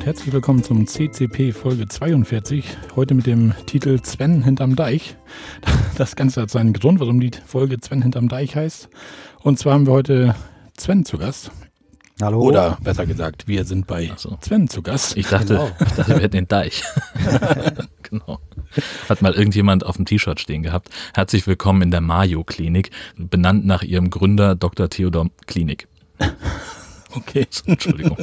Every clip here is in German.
Und herzlich willkommen zum CCP Folge 42. Heute mit dem Titel Sven hinterm Deich. Das Ganze hat seinen Grund, warum die Folge Sven hinterm Deich heißt. Und zwar haben wir heute Sven zu Gast. Hallo. Oder besser gesagt, wir sind bei so. Sven zu Gast. Ich dachte, Genau. ich dachte, wir hätten den Deich. genau. Hat mal irgendjemand auf dem T-Shirt stehen gehabt. Herzlich willkommen in der Mayo Klinik, benannt nach ihrem Gründer Dr. Theodor Klinik. Okay. Entschuldigung.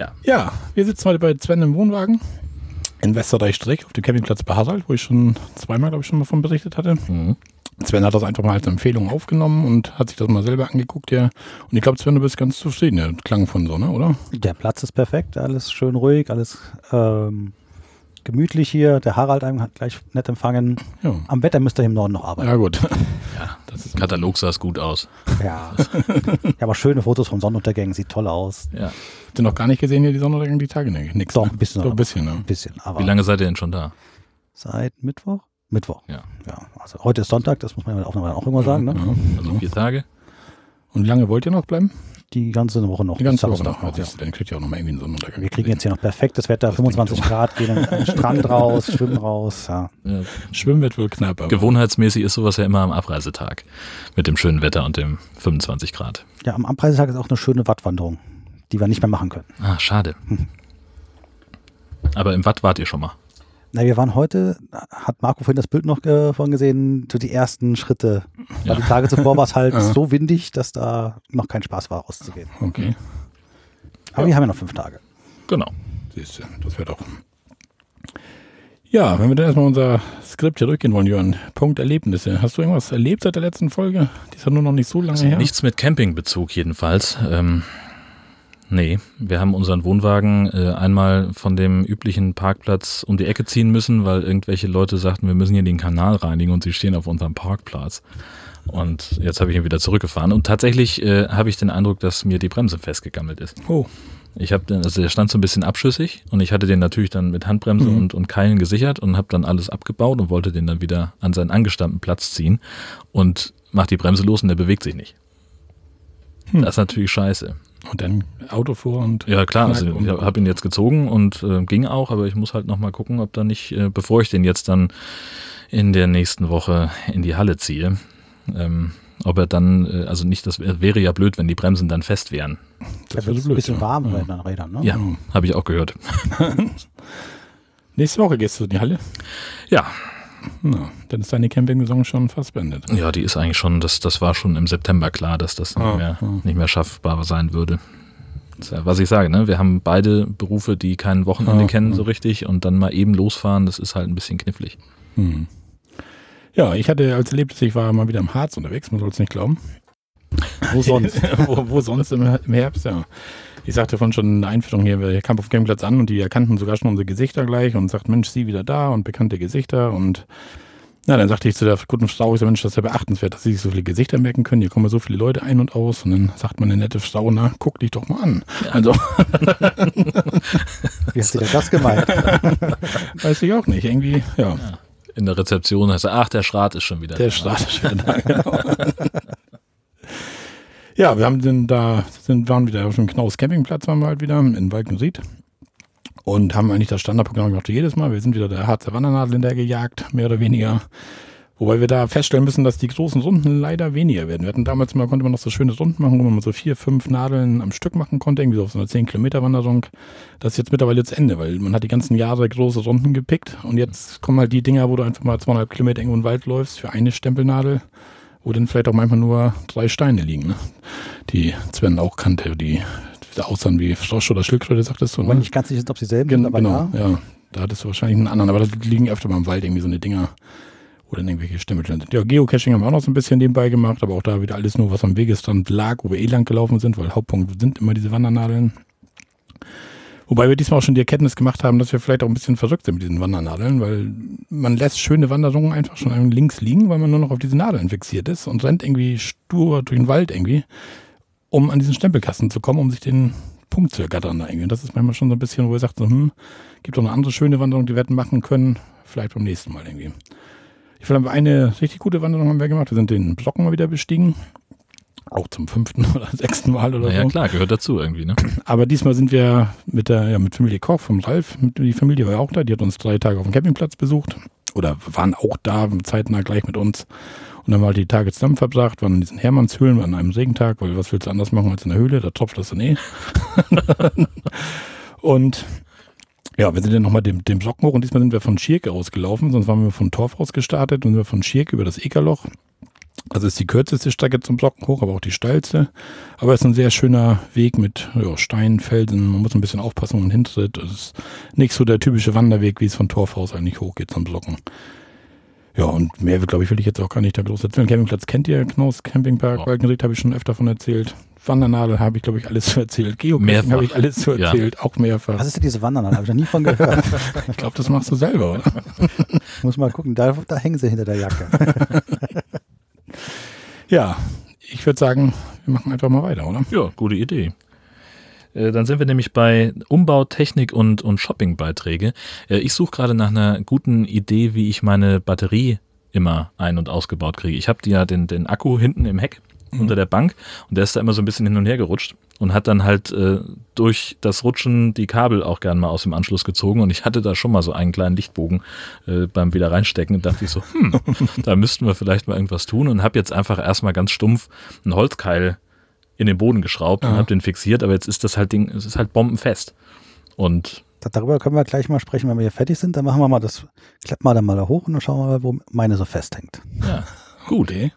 Ja, Ja, wir sitzen heute bei Sven im Wohnwagen in Westerreich-Streck auf dem Campingplatz bei wo ich schon zweimal, glaube ich, schon mal von berichtet hatte. mhm. Sven hat das einfach mal als Empfehlung aufgenommen und hat sich das mal selber angeguckt, ja. Und ich glaube, Sven, du bist ganz zufrieden, der Klang von so, ne, oder? Der Platz ist perfekt, alles schön ruhig, alles ähm, gemütlich hier. Der Harald einem hat gleich nett empfangen. Ja. Am Wetter müsst ihr im Norden noch Ja, arbeiten. gut. ja das Katalog sah es gut aus. Ja. ja. aber schöne Fotos von Sonnenuntergängen, sieht toll aus. Ja. Habt ihr noch gar nicht gesehen hier die Sonne die Tage? Nee, nix. Doch, ne? ein bisschen. Doch, ein bisschen, ne? Ein bisschen, aber Wie lange seid ihr denn schon da? seit Mittwoch? Mittwoch. Ja. ja. Also heute ist Sonntag, das muss man ja auch, auch immer sagen. Ne? Ja. Also vier Tage? Und wie lange wollt ihr noch bleiben? Die ganze Woche noch. Die ganze Woche noch. Samstag Ja. Dann kriegt ihr auch noch mal irgendwie einen Sonnenuntergang. Wir kriegen jetzt hier noch perfektes Wetter, Das 25 klingt Grad, gehen an den Strand raus, schwimmen raus. Ja. Ja. Schwimmen wird wohl knapp, Gewohnheitsmäßig ist sowas ja immer am Abreisetag. Mit dem schönen Wetter und dem 25 Grad. ja, am Abreisetag ist auch eine schöne Wattwanderung, die wir nicht mehr machen können. Ah, schade. Aber im Watt wart ihr schon mal. Na, wir waren heute, hat Marco vorhin das Bild noch äh, von gesehen, so die ersten Schritte. Weil Ja. die Tage zuvor war es halt Ja. so windig, dass da noch kein Spaß war, rauszugehen. okay. Aber wir haben ja noch fünf Tage. Genau. Siehst du, das wird auch. Ja, wenn wir dann erstmal unser Skript hier durchgehen wollen, Jörn. Punkt Erlebnisse. Hast du irgendwas erlebt seit der letzten Folge? Die ist ja nur noch nicht so lange Also her. nichts mit Campingbezug jedenfalls. Ähm, nee, wir haben unseren Wohnwagen äh, einmal von dem üblichen Parkplatz um die Ecke ziehen müssen, weil irgendwelche Leute sagten, wir müssen hier den Kanal reinigen und sie stehen auf unserem Parkplatz. Und jetzt habe ich ihn wieder zurückgefahren. Und tatsächlich äh, habe ich den Eindruck, dass mir die Bremse festgegammelt ist. Oh, Ich habe den, also der stand so ein bisschen abschüssig und ich hatte den natürlich dann mit Handbremse Mhm. und, und Keilen gesichert und habe dann alles abgebaut und wollte den dann wieder an seinen angestammten Platz ziehen und mach die Bremse los und der bewegt sich nicht. Hm. Das ist natürlich scheiße. Und dann Auto vor und. Ja klar, also ich habe ihn jetzt gezogen und äh, ging auch, aber ich muss halt nochmal gucken, ob da nicht, äh, bevor ich den jetzt dann in der nächsten Woche in die Halle ziehe, ähm, ob er dann, äh, also nicht, das wär- wäre ja blöd, wenn die Bremsen dann fest wären. Das wird es ein bisschen ja. warm Ja. bei den Rädern. Ne? Ja, habe ich auch gehört. Nächste Woche gehst du in die Halle. Ja, Na, dann ist deine Camping-Saison schon fast beendet. Ja, die ist eigentlich schon, das, das war schon im September klar, dass das nicht, Ah, mehr, ah. nicht mehr schaffbar sein würde. Ja, was ich sage, ne? wir haben beide Berufe, die kein Wochenende Ah, kennen ah. so richtig und dann mal eben losfahren, das ist halt ein bisschen knifflig. Hm. Ja, ich hatte als Erlebnis, ich war mal wieder im Harz unterwegs, man soll es nicht glauben. Wo sonst? wo, wo sonst im, im Herbst, ja. Ich sagte von schon in der Einführung hier, wir kamen auf dem Campingplatz an und die erkannten sogar schon unsere Gesichter gleich und sagt, Mensch, sie wieder da und bekannte Gesichter und na, dann sagte ich zu der guten Frau, ich so, Mensch, das ist ja beachtenswert, dass sie sich so viele Gesichter merken können. Hier kommen so viele Leute ein und aus und dann sagt meine nette Frau, na, guck dich doch mal an. Also, Wie hast du denn das gemeint? weiß ich auch nicht, irgendwie, ja, In der Rezeption heißt er, ach, der Schrat ist schon wieder der da. Start ist schon da, genau. Ja, wir haben den da, sind, waren wieder auf dem Knaus Campingplatz, waren wir halt wieder in Walkenried. Und haben eigentlich das Standardprogramm gemacht jedes Mal. Wir sind wieder der Harzer Wandernadel hinterher gejagt, mehr oder weniger. Wobei wir da feststellen müssen, dass die großen Runden leider weniger werden. Wir hatten damals mal, konnte man noch so schöne Runden machen, wo man so vier, fünf Nadeln am Stück machen konnte, irgendwie so auf so einer 10 Kilometer Wanderung. Das ist jetzt mittlerweile zu Ende, weil man hat die ganzen Jahre große Runden gepickt und jetzt kommen halt die Dinger, wo du einfach mal 200 Kilometer irgendwo in den Wald läufst für eine Stempelnadel, wo dann vielleicht auch manchmal nur drei Steine liegen, ne? die Sven auch kannte, die, aussahen wie Frosch oder Schildkröte, sagtest du. Ne? nicht ganz sicher ist, ob sie selben Gen sind, aber genau, ja. ja. Da hattest du wahrscheinlich einen anderen, aber da liegen öfter mal im Wald irgendwie so eine Dinger, wo dann irgendwelche Stempel sind. Ja, Geocaching haben wir auch noch so ein bisschen nebenbei gemacht, aber auch da wieder alles nur, was am Wegesrand lag, wo wir eh lang gelaufen sind, weil Hauptpunkt sind immer diese Wandernadeln. Wobei wir diesmal auch schon die Erkenntnis gemacht haben, dass wir vielleicht auch ein bisschen verrückt sind mit diesen Wandernadeln, weil man lässt schöne Wanderungen einfach schon links liegen, weil man nur noch auf diese Nadeln fixiert ist und rennt irgendwie stur durch den Wald irgendwie, um an diesen Stempelkasten zu kommen, um sich den Punkt zu ergattern da irgendwie. Und das ist manchmal schon so ein bisschen, wo ihr sagt, so, hm, gibt doch eine andere schöne Wanderung, die wir hätten machen können, vielleicht beim nächsten Mal irgendwie. Ich finde, eine richtig gute Wanderung haben wir gemacht. Wir sind den Brocken mal wieder bestiegen. Auch zum fünften oder sechsten Mal oder naja, so. klar, gehört dazu irgendwie, ne? Aber diesmal sind wir mit der ja, mit Familie Koch vom Ralf, die Familie war ja auch da, die hat uns drei Tage auf dem Campingplatz besucht oder waren auch da zeitnah gleich mit uns. Und dann haben wir halt die Tage zusammen verbracht, waren in diesen Hermannshöhlen an einem Regentag, weil was willst du anders machen als in der Höhle, da tropft das dann eh. und ja, wir sind dann nochmal dem, dem Socken hoch und diesmal sind wir von Schirke ausgelaufen, sonst waren wir von Torf aus gestartet und sind wir von Schirke über das Ekerloch. Also ist die kürzeste Strecke zum Socken hoch, aber auch die steilste. Aber es ist ein sehr schöner Weg mit ja, Steinen, Felsen. Man muss ein bisschen aufpassen, wo man hintritt. Es ist nicht so der typische Wanderweg, wie es von Torfhaus eigentlich hochgeht zum Socken. Ja, und mehr, glaube ich, will ich jetzt auch gar nicht da groß erzählen. Campingplatz kennt ihr, Knaus Campingpark, Ja. Walkenried habe ich schon öfter von erzählt. Wandernadel habe ich, glaube ich, alles zu erzählt. Mehrfach. habe ich alles zu Ja. erzählt, auch mehrfach. Was ist denn diese Wandern? Habe ich noch nie von gehört. Ich glaube, das machst du selber, oder? Muss mal gucken, da, da hängen sie hinter der Jacke. Ja, ich würde sagen, wir machen einfach mal weiter, oder? Ja, gute Idee. Äh, Dann sind wir nämlich bei Umbau, Technik und, und Shoppingbeiträge. Äh, Ich suche gerade nach einer guten Idee, wie ich meine Batterie immer ein- und ausgebaut kriege. Ich habe ja den, den Akku hinten im Heck unter der Bank und der ist da immer so ein bisschen hin und her gerutscht und hat dann halt äh, durch das Rutschen die Kabel auch gern mal aus dem Anschluss gezogen und ich hatte da schon mal so einen kleinen Lichtbogen äh, beim wieder reinstecken und dachte ich so, hm, da müssten wir vielleicht mal irgendwas tun und habe jetzt einfach erstmal ganz stumpf einen Holzkeil in den Boden geschraubt und Ja. habe den fixiert, aber jetzt ist das halt Ding, es ist halt bombenfest. Und Da- Darüber können wir gleich mal sprechen, wenn wir hier fertig sind. Dann machen wir mal das, klappen wir dann mal da hoch und dann schauen wir mal, wo meine so festhängt. ja, gut. Okay.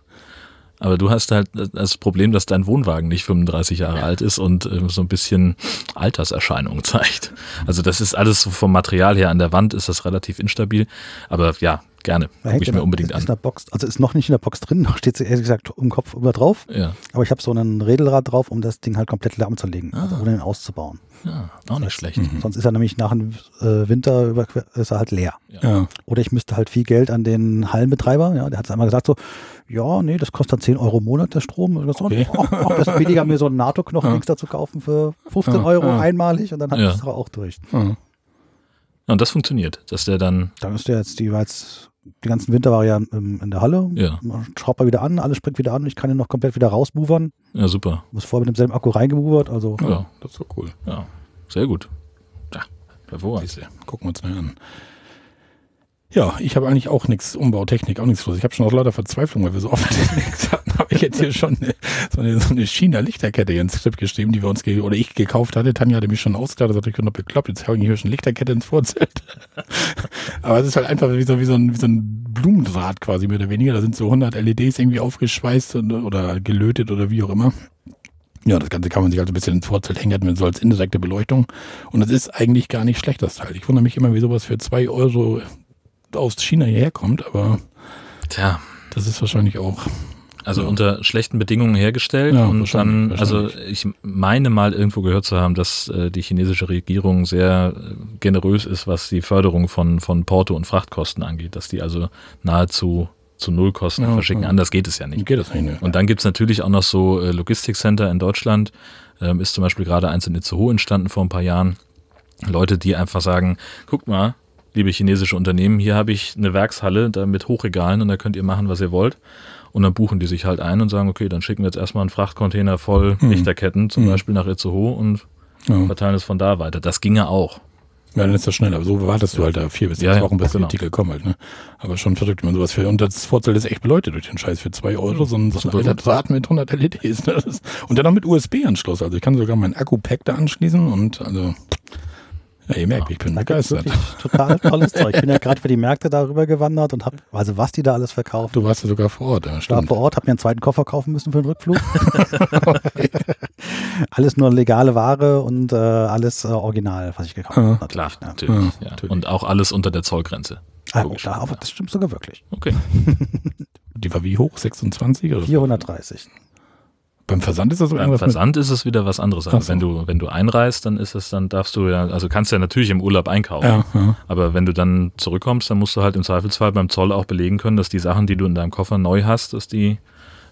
Aber du hast halt das Problem, dass dein Wohnwagen nicht 35 Jahre alt ist und äh, so ein bisschen Alterserscheinungen zeigt. Also das ist alles so vom Material her an der Wand ist das relativ instabil. Aber ja, gerne. Gucke ich in mir der- unbedingt ist in an. der Box, also ist noch nicht in der Box drin, noch steht sie ehrlich gesagt um den Kopf über drauf. Ja, Aber ich habe so einen Redelrad drauf, um das Ding halt komplett lahmzulegen, Ah. also ohne ihn auszubauen. ja auch nicht schlecht. Sonst ist er nämlich nach dem äh, Winter über, ist er halt leer. Ja. Oder ich müsste halt viel Geld an den Hallenbetreiber, ja, der hat einmal gesagt so, ja, nee, das kostet dann 10 Euro im Monat, der Strom. Und so, Okay. ach, ach, das ist billiger, mir so einen NATO-Knochen Ja. extra zu kaufen für 15 Ja, Euro ja. einmalig und dann hat Ja. das auch durch. Ja. Und das funktioniert, dass der dann, Dann ist der jetzt jeweils, die ganzen Winter war ja in, in der Halle, ja, schraubt er wieder an, alles springt wieder an und ich kann ihn noch komplett wieder rausmovern. ja super. Muss vorher mit demselben Akku reingemovert, also Ja, das ist so cool. Ja, sehr gut. Ja, hervorragend. Gucken wir uns mal an. Ja, ich habe eigentlich auch nichts Umbautechnik, auch nichts los. Ich habe schon aus lauter Verzweiflung, weil wir so oft nichts hatten, habe ich jetzt hier schon eine, so eine, so eine China-Lichterkette ins Skript geschrieben, die wir uns oder ich gekauft hatte. Tanja hatte mich schon ausgedacht, sagte, ich bin doch bekloppt, jetzt habe ich hier schon Lichterkette ins Vorzelt. Aber es ist halt einfach wie so, wie so, ein, wie so ein Blumendraht quasi mehr oder weniger. Da sind so 100 LEDs irgendwie aufgeschweißt und, oder gelötet oder wie auch immer. Ja, das Ganze kann man sich also ein bisschen ins Vorzelt hängen, man so als indirekte Beleuchtung. Und das ist eigentlich gar nicht schlecht, das Teil. Ich wundere mich immer, wie sowas für zwei Euro aus China hierher kommt, aber Tja, das ist wahrscheinlich auch. Also Ja. unter schlechten Bedingungen hergestellt Ja, und dann, also ich meine mal irgendwo gehört zu haben, dass äh, die chinesische Regierung sehr äh, generös ist, was die Förderung von, von Porto und Frachtkosten angeht, dass die also nahezu zu Nullkosten Ja, verschicken. ja. Anders geht es ja nicht. Geht das nicht, ne? Und dann gibt's natürlich auch noch so äh, Logistikcenter in Deutschland. Ähm, ist zum Beispiel gerade eins in Itzehoe entstanden vor ein paar Jahren. Leute, die einfach sagen, guckt mal, liebe chinesische Unternehmen, hier habe ich eine Werkshalle da mit Hochregalen und da könnt ihr machen, was ihr wollt. Und dann buchen die sich halt ein und sagen, okay, dann schicken wir jetzt erstmal einen Frachtcontainer voll Hm. Lichterketten, zum Hm. Beispiel nach Itzehoe und Ja. verteilen es von da weiter. Das ginge auch. ja, dann ist das schneller. Aber so wartest du halt da vier bis Ja, sechs ja, Wochen, bis die genau. Artikel kommen halt, ne? Aber schon verrückt, wenn man sowas für. Und das Vorzelt ist echt beleuchtet durch den Scheiß für zwei Euro, so ein, so ein alter. Draht mit 100 LEDs. Ne? Und dann noch mit USB-Anschluss. Also ich kann sogar meinen Akku-Pack da anschließen und also. Ja, ihr merkt, ich bin begeistert. total tolles Zeug. Ich bin ja gerade für die Märkte darüber gewandert und habe, also was die da alles verkaufen. Du warst ja sogar vor Ort, ja, Ich war vor Ort, habe mir einen zweiten Koffer kaufen müssen für den Rückflug. alles nur legale Ware und äh, alles äh, original, was ich gekauft Ja. habe. Klar, natürlich, ne? natürlich. Ja, ja. natürlich. Und auch alles unter der Zollgrenze. Ah, oh, da, aber das stimmt sogar wirklich. Okay. Die war wie hoch? 26 oder? 430. Beim Versand ist das Beim Versand ist es wieder was anderes. Also so. wenn du, wenn du einreist, dann ist es, dann darfst du ja, also kannst ja natürlich im Urlaub einkaufen. Ja, ja. Aber wenn du dann zurückkommst, dann musst du halt im Zweifelsfall beim Zoll auch belegen können, dass die Sachen, die du in deinem Koffer neu hast, dass die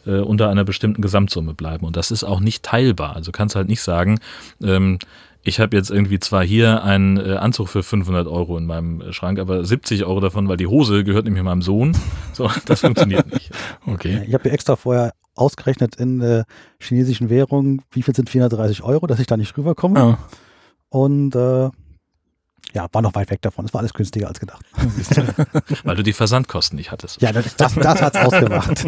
äh, unter einer bestimmten Gesamtsumme bleiben. Und das ist auch nicht teilbar. Also kannst halt nicht sagen, ähm, ich habe jetzt irgendwie zwar hier einen äh, Anzug für 500 Euro in meinem äh, Schrank, aber 70 Euro davon, weil die Hose gehört nämlich meinem Sohn. So, das funktioniert nicht. Okay. Ich habe mir extra vorher ausgerechnet in äh, chinesischen Währung, wie viel sind 430 Euro, dass ich da nicht rüberkomme. Ja. Und äh, ja, war noch weit weg davon. Es war alles günstiger als gedacht. Weil du die Versandkosten nicht hattest. Ja, das, das, das hat's ausgemacht.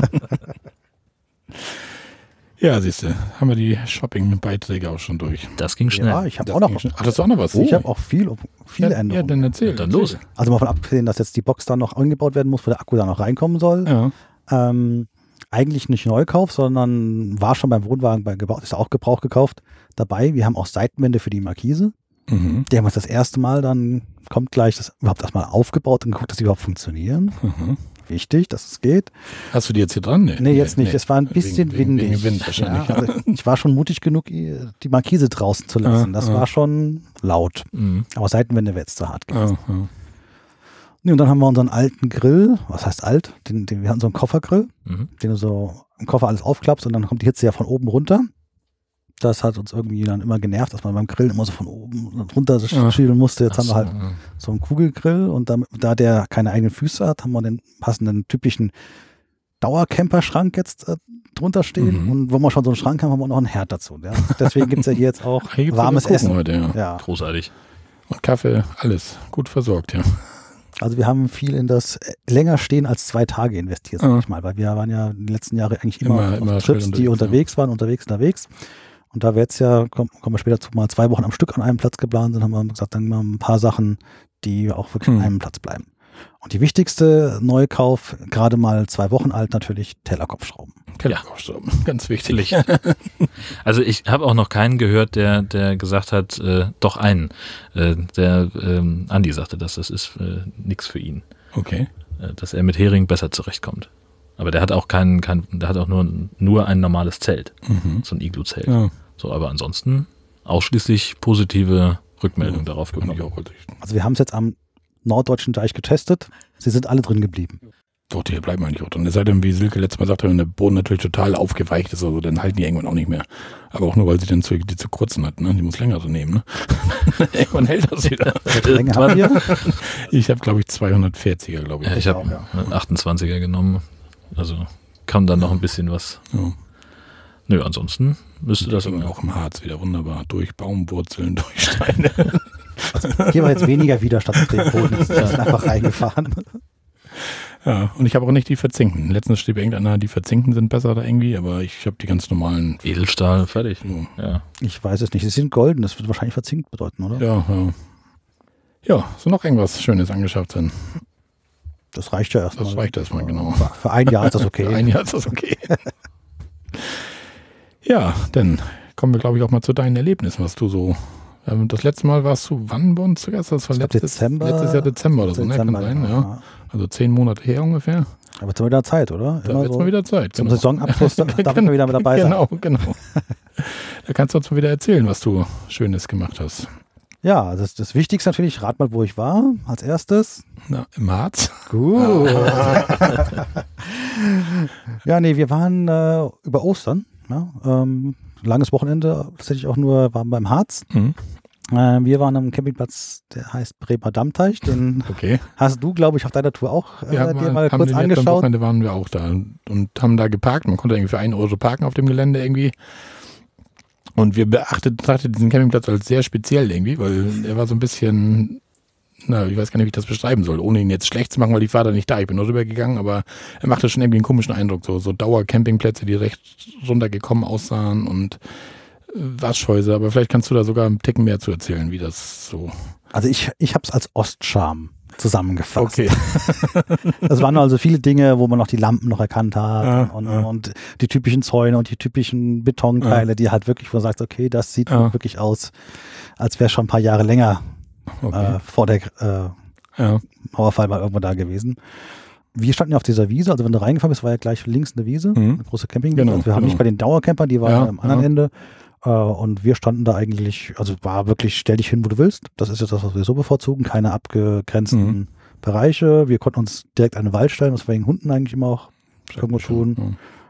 Ja, siehst du, haben wir die Shopping-Beiträge auch schon durch. Das ging schnell. Ja, ich habe auch noch Ach, das ist auch noch was. Ich habe auch viel, viele ja, ja, Änderungen. dann erzähl. Ja, dann los. Also mal von abgesehen, dass jetzt die Box da noch angebaut werden muss, wo der Akku da noch reinkommen soll. Ja. Ähm, eigentlich nicht Neukauf, sondern war schon beim Wohnwagen bei Gebrauch, ist auch Gebrauch gekauft dabei. Wir haben auch Seitenwände für die Markise. Mhm. Die haben uns das erste Mal dann, kommt gleich, das überhaupt erstmal aufgebaut und geguckt, dass die überhaupt funktionieren. Mhm. Wichtig, dass es geht. Hast du die jetzt hier dran? Nee, jetzt nicht. Es war ein bisschen wegen, windig. Wegen Wind wahrscheinlich. Ja, also ich war schon mutig genug, die Markise draußen zu lassen. Ah, Das ah. war schon laut. Mhm. Aber Seitenwände wäre jetzt zu hart gewesen. Ah, ah. Nee, und dann haben wir unseren alten Grill, was heißt alt? Den, den, wir hatten so einen Koffergrill, Mhm. den du so im Koffer alles aufklappst und dann kommt die Hitze ja von oben runter. Das hat uns irgendwie dann immer genervt, dass man beim Grillen immer so von oben runter Ja. schieben musste. Jetzt haben wir Ach halt so, ja. so einen Kugelgrill und damit, da der keine eigenen Füße hat, haben wir den passenden typischen Dauercamper-Schrank jetzt äh, drunter stehen. Mhm. Und wo wir schon so einen Schrank haben, haben wir noch einen Herd dazu. Ja? Deswegen gibt's ja hier jetzt auch warmes Essen. Heute, ja. Großartig. Und Kaffee, alles gut versorgt, ja. also wir haben viel in das äh, länger stehen als zwei Tage investiert, sag ich mal, weil wir waren ja die letzten Jahre eigentlich immer, Immer- auf immer Trips, die unterwegs waren, unterwegs, unterwegs. Und da wir jetzt ja, kommen, kommen wir später zu, mal zwei Wochen am Stück an einem Platz geplant sind, haben wir gesagt, dann machen wir ein paar Sachen, die auch wirklich Hm. an einem Platz bleiben. Und die wichtigste Neukauf, gerade mal zwei Wochen alt, natürlich Tellerkopfschrauben. Kellerkaufstrom, ganz wichtig. Also ich habe auch noch keinen gehört, der, der gesagt hat, äh, doch einen. Äh, der ähm, Andi sagte, dass das ist äh, nichts für ihn. Okay. Äh, dass er mit Hering besser zurechtkommt. Aber der hat auch keinen, kein, der hat auch nur, nur ein normales Zelt, Mhm. so ein Iglu-Zelt. Ja, So, aber ansonsten ausschließlich positive Rückmeldungen darauf bin ich bekommen. auch richtig. Also wir haben es jetzt am norddeutschen Deich getestet. Sie sind alle drin geblieben. Doch, die bleiben eigentlich auch drin. Es sei denn, wie Silke letztes Mal sagte, wenn der Boden natürlich total aufgeweicht ist, also, dann halten die irgendwann auch nicht mehr. Aber auch nur, weil sie dann zu, die zu kurzen hat. Ne? Die muss länger so nehmen. Ne? irgendwann hält das wieder. Länge haben wir. Ich habe, glaube ich, 240er, glaube ich. Ja, ich habe auch, ja. einen 28er genommen. Also kam dann noch ein bisschen was. Ja. Nö, ansonsten müsste das aber auch im Harz wieder wunderbar. Durch Baumwurzeln, durch Steine. Hier war jetzt weniger Widerstand auf dem Boden. Ich bin einfach reingefahren. ja, und ich habe auch nicht die verzinkten. Letztens schrieb irgendeiner, die verzinkten sind besser da irgendwie, aber ich habe die ganz normalen. Edelstahl, fertig. Ja, Ja. Ich weiß es nicht. Sie sind golden. Das wird wahrscheinlich verzinkt bedeuten, oder? ja. Ja, ja so noch irgendwas Schönes angeschafft sein. Das reicht ja erstmal. Das reicht erstmal, genau. Für, für ein Jahr ist das okay. Für ein Jahr ist das okay. Ja, dann kommen wir, glaube ich, auch mal zu deinen Erlebnissen, was du so. ähm, Das letzte Mal warst du wann bei uns zuerst? Das war letztes, Dezember- letztes Jahr Dezember oder so, ne? Kann sein, ja. ja. Also zehn Monate her ungefähr. Aber jetzt wir wieder Zeit, oder? Da Immer wird so mal wieder Zeit. zum genau. Saisonabschluss da- darf ich mal wieder mit dabei sein. Genau, genau. da kannst du uns mal wieder erzählen, was du Schönes gemacht hast. Ja, das, das Wichtigste natürlich, rat mal, wo ich war, als erstes. Na, Im Harz? Gut. ja, nee, wir waren äh, über Ostern. Ja, ähm, langes Wochenende, tatsächlich auch nur, waren beim Harz. Mhm. Äh, wir waren am Campingplatz, der heißt Bremer Dammteich. Den Okay. hast du, glaube ich, auf deiner Tour auch äh, Ja, dir mal, haben kurz den angeschaut. Wochenende waren wir auch da und haben da geparkt. Man konnte irgendwie für einen Euro parken auf dem Gelände irgendwie. Und wir beachtet, betrachtet diesen Campingplatz als sehr speziell irgendwie, weil er war so ein bisschen, na, ich weiß gar nicht, wie ich das beschreiben soll, ohne ihn jetzt schlecht zu machen, weil ich war da nicht da. Ich bin nur rübergegangen, aber er machte schon irgendwie einen komischen Eindruck. So, so Dauer-Campingplätze, die recht runtergekommen aussahen und äh, Waschhäuser. Aber vielleicht kannst du da sogar einen Ticken mehr zu erzählen, wie das so. Also ich, ich habe es als Ostscham zusammengefasst. Okay. Es waren also viele Dinge, wo man noch die Lampen noch erkannt hat Ja, und, ja. und die typischen Zäune und die typischen Betonteile, die halt wirklich, wo du sagst, okay, das sieht Ja. wirklich aus, als wäre schon ein paar Jahre länger okay. äh, vor der äh, ja. Mauerfall mal irgendwo da gewesen. Wir standen ja auf dieser Wiese, also wenn du reingefahren bist, war ja gleich links eine Wiese, Mhm. eine große Campingwiese. Genau, also wir haben genau. nicht bei den Dauercampern, die waren Ja, am anderen ja. Ende. Äh, und wir standen da eigentlich, also war wirklich, stell dich hin, wo du willst. Das ist jetzt das, was wir so bevorzugen, keine abgegrenzten Mhm. Bereiche. Wir konnten uns direkt an den Wald stellen, was wir wegen Hunden eigentlich immer auch irgendwo tun. Ja.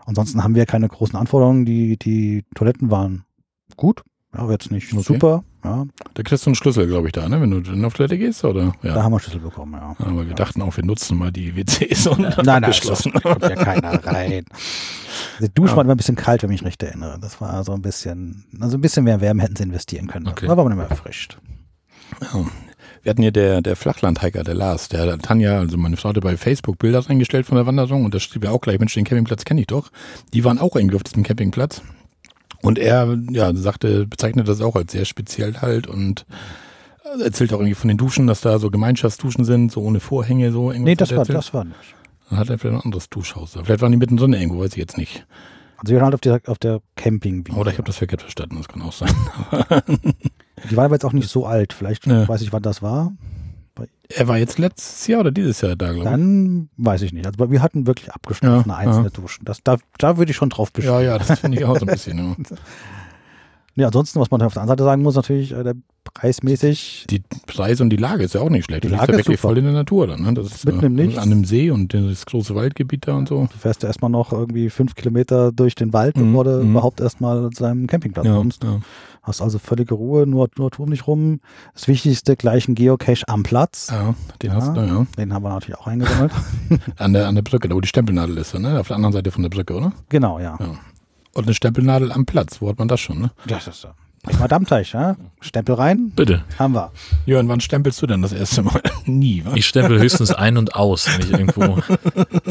Ansonsten haben wir keine großen Anforderungen. Die, die Toiletten waren gut, aber jetzt nicht Okay. super. Ja, Da kriegst du einen Schlüssel, glaube ich, da, ne? Wenn du dann auf Toilette gehst, oder? Ja. da haben wir Schlüssel bekommen, ja. Aber wir dachten auch, wir nutzen mal die WCs und Nein, nein, geschlossen. da kommt ja keiner rein. Die Dusche war immer ein bisschen kalt, wenn ich mich recht erinnere. Das war so ein bisschen, also ein bisschen mehr Wärme hätten sie investieren können. Okay. Da war man immer erfrischt. Ja. Wir hatten hier der, der Flachlandhiker, der Lars, der hat Tanja, also meine Frau hatte bei Facebook Bilder eingestellt von der Wanderung und da schrieb er auch gleich, Mensch, den Campingplatz kenne ich doch. Die waren auch irgendwie auf diesem Campingplatz. Und er, ja, sagte, bezeichnet das auch als sehr speziell halt und erzählt auch irgendwie von den Duschen, dass da so Gemeinschaftsduschen sind, so ohne Vorhänge, so irgendwas. Nee, das war, erzählt. das war nicht. Dann hat er vielleicht ein anderes Duschhaus. Vielleicht waren die mittendrin irgendwo, weiß ich jetzt nicht. Also wir waren halt auf der, auf der camping Oder ich habe das verkehrt verstanden, das kann auch sein. Die waren aber jetzt auch nicht so alt. Vielleicht Ja. weiß ich, wann das war. Er war jetzt letztes Jahr oder dieses Jahr da, glaube ich. Dann weiß ich nicht. Also wir hatten wirklich abgeschlossene Ja, einzelne ja. Duschen. Das, da, da würde ich schon drauf bestehen. Ja, ja, das finde ich auch so ein bisschen. Ja. Ja, ansonsten, was man auf der anderen Seite sagen muss, natürlich äh, der preismäßig Die Preise und die Lage ist ja auch nicht schlecht. Die Du liegst Lage da ist wirklich super. voll in der Natur dann. Ne? Das ist Mitten im Nichts. An einem See und das große Waldgebiet da und so. Du fährst ja erstmal noch irgendwie fünf Kilometer durch den Wald, Mhm, bevor du mhm. überhaupt erstmal zu deinem Campingplatz Ja, kommst. ja. Hast also völlige Ruhe, nur, nur um dich rum. Das Wichtigste, gleich ein Geocache am Platz. ja, den Ja. hast du, ja. Den haben wir natürlich auch eingesammelt. An der, an der Brücke, da wo die Stempelnadel ist, ne? Auf der anderen Seite von der Brücke, oder? genau, ja. Ja. Und eine Stempelnadel am Platz, wo hat man das schon, ne? Das ist so. Prima Dammteich, ja? Stempel rein, Bitte. haben wir. Jörn, wann stempelst du denn das erste Mal? Nie, wa? Ich stempel höchstens ein und aus, wenn ich irgendwo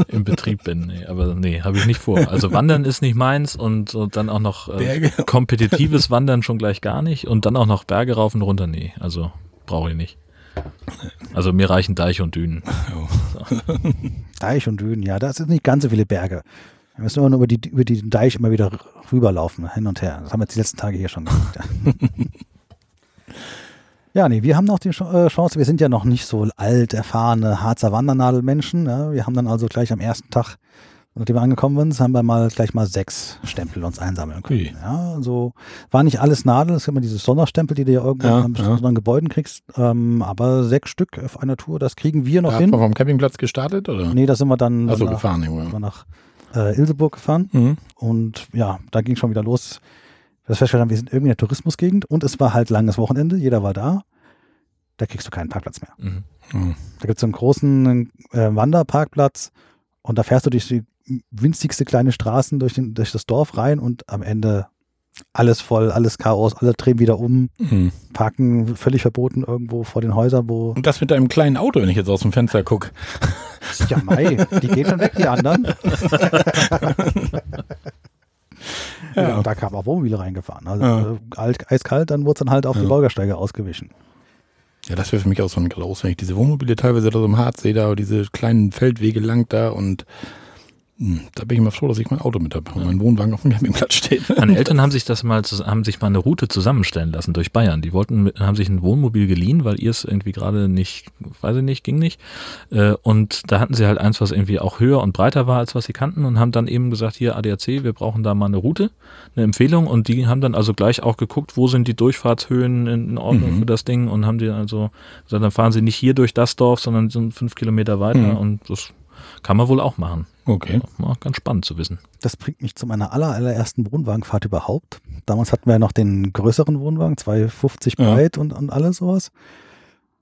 im Betrieb bin. Nee, aber nee, habe ich nicht vor. Also Wandern ist nicht meins und, und dann auch noch äh, kompetitives Wandern schon gleich gar nicht und dann auch noch Berge rauf und runter. Nee, also brauche ich nicht. Also mir reichen Deich und Dünen. Deich und Dünen, ja, das sind nicht ganz so viele Berge. Wir müssen immer nur über, die, über den Deich immer wieder rüberlaufen, hin und her. Das haben wir jetzt die letzten Tage hier schon gemacht. Ja, ja nee, wir haben noch die äh, Chance, wir sind ja noch nicht so alt, erfahrene Harzer Wandernadelmenschen. Ja. Wir haben dann also gleich am ersten Tag, nachdem wir angekommen sind, haben wir mal gleich mal sechs Stempel uns einsammeln können. Ui. Ja, also war nicht alles Nadel, es gibt immer diese Sonderstempel, die du ja irgendwo Ja, an bestimmten Gebäuden kriegst, ähm, aber sechs Stück auf einer Tour, das kriegen wir noch Da hin. hat man vom Campingplatz gestartet, oder? Nee, da sind wir dann nach, gefahren, wir irgendwo. nach äh, Ilseburg gefahren Mhm. und ja, da ging schon wieder los. Das festgestellt haben, wir sind irgendwie in der Tourismusgegend und es war halt langes Wochenende, jeder war da. Da kriegst du keinen Parkplatz mehr. Mhm. Mhm. Da gibt es so einen großen äh, Wanderparkplatz und da fährst du durch die winzigste kleine Straßen durch, den, durch das Dorf rein und am Ende alles voll, alles Chaos, alle drehen wieder um, Mhm. parken völlig verboten irgendwo vor den Häusern, wo Und das mit deinem kleinen Auto, wenn ich jetzt aus dem Fenster gucke. Ja, mei, die gehen schon weg, die anderen. ja. Da kam auch Wohnmobile reingefahren. Also Ja. äh, alt, eiskalt, dann wurde es dann halt auf die. Bürgersteige ausgewichen. Ja, das wäre für mich auch so ein Graus, wenn ich diese Wohnmobile teilweise da so im Harz sehe, da diese kleinen Feldwege lang da und da bin ich immer froh, dass ich mein Auto mit habe und mein Wohnwagen auf dem Campingplatz steht. Meine Eltern haben sich das mal, haben sich mal eine Route zusammenstellen lassen durch Bayern. Die wollten, haben sich ein Wohnmobil geliehen, weil ihr es irgendwie gerade nicht, weiß ich nicht, ging nicht. Äh, Und da hatten sie halt eins, was irgendwie auch höher und breiter war, als was sie kannten und haben dann eben gesagt, hier ADAC, wir brauchen da mal eine Route, eine Empfehlung und die haben dann also gleich auch geguckt, wo sind die Durchfahrtshöhen in, in Ordnung Mhm. für das Ding und haben die also gesagt, dann fahren sie nicht hier durch das Dorf, sondern sind fünf Kilometer weiter Mhm. und das kann man wohl auch machen. Okay. War ganz spannend zu wissen. Das bringt mich zu meiner aller, allerersten Wohnwagenfahrt überhaupt. Damals hatten wir ja noch den größeren Wohnwagen, 250 Ja. breit und, und alles sowas.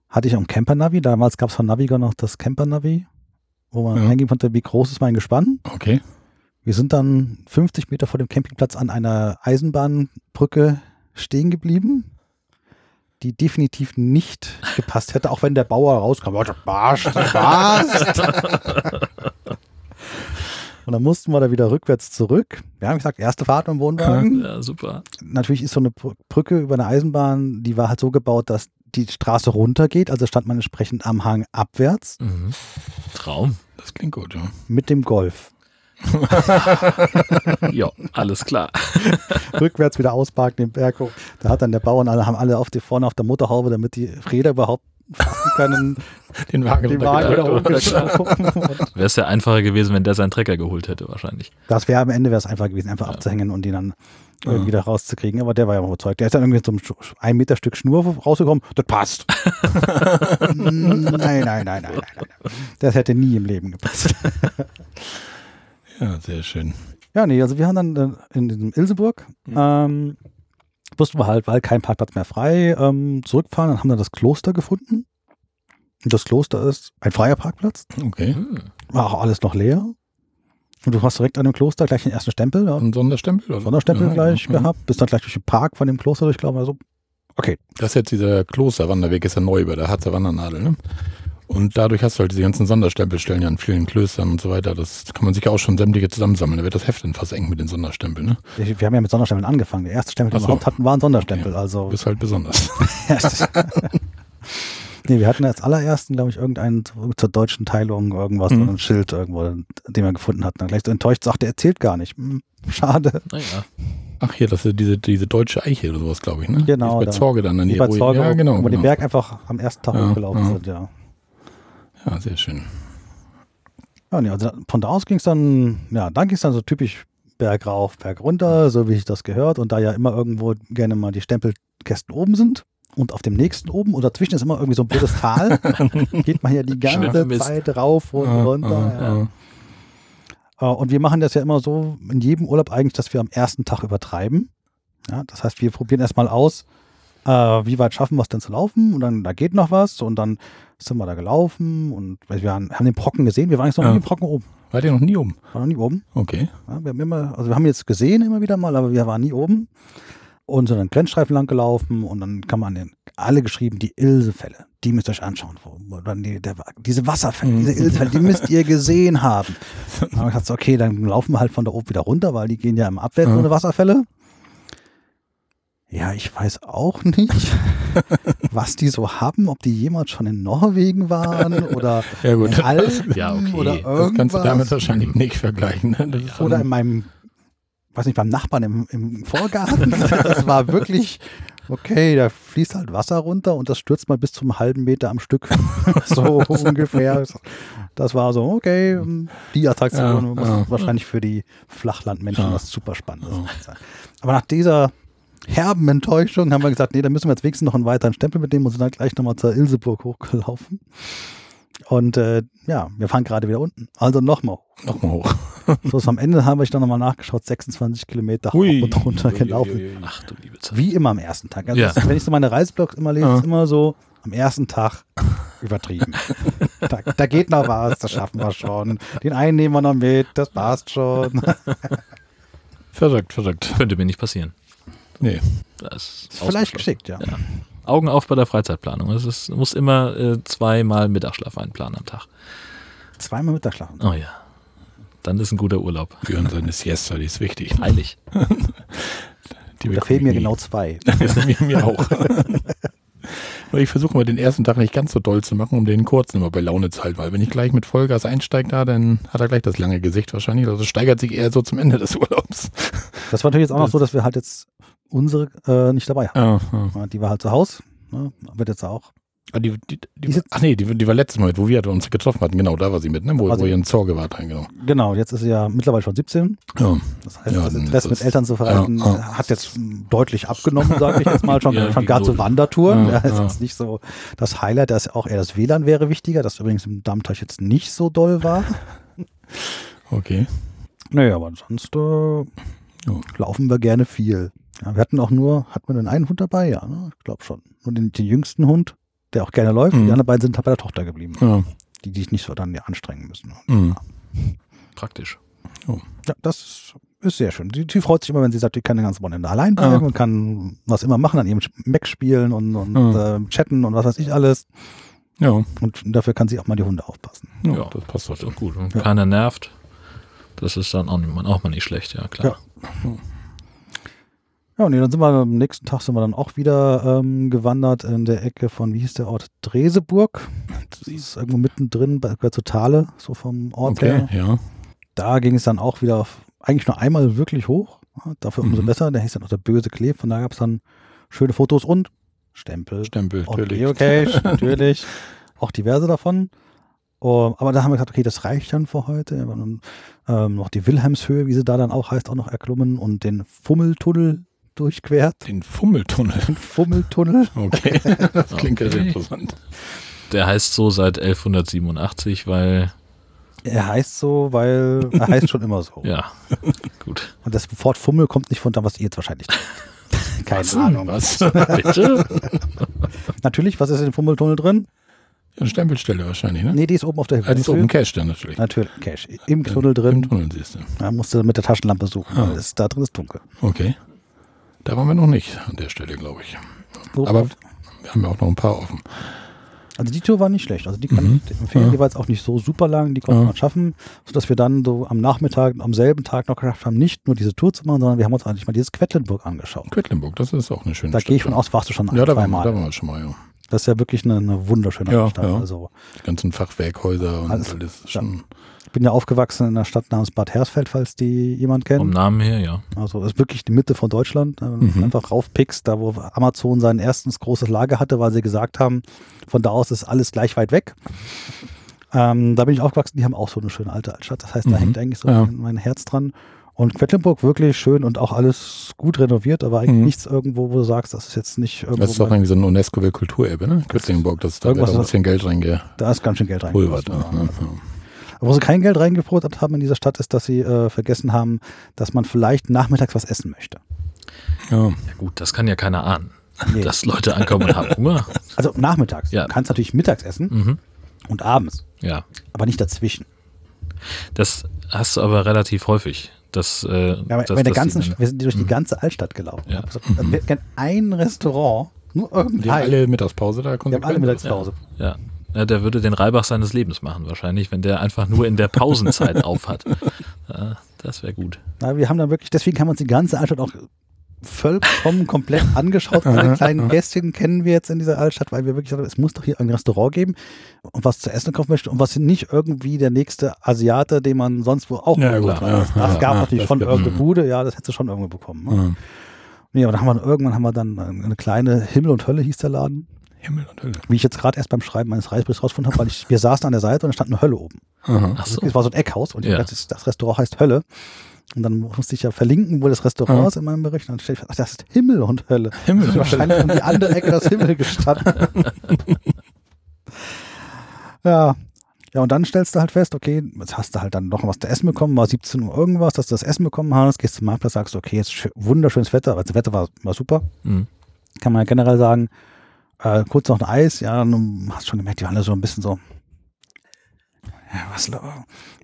Hatte ich auch ein Camper-Navi. Damals gab es von Navigo noch das Camper-Navi, wo man Ja. eingeben konnte, wie groß ist mein Gespann. Okay. Wir sind dann 50 Meter vor dem Campingplatz an einer Eisenbahnbrücke stehen geblieben, die definitiv nicht gepasst hätte, auch wenn der Bauer rauskam. Oh, das passt, das passt. Und dann mussten wir da wieder rückwärts zurück. Wir haben gesagt, erste Fahrt im Wohnwagen. Ja, super. Natürlich ist so eine Br- Brücke über eine Eisenbahn, die war halt so gebaut, dass die Straße runtergeht, also stand man entsprechend am Hang abwärts Mhm. Traum. Das klingt gut, ja. mit dem Golf. Ja, alles klar. rückwärts wieder ausparken, den Berg hoch. Da hat dann der Bauer und alle haben alle auf die, vorne auf der Motorhaube, damit die Räder überhaupt können, Den Wagen den Wagen hochgeschoben. Und Wäre es ja einfacher gewesen, wenn der seinen Trecker geholt hätte, wahrscheinlich. Das wäre am Ende wäre es einfach gewesen, einfach abzuhängen und den dann irgendwie wieder rauszukriegen. Aber der war ja überzeugt. Der ist dann irgendwie zum Sch- ein Meter Stück Schnur rausgekommen. Das passt. nein, nein, nein, nein, nein, nein. Das hätte nie im Leben gepasst. Ja, sehr schön. Ja, nee, also wir haben dann äh, in diesem Ilseburg, ähm, mussten wir halt, weil kein Parkplatz mehr frei, ähm, zurückfahren. Dann haben wir das Kloster gefunden. Und das Kloster ist ein freier Parkplatz. Okay. Hm. War auch alles noch leer. Und du hast direkt an dem Kloster gleich den ersten Stempel, ja, Ein Sonderstempel? Oder? Sonderstempel Ja, gleich ja, ja. gehabt. Bist dann gleich durch den Park von dem Kloster durchgelaufen. Also, okay. Das ist jetzt dieser Klosterwanderweg, ist ja neu bei der Harzer Wandernadel, ne? Und dadurch hast du halt diese ganzen Sonderstempelstellen ja an vielen Klöstern und so weiter. Das kann man sich auch schon sämtliche zusammensammeln. Da wird das Heft dann fast eng mit den Sonderstempeln, ne? Wir haben ja mit Sonderstempeln angefangen. Der erste Stempel, den Ach wir so. überhaupt hatten, war ein Sonderstempel. Du Also, bist halt besonders. nee, wir hatten als allerersten, glaube ich, irgendeinen zur deutschen Teilung irgendwas, Mhm. so ein Schild irgendwo, den wir gefunden hatten. Dann gleich so enttäuscht, sagt, der erzählt gar nicht. Hm, schade. Naja. Ach hier, das ist diese, diese deutsche Eiche oder sowas, glaube ich, ne? Genau, Die ist bei da. Zorge dann an Die die bei Zorge, Ja, genau. wo wir den genau. Berg einfach am ersten Tag Ja, hochgelaufen ja. sind, ja. Ja, sehr schön. Ja, nee, also von da aus ging es dann, ja, dann ging es dann so typisch Berg rauf, Berg runter, so wie ich das gehört. Und da ja immer irgendwo gerne mal die Stempelkästen oben sind und auf dem nächsten oben und dazwischen ist immer irgendwie so ein blödes Tal, geht man ja die ganze. Zeit rauf und Ah, runter. ah, ja. ah. Äh, Und wir machen das ja immer so in jedem Urlaub eigentlich, dass wir am ersten Tag übertreiben. Ja, das heißt, wir probieren erstmal aus, äh, wie weit schaffen wir es denn zu laufen und dann da geht noch was und dann sind wir da gelaufen und wir haben, haben den Brocken gesehen, wir waren jetzt noch Ja. nie im Brocken oben, Wart ihr noch nie oben? waren noch nie oben. Okay. Ja, wir haben immer, also wir haben jetzt gesehen immer wieder mal, aber wir waren nie oben und sind dann Grenzstreifen lang gelaufen und dann kann man den, alle geschrieben, die Ilsefälle, die müsst ihr euch anschauen. Dann die, der, diese Wasserfälle, Mhm. diese Ilsefälle, die müsst ihr gesehen haben. Dann habe ich gesagt, okay, dann laufen wir halt von da oben wieder runter, weil die gehen ja im Abwärts Ja. ohne Wasserfälle. Ja, ich weiß auch nicht, was die so haben, ob die jemals schon in Norwegen waren oder Ja gut, in Alpen Ja, okay. oder irgendwas. das kannst du damit wahrscheinlich nicht vergleichen. Ne? Oder in meinem, weiß nicht, beim Nachbarn im, im Vorgarten. Das war wirklich, okay, da fließt halt Wasser runter und das stürzt mal bis zum halben Meter am Stück. so ungefähr. Das war so, okay, die Attraktion Ja, wahrscheinlich für die Flachlandmenschen was super Spannendes sein. Aber nach dieser herben Enttäuschung haben wir gesagt, nee, da müssen wir jetzt wenigstens noch einen weiteren Stempel mitnehmen und sind dann gleich nochmal zur Ilseburg hochgelaufen. Und äh, ja, wir fahren gerade wieder unten. Also nochmal hoch. Nochmal hoch. So, ist am Ende habe ich dann nochmal nachgeschaut, 26 Kilometer Hui. hoch und runter gelaufen. Ach du liebe Zeit. Wie immer am ersten Tag. Also Ja. das, wenn ich so meine Reiseblogs immer lese, Ja. ist immer so, am ersten Tag übertrieben. da, da geht noch was, das schaffen wir schon. Den einen nehmen wir noch mit, das passt schon. Verrückt, verrückt. Könnte mir nicht passieren. Nee. Das Ist vielleicht geschickt, ja. Ja. Augen auf bei der Freizeitplanung. Es ist, du musst immer äh, zweimal Mittagsschlaf einplanen am Tag. Zweimal Mittagsschlafen. Oh ja. Dann ist ein guter Urlaub. Björn seine Siesta, die ist wichtig. Heilig. Die Da fehlen mir nie. genau zwei. mir, mir auch. Ich versuche mal den ersten Tag nicht ganz so doll zu machen, um den kurzen immer bei Laune zu halten, weil wenn ich gleich mit Vollgas einsteige da, dann hat er gleich das lange Gesicht wahrscheinlich. Also steigert sich eher so zum Ende des Urlaubs. Das war natürlich jetzt auch noch so, dass wir halt jetzt unsere äh, nicht dabei. Ja, ja. Ja, Die war halt zu Hause. Ne? Wird jetzt auch. Ah, die, die, die, Die ach nee, die, die war letztes Mal mit, wo wir uns getroffen hatten. Genau, da war sie mit, ne? wo, wo ihr in Zorge wart. Genau. Genau, jetzt ist sie ja mittlerweile schon 17. Ja. Das heißt, Ja, das Interesse mit Eltern zu verreisen Ja, ja. hat jetzt deutlich abgenommen, sage ich jetzt mal schon. Schon gar zu. Wandertouren. Ja, ist jetzt nicht so das Highlight, dass auch eher das WLAN wäre wichtiger, das übrigens im Dammteich jetzt nicht so doll war. Okay. Naja, aber sonst äh, laufen wir gerne viel. Ja, wir hatten auch nur, hatten wir denn einen Hund dabei? Ja, ne? ich glaube schon. Nur den, den jüngsten Hund, der auch gerne läuft. Mhm. Die anderen beiden sind halt bei der Tochter geblieben, Ja. die die sich nicht so dann ja anstrengen müssen. Mhm. Praktisch. Ja, das ist sehr schön. Sie, sie freut sich immer, wenn sie sagt, die kann den ganzen Wochenende allein bleiben Ja. und kann was immer machen, an ihrem Mac spielen und, und Ja. äh, chatten und was weiß ich alles. Ja. Und dafür kann sie auch mal die Hunde aufpassen. ja, Ja. das passt ist auch gut. Und Ja. keiner nervt. Das ist dann auch, auch mal nicht schlecht, ja klar. Ja, und dann sind wir am nächsten Tag sind wir dann auch wieder ähm, gewandert in der Ecke von, wie hieß der Ort? Dreseburg. Das ist irgendwo mittendrin, bei, zu Thale, so vom Ort Okay, her. ja. Da ging es dann auch wieder auf, eigentlich nur einmal wirklich hoch. Ja, dafür umso Mhm. besser. Der hieß dann auch der böse Klee. Von da gab es dann schöne Fotos und Stempel. Stempel, Und natürlich. Geocache, natürlich. Auch diverse davon. Oh, aber da haben wir gesagt, okay, das reicht dann für heute. Wir haben ähm, noch die Wilhelmshöhe, wie sie da dann auch heißt, auch noch erklommen und den Fummeltunnel durchquert. Den Fummeltunnel. Den Fummeltunnel. Okay, das klingt ja sehr Okay. interessant. Der heißt so seit 1187, weil, Er heißt so, weil er heißt schon immer so. ja, gut. Und das Wort Fummel kommt nicht von da, was ihr jetzt wahrscheinlich denkt. Keine Was? Ahnung. Was? Bitte? Natürlich, was ist in dem Fummeltunnel drin? Eine Stempelstelle wahrscheinlich, ne? Nee, die ist oben auf der Ah, die ist oben Cash dann natürlich. Natürlich, Cash. Im Tunnel Im drin. Tunnel siehst du. Da musst du mit der Taschenlampe suchen, Ah. weil es da drin ist dunkel. Okay. Da waren wir noch nicht an der Stelle, glaube ich. So, Aber wir haben ja auch noch ein paar offen. also die Tour war nicht schlecht. Also die kann Mhm. ich empfehlen. Ja. Die war jetzt auch nicht so super lang. Die konnte Ja. man schaffen, sodass wir dann so am Nachmittag, am selben Tag noch geschafft haben, nicht nur diese Tour zu machen, sondern wir haben uns eigentlich mal dieses Quedlinburg angeschaut. Quedlinburg, das ist auch eine schöne Da Stadt. gehe ich von aus, warst du schon Ja, da waren, wir, zweimal. da waren wir schon mal, ja. Das ist ja wirklich eine, eine wunderschöne Ja, Stadt. ja. Also Die ganzen Fachwerkhäuser und Alles- alles. schon. Ich bin ja aufgewachsen in einer Stadt namens Bad Hersfeld, falls die jemand kennt. Vom Namen her, ja. Also ist wirklich die Mitte von Deutschland. Wenn du Mhm. einfach raufpickst, da wo Amazon sein erstes großes Lager hatte, weil sie gesagt haben, von da aus ist alles gleich weit weg. Ähm, da bin ich aufgewachsen, die haben auch so eine schöne alte Altstadt. Das heißt, da Mhm. hängt eigentlich so Ja. mein, Herz dran. Und Quedlinburg wirklich schön und auch alles gut renoviert, aber eigentlich Mhm. nichts irgendwo, wo du sagst, das ist jetzt nicht irgendwo. Das ist doch irgendwie so ein UNESCO-Weltkulturerbe, ne? Quedlinburg, das da wird ein bisschen Geld reingepulvert. da ist ganz schön Geld Ja, reingepulvert. Wo sie kein Geld reingepulvert haben in dieser Stadt, ist, dass sie äh, vergessen haben, dass man vielleicht nachmittags was essen möchte. ja. Ja gut, das kann ja keiner ahnen. Nee. Dass Leute ankommen und haben Hunger. Also nachmittags. Ja. Du kannst natürlich mittags essen Mhm. und abends, Ja. aber nicht dazwischen. Das hast du aber relativ häufig. Das, äh, Ja, dass die ganzen, dann- wir sind durch die ganze Altstadt gelaufen. Ja. Hab gesagt, da wäre gern ein Restaurant, nur Die haben irgendein. alle Mittagspause da Die haben alle Mittagspause. Ja. ja, der würde den Reibach seines Lebens machen wahrscheinlich, wenn der einfach nur in der Pausenzeit aufhat. Ja, das wäre gut. Na, wir haben dann wirklich, deswegen haben wir uns die ganze Altstadt auch vollkommen komplett angeschaut. Alle kleinen Gästchen kennen wir jetzt in dieser Altstadt, weil wir wirklich sagen, es muss doch hier ein Restaurant geben und was zu essen kaufen möchte und was nicht irgendwie der nächste Asiate, den man sonst wo auch Ja, gut, ja. Das ja, gab ja, natürlich schon irgendeine mhm. Bude, ja, das hättest du schon irgendwo bekommen. Ne? Ja. Nee, aber dann haben wir irgendwann haben wir dann eine kleine Himmel und Hölle hieß der Laden. Himmel und Hölle. Wie ich jetzt gerade erst beim Schreiben meines Reiseberichts rausgefunden habe, weil ich, wir saßen an der Seite und da stand eine Hölle oben. Aha. Ach so. Es war so ein Eckhaus und ich Ja. dachte, das, das Restaurant heißt Hölle. Und dann musste ich ja verlinken, wo das Restaurant Ja. ist in meinem Bericht. Und dann steht, ach, das ist Himmel und Hölle. Himmel Das ist wahrscheinlich um die andere Ecke das Himmel gestanden. ja. Ja, und dann stellst du halt fest, okay, jetzt hast du halt dann noch was zu essen bekommen, war 17 Uhr irgendwas, dass du das Essen bekommen hast, gehst zum Marktplatz, sagst, okay, jetzt schö- wunderschönes Wetter, also das Wetter war, war super, Mhm. kann man ja generell sagen. Äh, kurz noch ein Eis, ja, dann hast schon gemerkt, die waren alle so ein bisschen so. Ja, was, lo-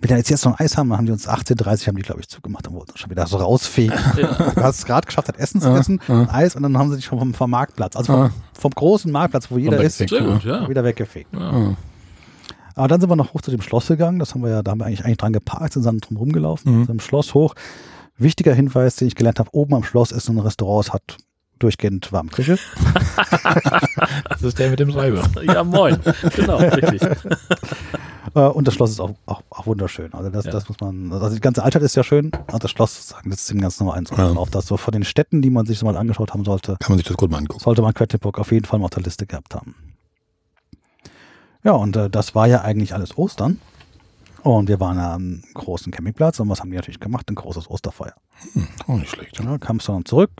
wenn wir jetzt jetzt noch ein Eis haben, dann haben die uns 18.30 haben die, glaube ich, zugemacht und wollten uns schon wieder so rausfegen. Du hast es gerade geschafft, hat Essen zu Ja, essen, ja. ein Eis und dann haben sie dich schon vom, vom Marktplatz, also vom, vom großen Marktplatz, wo jeder ist, gut, ja. wieder weggefegt. ja. Ah. Aber dann sind wir noch hoch zu dem Schloss gegangen, das haben wir ja, da haben wir eigentlich, eigentlich dran geparkt, sind dann drum rumgelaufen, Mhm. zum Schloss hoch. Wichtiger Hinweis, den ich gelernt habe, oben am Schloss ist ein Restaurant, es hat durchgehend warme Küche. Das ist der mit dem Schreiber. ja, moin. Genau, richtig. Äh, und das Schloss ist auch, auch, auch wunderschön. Also das, Ja. das muss man, also die ganze Altstadt ist ja schön, aber das Schloss sagen, das ist dem Ganzen Nummer eins Ja. auf. Das so von den Städten, die man sich so mal angeschaut haben sollte, Kann man sich das gut mal angucken. sollte man Quedlinburg auf jeden Fall mal auf der Liste gehabt haben. Ja, und äh, das war ja eigentlich alles Ostern. Und wir waren am großen Campingplatz und was haben die natürlich gemacht? Ein großes Osterfeuer. Auch nicht schlecht. Ja. Ja, kamst du dann zurück,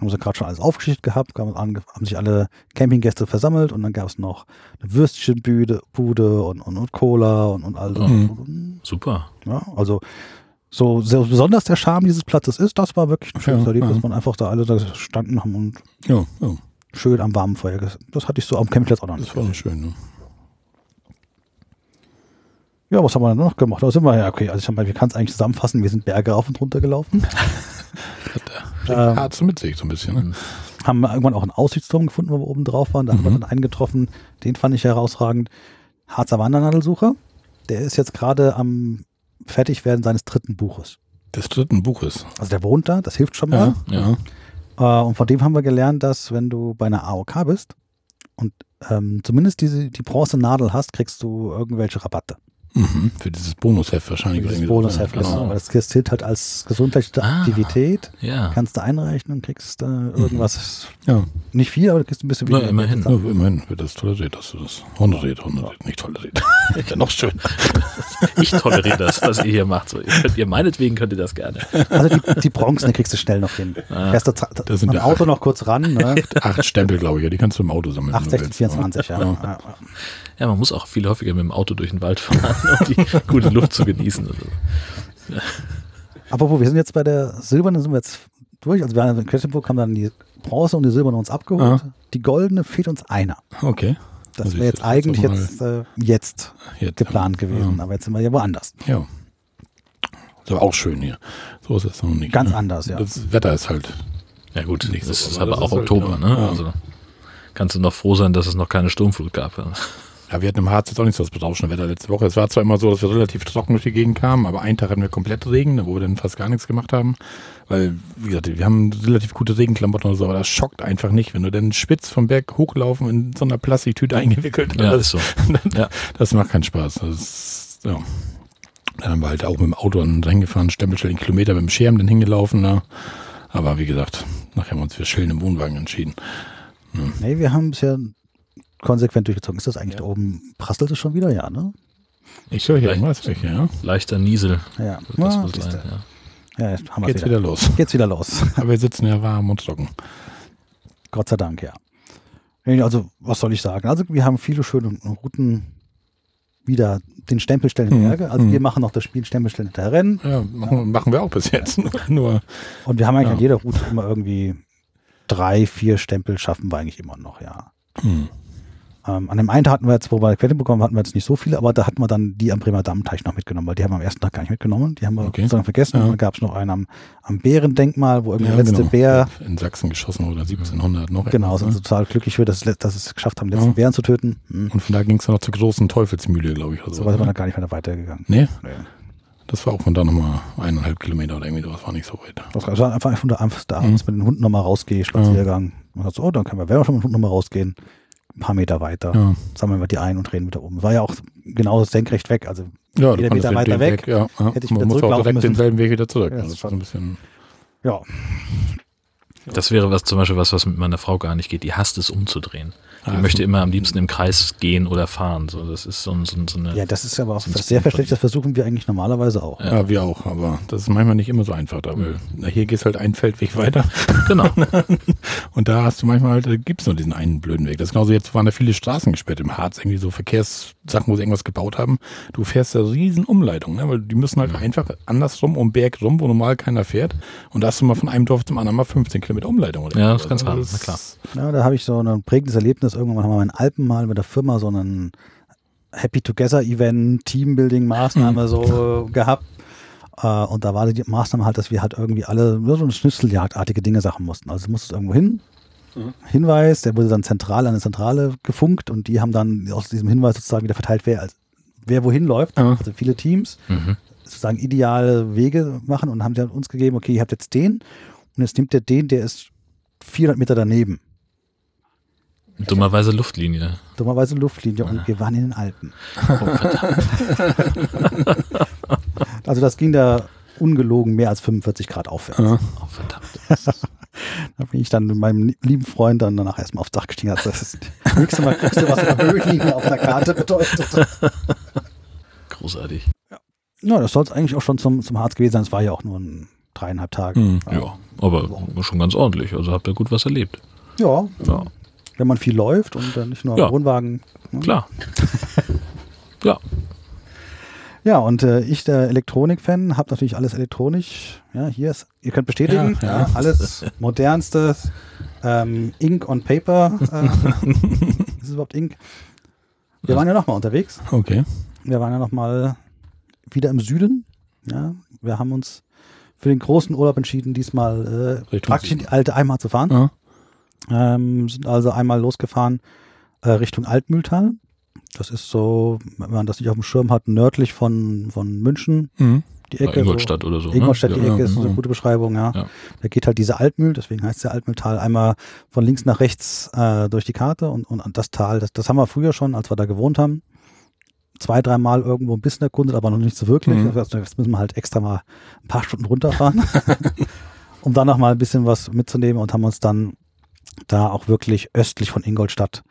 haben sie gerade schon alles aufgeschichtet gehabt, haben, sich alle Campinggäste versammelt und dann gab es noch eine Würstchenbude Bude und, und, und Cola und, und all so. Mhm. Super. Ja, also so, so besonders der Charme dieses Platzes ist, das war wirklich ein schönes Ja, Erlebnis, ja. dass man einfach da alle da gestanden haben und Ja, ja, schön am warmen Feuer. Das hatte ich so am Campingplatz auch noch nicht. das war schön. Ne? Ja, was haben wir dann noch gemacht? Da sind wir ja, okay, also ich wir können es eigentlich zusammenfassen, wir sind Berge rauf und runter gelaufen. Ähm, Hart mit sich so ein bisschen. Ne? haben wir irgendwann auch einen Aussichtsturm gefunden, wo wir oben drauf waren. Da haben wir Mhm. dann einen getroffen, den fand ich herausragend. Harzer Wandernadelsucher, der ist jetzt gerade am Fertigwerden seines dritten Buches. Des dritten Buches. Also der wohnt da, das hilft schon mal. Ja, ja. Äh, und von dem haben wir gelernt, dass wenn du bei einer AOK bist und ähm, zumindest diese, die Bronzenadel hast, kriegst du irgendwelche Rabatte. Mhm. Für dieses Bonusheft wahrscheinlich. Dieses irgendwie so. Bonusheft, Ja, genau. genau. Weil das zählt halt als gesundheitliche Ah. Aktivität. Ja. Kannst du einreichen und kriegst äh, irgendwas, Ja. nicht viel, aber du kriegst ein bisschen weniger. immerhin. ja, immerhin wird das toleriert, dass du das honoriert, honoriert, nicht toleriert. ja, noch schön. Ich toleriere das, was ihr hier macht. So, ihr, könnt, ihr meinetwegen könnt ihr das gerne. Also die, die Bronzen, die kriegst du schnell noch hin. Ah. Fährst du Das sind mit dem ja Auto noch kurz ran, ne? Acht Stempel, glaube ich, ja, die kannst du im Auto sammeln. 8, wenn du 16, willst, ne? 24, ja. Ja. Ja. Ja, man muss auch viel häufiger mit dem Auto durch den Wald fahren, um die gute Luft zu genießen. Also, Apropos, wir sind jetzt bei der Silbernen, sind wir jetzt durch. Also wir haben in Quedlinburg haben dann die Bronze und die Silberne uns abgeholt. Ah. Die goldene fehlt uns einer. Okay. Das Also wäre jetzt eigentlich jetzt, äh, jetzt Jetzt, geplant gewesen, aber jetzt sind wir ja woanders. Ja. Ist aber auch schön hier. So ist es noch nicht. Ganz ne? anders, ja. Das Wetter ist halt. Ja gut, Nicht so, das ist aber das auch ist halt, Oktober, ja. ne? Ja. Also kannst du noch froh sein, dass es noch keine Sturmflut gab. Ja. Ja, wir hatten im Harz jetzt auch nicht so das berauschende Wetter letzte Woche. Es war zwar immer so, dass wir relativ trocken durch die Gegend kamen, aber einen Tag hatten wir komplett Regen, wo wir dann fast gar nichts gemacht haben. Weil, wie gesagt, wir haben relativ gute Regenklamotten oder so, aber das schockt einfach nicht, wenn du dann spitz vom Berg hochlaufen in so einer Plastiktüte eingewickelt. Ja, das, ist so. Ja. das macht keinen Spaß. Das ist, ja. Dann haben wir halt auch mit dem Auto dann hingefahren, Stempelstellen Kilometer mit dem Schirm dann hingelaufen. Ne? Aber wie gesagt, nachher haben wir uns für Schillen im Wohnwagen entschieden. Nee, wir haben bisher konsequent durchgezogen. Ist das eigentlich da oben? Prasselt es schon wieder? Ja, ne? Ich höre hier irgendwas weg, ja. Leichter Niesel. Ja, Das Ah, siehste. sein, ja. ja jetzt haben wir Geht's wieder. wieder los. Geht's wieder los. Aber wir sitzen ja warm und trocken. Gott sei Dank, ja. Also, was soll ich sagen? Also, wir haben viele schöne Routen wieder den Stempelstellen in Mhm. Berge. Also, Mhm. wir machen noch das Spiel Stempelstellen hinter Rennen. Ja, machen, machen wir auch bis jetzt. Nur, Und wir haben eigentlich Ja. an jeder Route immer irgendwie drei, vier Stempel schaffen wir eigentlich immer noch, ja. hm. Ähm, an dem einen Tag hatten wir jetzt, wo wir Quelle bekommen hatten wir jetzt nicht so viele, aber da hatten wir dann die am Bremer Dammteich noch mitgenommen, weil die haben wir am ersten Tag gar nicht mitgenommen. Die haben wir Okay. sozusagen vergessen. Ja. Und dann gab es noch einen am, am Bärendenkmal, wo irgendwie ja, der letzte genau. Bär, in Sachsen geschossen oder 1700 noch. genau, sind ne? total glücklich für, dass, dass es geschafft haben, den letzten Ja. Bären zu töten. Hm. Und von da ging es dann noch zur großen Teufelsmühle, glaube ich. Oder So so, weit sind wir ne? dann gar nicht weiter weitergegangen. Nee, Nee. das war auch von da nochmal eineinhalb Kilometer oder irgendwie sowas, war nicht so weit. Das war einfach, einfach da abends da Mhm. mit den Hunden nochmal rausgehe, Spaziergang. Und hat so, oh, dann können wir, wenn wir schon mit dem Hund nochmal rausgehen, ein paar Meter weiter, Ja, sammeln wir die ein und drehen wieder um. War ja auch genau senkrecht weg. Also ja Jeder Meter weiter Weg, weg, ja, ja. hätte ich Man wieder muss auch direkt müssen. denselben Weg wieder zurück. Ja, das das ist ein bisschen. ja, Das wäre was zum Beispiel was, was mit meiner Frau gar nicht geht. Die hasst es umzudrehen. Die möchte so. immer am liebsten im Kreis gehen oder fahren. So, das ist so, ein- so, so eine. ja, das ist aber auch das sehr verständlich. Das versuchen wir eigentlich normalerweise auch. Ja. Ja. wir auch, aber das ist manchmal nicht immer so einfach. Da, na, hier gehst halt einen Feldweg weiter Genau. und da hast du manchmal halt, da gibt's nur diesen einen blöden Weg. Das ist genauso, jetzt waren da viele Straßen gesperrt im Harz, irgendwie so Verkehrssachen, wo sie irgendwas gebaut haben. Du fährst da riesen Umleitungen, ne? weil die müssen halt einfach andersrum um den Berg rum, wo normal keiner fährt. Und da hast du mal von einem Dorf zum anderen mal 15 Kilometer Umleitung. Oder Ja, das kannst du Also na klar. Ja, da habe ich so ein prägendes Erlebnis. Irgendwann haben wir in Alpen mal mit der Firma so einen Happy Together Event, Teambuilding Maßnahme so gehabt. Äh, und da war die Maßnahme halt, dass wir halt irgendwie alle nur so eine Schnitzeljagdartige Dinge Sachen mussten. Also du musstest irgendwo hin. Hinweis, der wurde dann zentral an eine Zentrale gefunkt und die haben dann aus diesem Hinweis sozusagen wieder verteilt, wer, als, wer wohin läuft. Ja. Also viele Teams Mhm. sozusagen ideale Wege machen und haben sie uns gegeben, okay, ihr habt jetzt den und jetzt nimmt ihr den, der ist 400 Meter daneben. Dummerweise Luftlinie. Dummerweise Luftlinie und wir waren in den Alpen. Oh, verdammt. Also das ging da ungelogen mehr als 45 Grad aufwärts. Oh, verdammt. Da bin ich dann mit meinem lieben Freund dann danach erstmal aufs Dach gestiegen. Also das ist das nächste Mal guckst du, was eine Höhenlinie auf einer Karte bedeutet. Großartig. Ja, das soll es eigentlich auch schon zum, zum Harz gewesen sein. Es war ja auch nur ein dreieinhalb Tage. Hm. Ja, aber schon ganz ordentlich. Also habt ihr gut was erlebt. Ja, Ja, wenn man viel läuft und dann nicht nur Ja. Wohnwagen. ne? klar. Ja, Ja, und äh, ich, der Elektronik-Fan, habe natürlich alles elektronisch. Ja, hier ist, ihr könnt bestätigen, Ja, ja, alles modernstes. Ähm, Ink on Paper. Äh, ist es überhaupt Ink? Wir waren ja nochmal unterwegs. Okay. Wir waren ja nochmal wieder im Süden. Ja, wir haben uns für den großen Urlaub entschieden, diesmal äh, praktisch in die alte Heimat zu fahren. Ja. Ähm, sind also einmal losgefahren äh, Richtung Altmühltal. Das ist so, wenn man das nicht auf dem Schirm hat, nördlich von, von München, Mhm. die Ecke. Ingolstadt oder so. So, Ingolstadt, ne? die Ja, Ecke ist ja, eine ja. gute Beschreibung, ja. Ja. Da geht halt diese Altmühl, deswegen heißt es ja Altmühltal, einmal von links nach rechts äh, durch die Karte und, und das Tal, das, das haben wir früher schon, als wir da gewohnt haben. Zwei, dreimal irgendwo ein bisschen erkundet, aber noch nicht so wirklich. Mhm. Also jetzt müssen wir halt extra mal ein paar Stunden runterfahren, um dann noch mal ein bisschen was mitzunehmen und haben uns dann da auch wirklich östlich von Ingolstadt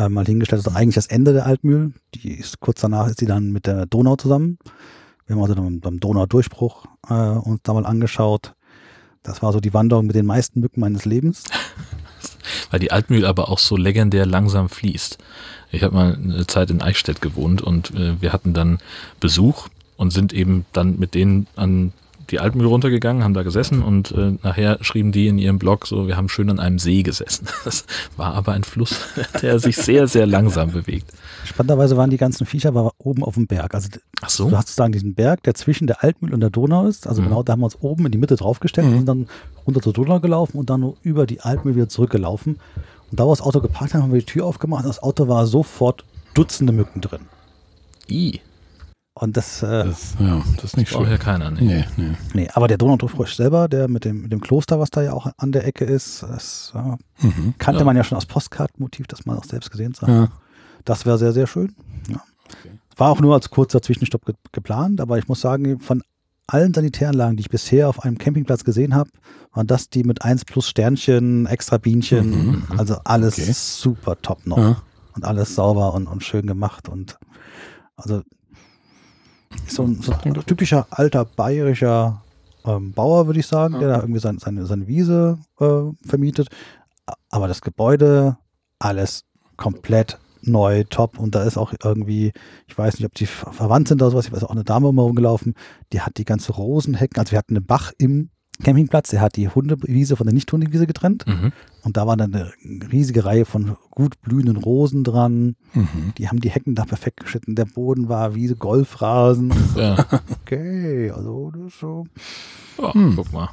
äh, mal hingestellt. Das ist eigentlich das Ende der Altmühl. Die ist kurz danach ist sie dann mit der Donau zusammen. Wir haben also dann beim Donaudurchbruch äh, uns da mal angeschaut. Das war so die Wanderung mit den meisten Mücken meines Lebens. Weil die Altmühl aber auch so legendär langsam fließt. Ich habe mal eine Zeit in Eichstätt gewohnt und äh, wir hatten dann Besuch und sind eben dann mit denen an die Alpen runtergegangen, haben da gesessen und äh, nachher schrieben die in ihrem Blog so, wir haben schön an einem See gesessen. Das war aber ein Fluss, der sich sehr, sehr langsam bewegt. Spannenderweise waren die ganzen Viecher aber oben auf dem Berg. Also Ach so? du hast sozusagen diesen Berg, der zwischen der Altmühl und der Donau ist. Also Mhm. genau da haben wir uns oben in die Mitte draufgestellt Mhm. und sind dann runter zur Donau gelaufen und dann nur über die Altmühl wieder zurückgelaufen. Und da wir das Auto geparkt haben, haben wir die Tür aufgemacht. Das Auto war sofort Dutzende Mücken drin. I, Und das, äh, Das, ja, das ist nicht schön. ja keiner. Nee. Nee, nee. nee, aber der Donaudurchfrosch selber, der mit dem, mit dem Kloster, was da ja auch an der Ecke ist, das äh, Mhm. kannte Ja. man ja schon aus Postkartenmotiv, das man auch selbst gesehen hat. Ja. Das wäre sehr, sehr schön. Ja. Okay. War auch nur als kurzer Zwischenstopp ge geplant, aber ich muss sagen, von allen Sanitäranlagen, die ich bisher auf einem Campingplatz gesehen habe, waren das die mit 1 plus Sternchen, extra Bienchen, Mhm, also alles Okay. super top noch Ja. und alles sauber und, und schön gemacht und also so ein, so ein typischer alter bayerischer ähm, Bauer, würde ich sagen, der da irgendwie sein, seine, seine Wiese äh, vermietet. Aber das Gebäude, alles komplett neu, top. Und da ist auch irgendwie, ich weiß nicht, ob die ver- verwandt sind oder sowas, ich weiß auch eine Dame rumgelaufen, die hat die ganze Rosenhecken, also wir hatten einen Bach im Campingplatz, der hat die Hundewiese von der Nicht-Hundewiese getrennt. Mhm. Und da war dann eine riesige Reihe von gut blühenden Rosen dran. Mhm. Die haben die Hecken da perfekt geschnitten. Der Boden war wie so Golfrasen. Ja. Okay, also das ist so. Oh, Hm. Guck mal.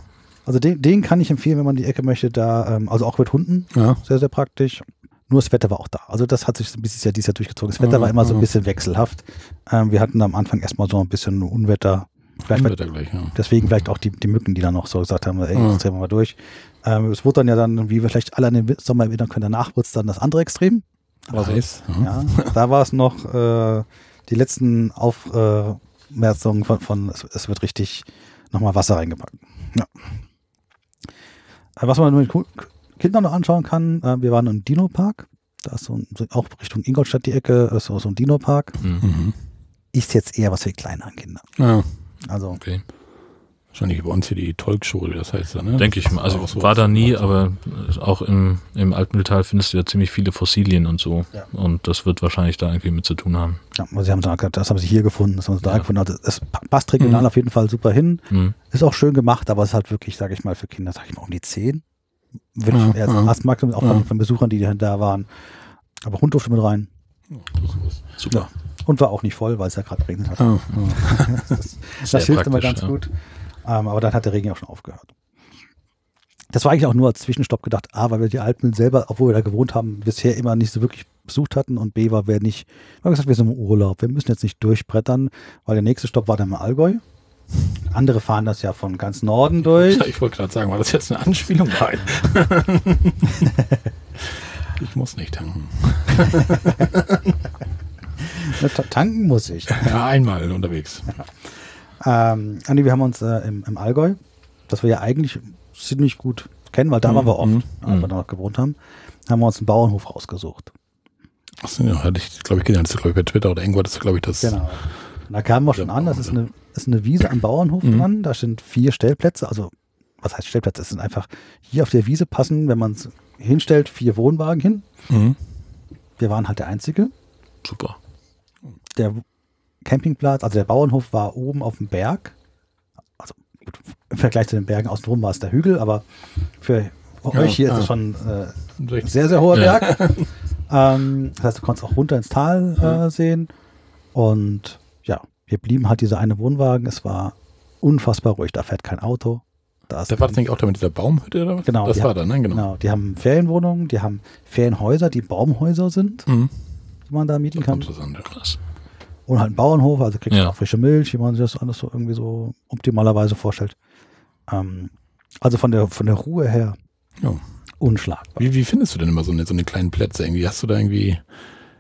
Also den, den kann ich empfehlen, wenn man die Ecke möchte. Da, ähm, also auch mit Hunden, Ja. sehr, sehr praktisch. Nur das Wetter war auch da. Also das hat sich so ein bisschen dieses Jahr durchgezogen. Das Wetter war immer so ein bisschen wechselhaft. Ähm, wir hatten am Anfang erstmal so ein bisschen Unwetter. Vielleicht wird er gleich, ja. Deswegen vielleicht auch die, die Mücken, die dann noch so gesagt haben, ey, Ja. jetzt drehen wir mal durch. Ähm, es wurde dann ja dann, wie wir vielleicht alle an den Sommer erinnern können, danach wurde es dann das andere Extrem. Also, Heiß. Ja. ja, da war es noch äh, die letzten Aufmerzungen von, von es, es wird richtig nochmal Wasser reingepackt. Ja. Äh, was man mit Kindern noch anschauen kann, äh, wir waren im Dino-Park. Da ist so, ein, auch Richtung Ingolstadt die Ecke, ist so, so ein Dino-Park. Mhm. Ist jetzt eher was für die kleineren Kinder. ja. Also Okay. Wahrscheinlich bei uns hier die Tolkshow, wie das heißt da, ne? Denke ich mal. Also war da nie, aber auch im, im Altmühltal findest du ja ziemlich viele Fossilien und so. Ja. Und das wird wahrscheinlich da irgendwie mit zu tun haben. Ja, also sie haben so gesagt, das haben sie hier gefunden, das haben sie da Ja. gefunden. Also es pa- passt regional Mhm. auf jeden Fall super hin. Mhm. Ist auch schön gemacht, aber es ist halt wirklich, sage ich mal, für Kinder, sage ich mal, um die 10. Würde Ja, ich eher ja. Astmarkt auch Ja. von, von Besuchern, die da waren. Aber Hund durfte mit rein. Super. Und war auch nicht voll, weil es ja gerade geregnet hat. Ah, Das, Sehr das hilft immer ganz ja. gut. Ähm, aber dann hat der Regen auch schon aufgehört. Das war eigentlich auch nur als Zwischenstopp gedacht, A, weil wir die Alpen selber, obwohl wir da gewohnt haben, bisher immer nicht so wirklich besucht hatten und B, war wir nicht, wir haben gesagt, wir sind im Urlaub, wir müssen jetzt nicht durchbrettern, weil der nächste Stopp war dann im Allgäu. Andere fahren das ja von ganz Norden durch. Ich wollte gerade sagen, war das jetzt eine Anspielung? Nein. ich muss nicht tanken. Ta- Tanken muss ich. Ja, einmal unterwegs. Ähm, Andi, wir haben uns äh, im, im Allgäu, das wir ja eigentlich ziemlich gut kennen, weil da waren wir oft, Mhm. als wir da noch gewohnt haben, haben wir uns einen Bauernhof rausgesucht. Achso, ja, hatte ich, glaube ich, gesehen, das glaube ich, bei Twitter oder irgendwo, das ist, glaube ich, das. Genau. Und da kamen wir schon an, das ist eine, ist eine Wiese am Bauernhof Mhm. dran, da sind vier Stellplätze, also was heißt Stellplätze? Es sind einfach hier auf der Wiese passen, wenn man es hinstellt, vier Wohnwagen hin. Mhm. Wir waren halt der Einzige. Super. Der Campingplatz, also der Bauernhof war oben auf dem Berg. Also gut, im Vergleich zu den Bergen außenrum war es der Hügel, aber für Ja, euch hier ist ja. es schon äh, ein 16. sehr, sehr hoher Ja. Berg. ähm, das heißt, du konntest auch runter ins Tal äh, sehen. Und ja, wir blieben halt dieser eine Wohnwagen. Es war unfassbar ruhig. Da fährt kein Auto. Da ist Da war das nicht auch da mit dieser Baumhütte oder was? Genau, Das die war haben- da, ne? Genau. Genau, die haben Ferienwohnungen, die haben Ferienhäuser, die Baumhäuser sind, Mhm. die man da mieten kann. Interessant, ja. Krass. Und halt einen Bauernhof, also kriegt Ja. man auch frische Milch, wie man sich das alles so irgendwie so optimalerweise vorstellt. Ähm, also von der, von der Ruhe her Ja. unschlagbar. Wie, wie findest du denn immer so eine, so eine kleinen Plätze irgendwie? Hast du da irgendwie.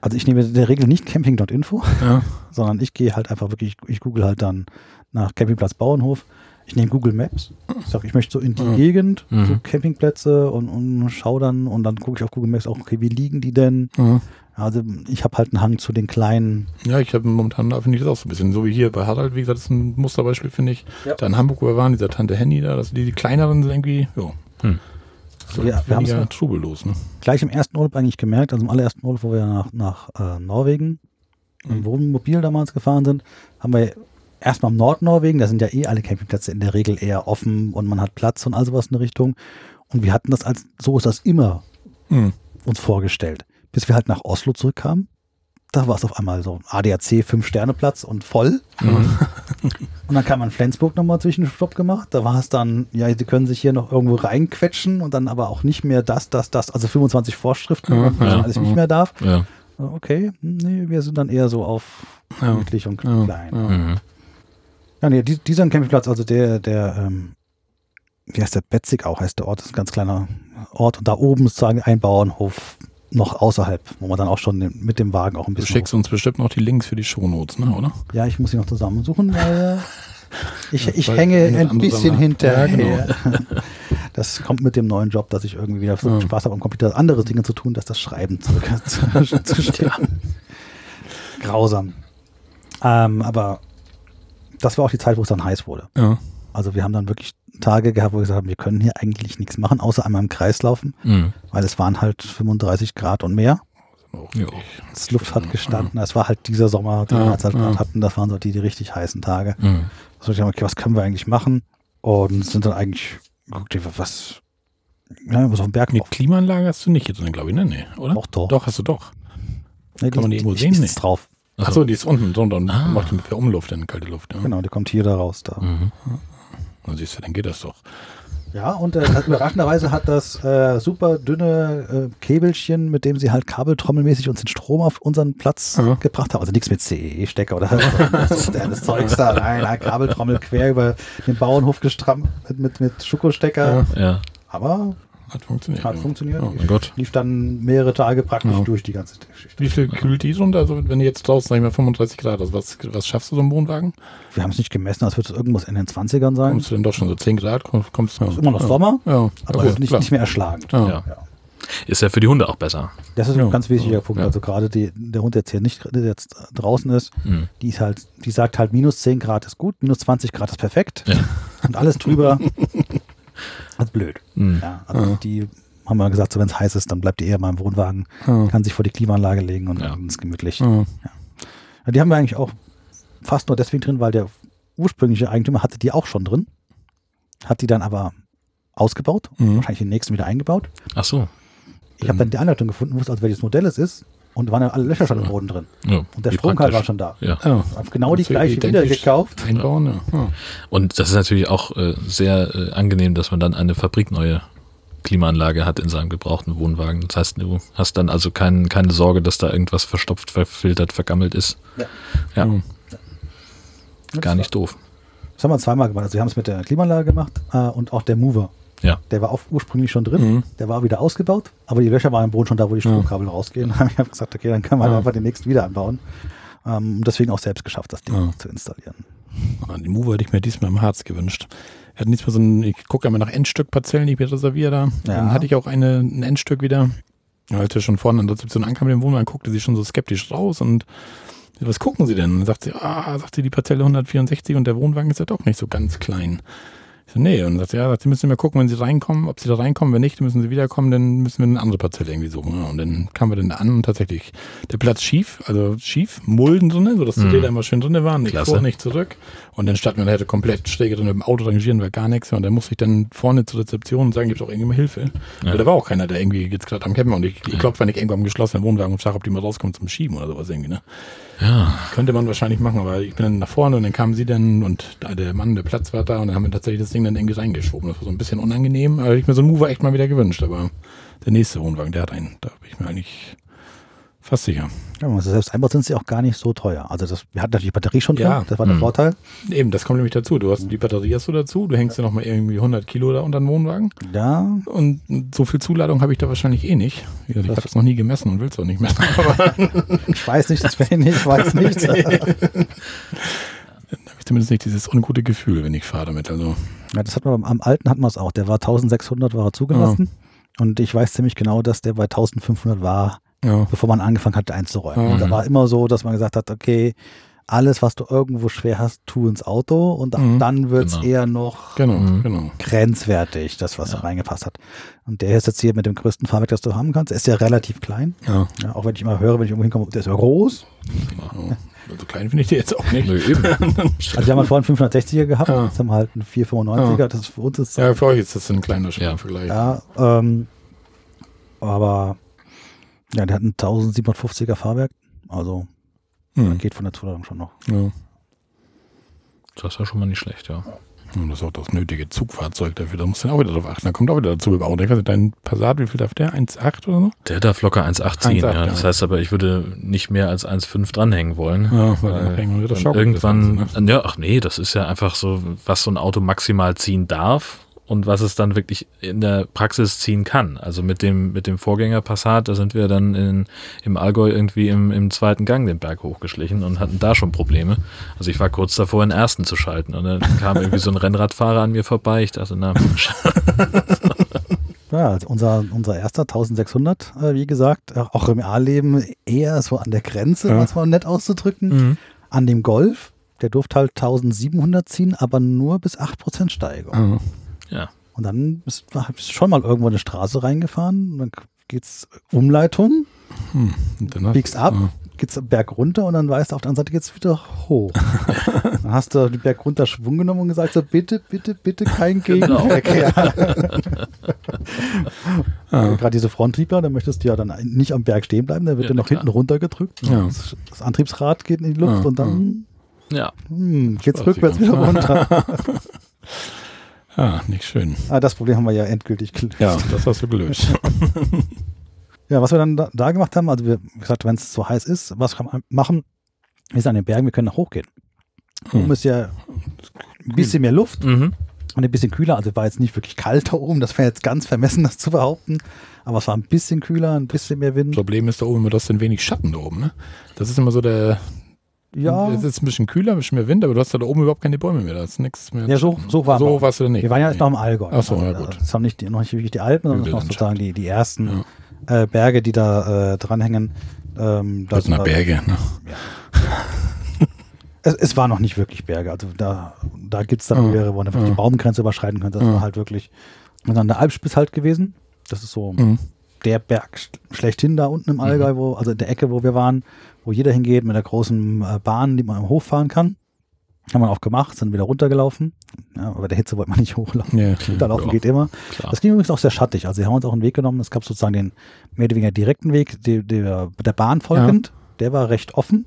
Also ich nehme in der Regel nicht camping.info, Ja. sondern ich gehe halt einfach wirklich, ich google halt dann nach Campingplatz Bauernhof. Ich nehme Google Maps. Ich sage, ich möchte so in die Mhm. Gegend, so Mhm. Campingplätze und, und schau dann und dann gucke ich auf Google Maps auch, okay, wie liegen die denn? Mhm. Also ich habe halt einen Hang zu den kleinen. Ja, ich habe momentan, da finde ich das auch so ein bisschen, so wie hier bei Harald, wie gesagt, das ist ein Musterbeispiel, finde ich. Ja. Da in Hamburg, wo wir waren, dieser Tante Henny da, das, die, die kleineren sind irgendwie, ja. Hm. So Ja, wir weniger ja. trubellos, ne? Gleich im ersten Urlaub eigentlich gemerkt, also im allerersten Urlaub, wo wir nach, nach äh, Norwegen im Mhm. Wohnmobil damals gefahren sind, haben wir erstmal im Nordnorwegen, da sind ja eh alle Campingplätze in der Regel eher offen und man hat Platz und all sowas in der Richtung. Und wir hatten das als, so ist das immer Hm. uns vorgestellt. Bis wir halt nach Oslo zurückkamen. Da war es auf einmal so ADAC Fünf-Sterne-Platz und voll. Und dann kam man Flensburg nochmal Zwischenstopp gemacht. Da war es dann, ja, sie können sich hier noch irgendwo reinquetschen und dann aber auch nicht mehr das, das, das, also 25 Vorschriften, Ja, was man ja, alles nicht mehr darf. Ja. Okay, nee, wir sind dann eher so auf Ja. und Ja, klein. ja. Mhm. Ja, nee, die- dieser Campingplatz, also der, der, ähm, wie heißt der? Betzig auch heißt der Ort, das ist ein ganz kleiner Ort. Und da oben sozusagen ein Bauernhof noch außerhalb, wo man dann auch schon mit dem Wagen auch ein Du bisschen. schickst uns bestimmt noch die Links für die Shownotes, ne, oder? Ja, ich muss sie noch zusammensuchen, weil ich, ich hänge ein bisschen hinterher. Ja, genau. Das kommt mit dem neuen Job, dass ich irgendwie wieder so Ja. Spaß habe, am Computer andere Dinge zu tun, dass das Schreiben zu, zu stehen. Grausam. Ähm, aber das war auch die Zeit, wo es dann heiß wurde. Ja. Also wir haben dann wirklich Tage gehabt, wo wir gesagt haben, wir können hier eigentlich nichts machen, außer einmal im Kreis laufen, Mhm. weil es waren halt 35 Grad und mehr. Ja. Das Luft hat gestanden. Es war halt dieser Sommer, den Ja, wir jetzt halt ja. gerade hatten. Das waren so die, die richtig heißen Tage. Mhm. So, ich dachte, okay, was können wir eigentlich machen? Und sind dann eigentlich, guckt was, ja, was auf dem Berg Mit auf. Klimaanlage hast du nicht jetzt drin, glaube ich, ne? Nee, oder? Doch, doch. Doch, hast du doch. Nee, kann man die irgendwo sehen? ist drauf. Achso, die ist unten drunter und Ah. macht die per Umluft dann kalte Luft. Ja. Genau, die kommt hier da raus. Da. Mhm. Dann siehst du, dann geht das doch. Ja, und äh, hat- überraschenderweise hat das äh, super dünne äh, Käbelchen, mit dem sie halt kabeltrommelmäßig uns den Strom auf unseren Platz Ja. gebracht haben. Also nichts mit CE-Stecker oder das, das Zeugs da. Nein, nein, Kabeltrommel quer über den Bauernhof gestrammt mit, mit, mit Schokostecker. Ja. Ja. Aber Hat funktioniert. hat ja. funktioniert. Oh mein Gott. Lief dann mehrere Tage praktisch Ja. durch die ganze Geschichte. Wie viel kühlt die runter? Also wenn du jetzt draußen, sag ich mal, 35 Grad hast, was, was schaffst du so im Wohnwagen? Wir haben es nicht gemessen, als würde es irgendwas in den 20ern sein. Kommst du denn doch schon so 10 Grad? Kommst, Es ist immer noch Sommer, Ja, aber okay, nicht, nicht mehr erschlagend. Ja. Ja. Ist ja für die Hunde auch besser. Das ist Ja. ein ganz wichtiger Punkt. Ja. Also gerade die, der Hund, der jetzt hier nicht der jetzt draußen ist, Mhm. die ist halt, die sagt halt, minus 10 Grad ist gut, minus 20 Grad ist perfekt. Ja. Und alles drüber ist blöd. Mhm. Ja, also die haben wir gesagt, so wenn es heiß ist, dann bleibt die eher mal im Wohnwagen, Ja. kann sich vor die Klimaanlage legen und Ja. dann ist gemütlich. Ja. Ja, die haben wir eigentlich auch fast nur deswegen drin, weil der ursprüngliche Eigentümer hatte die auch schon drin, hat die dann aber ausgebaut, Mhm. wahrscheinlich den nächsten wieder eingebaut. Ach so. Ich habe dann die Anleitung gefunden, wusste also welches Modell es ist und waren alle Löcher schon im Boden drin. Ja, Und der Stromkabel war praktisch. schon da. Ja. Ja. Genau die gleiche wieder gekauft. Einbauen, ja. ja. Und das ist natürlich auch äh, sehr äh, angenehm, dass man dann eine fabrikneue Klimaanlage hat in seinem gebrauchten Wohnwagen. Das heißt, du hast dann also kein, keine Sorge, dass da irgendwas verstopft, verfiltert, vergammelt ist. Ja. Ja, Mhm. gar nicht doof. Das haben wir zweimal gemacht. Also wir haben es mit der Klimaanlage gemacht äh, und auch der Mover. Ja. Der war auch ursprünglich schon drin. Mhm. Der war wieder ausgebaut, aber die Löcher waren im Boden schon da, wo die Stromkabel rausgehen. Ich habe gesagt, okay, dann kann man Ja. einfach den nächsten wieder anbauen. Ähm, deswegen auch selbst geschafft, das Ding Ja. zu installieren. Ah, Den Mover hätte ich mir diesmal im Harz gewünscht. Wir hatten diesmal so ein, ich gucke immer nach Endstückparzellen, die ich mir reserviere da. Ja. Dann hatte ich auch eine, ein Endstück wieder. Ja, Als wir schon vorne an der Rezeption ankamen mit dem Wohnwagen, guckte sie schon so skeptisch raus und was gucken Sie denn? Dann sagt sie, ah, sagt sie, die Parzelle 164 und der Wohnwagen ist ja doch nicht so ganz klein. Ich so, nee, und dann sagt sie, ja, sie müssen immer gucken, wenn sie reinkommen, ob sie da reinkommen, wenn nicht, müssen sie wiederkommen, dann müssen wir eine andere Parzelle irgendwie suchen. Ja, und dann kamen wir dann an und tatsächlich der Platz schief, also schief, Mulden drinne, sodass die Mhm. Räder immer schön drinne waren, nicht Klasse. vor, nicht zurück. Und dann standen wir, da hätte komplett schräge drin, mit dem Auto rangieren wir gar nichts. Und dann musste ich dann vorne zur Rezeption und sagen, gibt es auch irgendwie mal Hilfe. Ja. Weil da war auch keiner, der irgendwie jetzt gerade am Campen und ich, ich klopfe nicht irgendwo am geschlossenen Wohnwagen und frage, ob die mal rauskommen zum Schieben oder sowas irgendwie, ne? Ja, Könnte man wahrscheinlich machen, aber ich bin dann nach vorne und dann kamen sie dann und da der Mann, der Platz war da und dann haben wir tatsächlich das Ding dann irgendwie reingeschoben. Das war so ein bisschen unangenehm, aber ich mir so einen Mover echt mal wieder gewünscht, aber der nächste Wohnwagen, der hat einen, da bin ich mir eigentlich fast sicher. Ja, sie selbst einbaut, sind sie auch gar nicht so teuer. Also das, wir hatten natürlich die Batterie schon drin, Ja. das war der Mhm. Vorteil. Eben, das kommt nämlich dazu. Du hast die Batterie hast du dazu, du hängst ja nochmal irgendwie 100 Kilo da unter den Wohnwagen Ja, und so viel Zuladung habe ich da wahrscheinlich eh nicht. Ich habe es noch nie gemessen und will es auch nicht messen, ich weiß nicht, das wäre nicht, ich weiß nicht. habe ich zumindest nicht dieses ungute Gefühl, wenn ich fahre damit. Also Ja, das hat man am alten hatten wir es auch. Der war 1600 war er zugelassen. Und ich weiß ziemlich genau, dass der bei 1500 war, ja, bevor man angefangen hat, einzuräumen. Mhm. Und da war immer so, dass man gesagt hat, okay, alles, was du irgendwo schwer hast, tu ins Auto und ab Mhm. dann wird es Genau. eher noch genau, Mhm. genau. grenzwertig, das, was Ja. da reingepasst hat. Und der ist jetzt hier mit dem größten Fahrwerk, das du haben kannst. Er ist ja relativ klein. Ja, Ja, auch wenn ich immer höre, wenn ich irgendwo hinkomme, der ist ja groß. genau. so klein finde ich die jetzt auch nicht. Nö, eben. Also wir haben halt vorhin 560er gehabt, Ja. jetzt haben wir halt einen 495er, Ja. das ist für uns ist Ja, für euch ist das ein kleiner Ja. im Vergleich. Ja, ähm, aber ja, der hat ein 1750er Fahrwerk, also Hm. geht von der Zuladung schon noch. Ja. Das ist ja schon mal nicht schlecht, ja. Und das ist auch das nötige Zugfahrzeug dafür. Da musst du dann auch wieder drauf achten. Da kommt auch wieder dazu weiß nicht, dein Passat, wie viel darf der? 1,8 oder so? Der darf locker 1,8 ziehen, 1,8, ja. Das heißt aber, ich würde nicht mehr als 1,5 dranhängen wollen. Ja, weil dann hängen wir wieder irgendwann, ja, ach nee, das ist ja einfach so, was so ein Auto maximal ziehen darf und was es dann wirklich in der Praxis ziehen kann. Also mit dem, mit dem Vorgänger Passat, da sind wir dann in, im Allgäu irgendwie im, im zweiten Gang den Berg hochgeschlichen und hatten da schon Probleme. Also ich war kurz davor, den ersten zu schalten und dann kam irgendwie so ein Rennradfahrer an mir vorbei. Ich dachte, na, Ja, also unser, unser erster 1600, äh, wie gesagt, äh, auch im A-Leben eher so an der Grenze, Ja. was mal nett auszudrücken. mhm. An dem Golf, der durfte halt 1700 ziehen, aber nur bis 8% Steigung. Ja. Ja. Und dann bist du bist schon mal irgendwo in eine Straße reingefahren, und dann geht's Umleitung, Hm. Dann biegst ab, Ja. geht's den Berg runter und dann weißt du, auf der anderen Seite geht's wieder hoch. dann hast du den Berg runter Schwung genommen und gesagt, so bitte, bitte, bitte kein Genau. Gegenverkehr. Ja. Gerade diese Fronttriebler, da möchtest du ja dann nicht am Berg stehen bleiben, da wird Ja, der noch hinten klar. runtergedrückt. Ja. Das, das Antriebsrad geht in die Luft Ja, und dann Ja. hm, geht's rückwärts wieder runter. Ah, nicht schön. ah, das Problem haben wir ja endgültig gelöst. Ja, das hast du gelöst. Ja, was wir dann da, da gemacht haben, also wir, gesagt, wenn es so heiß ist, was kann man machen? Wir sind an den Bergen, wir können nach hochgehen. Oben Hm. ist ja ein bisschen mehr Luft Mhm. und ein bisschen kühler. Also war jetzt nicht wirklich kalt da oben, das wäre jetzt ganz vermessen, das zu behaupten. Aber es war ein bisschen kühler, ein bisschen mehr Wind. Problem ist da oben immer, hast ein wenig Schatten da oben. Ne? Das ist immer so der. Ja, Es ist ein bisschen kühler, ein bisschen mehr Wind, aber du hast da oben überhaupt keine Bäume mehr. Da ist nichts mehr. ja so, so war so warst du da nicht. Wir waren ja jetzt noch im Allgäu. Ach so, ja, Also, gut. Das haben nicht noch nicht wirklich die Alpen, sondern noch sozusagen die, die ersten äh, Berge, die da äh, dranhängen. Ähm, da Das sind Berge. Ne? Es, es war noch nicht wirklich Berge. Also da, da gibt es dann Ja. Berge, wo man einfach Ja. die Baumgrenze überschreiten könnte. Das Ja. war halt wirklich. Und dann der Alpspitz halt gewesen. Das ist so Mhm. Der Berg sch- schlechthin da unten im Allgäu, wo, also in der Ecke, wo wir waren, wo jeder hingeht mit der großen äh, Bahn, die man hochfahren kann. Haben wir auch gemacht, sind wieder runtergelaufen. Ja, aber der Hitze wollte man nicht hochlaufen. Ja, Runterlaufen Ja. geht immer. Klar. Das ging übrigens auch sehr schattig. Also, sie haben uns auch einen Weg genommen. Es gab sozusagen den mehr oder weniger direkten Weg, der, der, der Bahn folgend. Der war recht offen.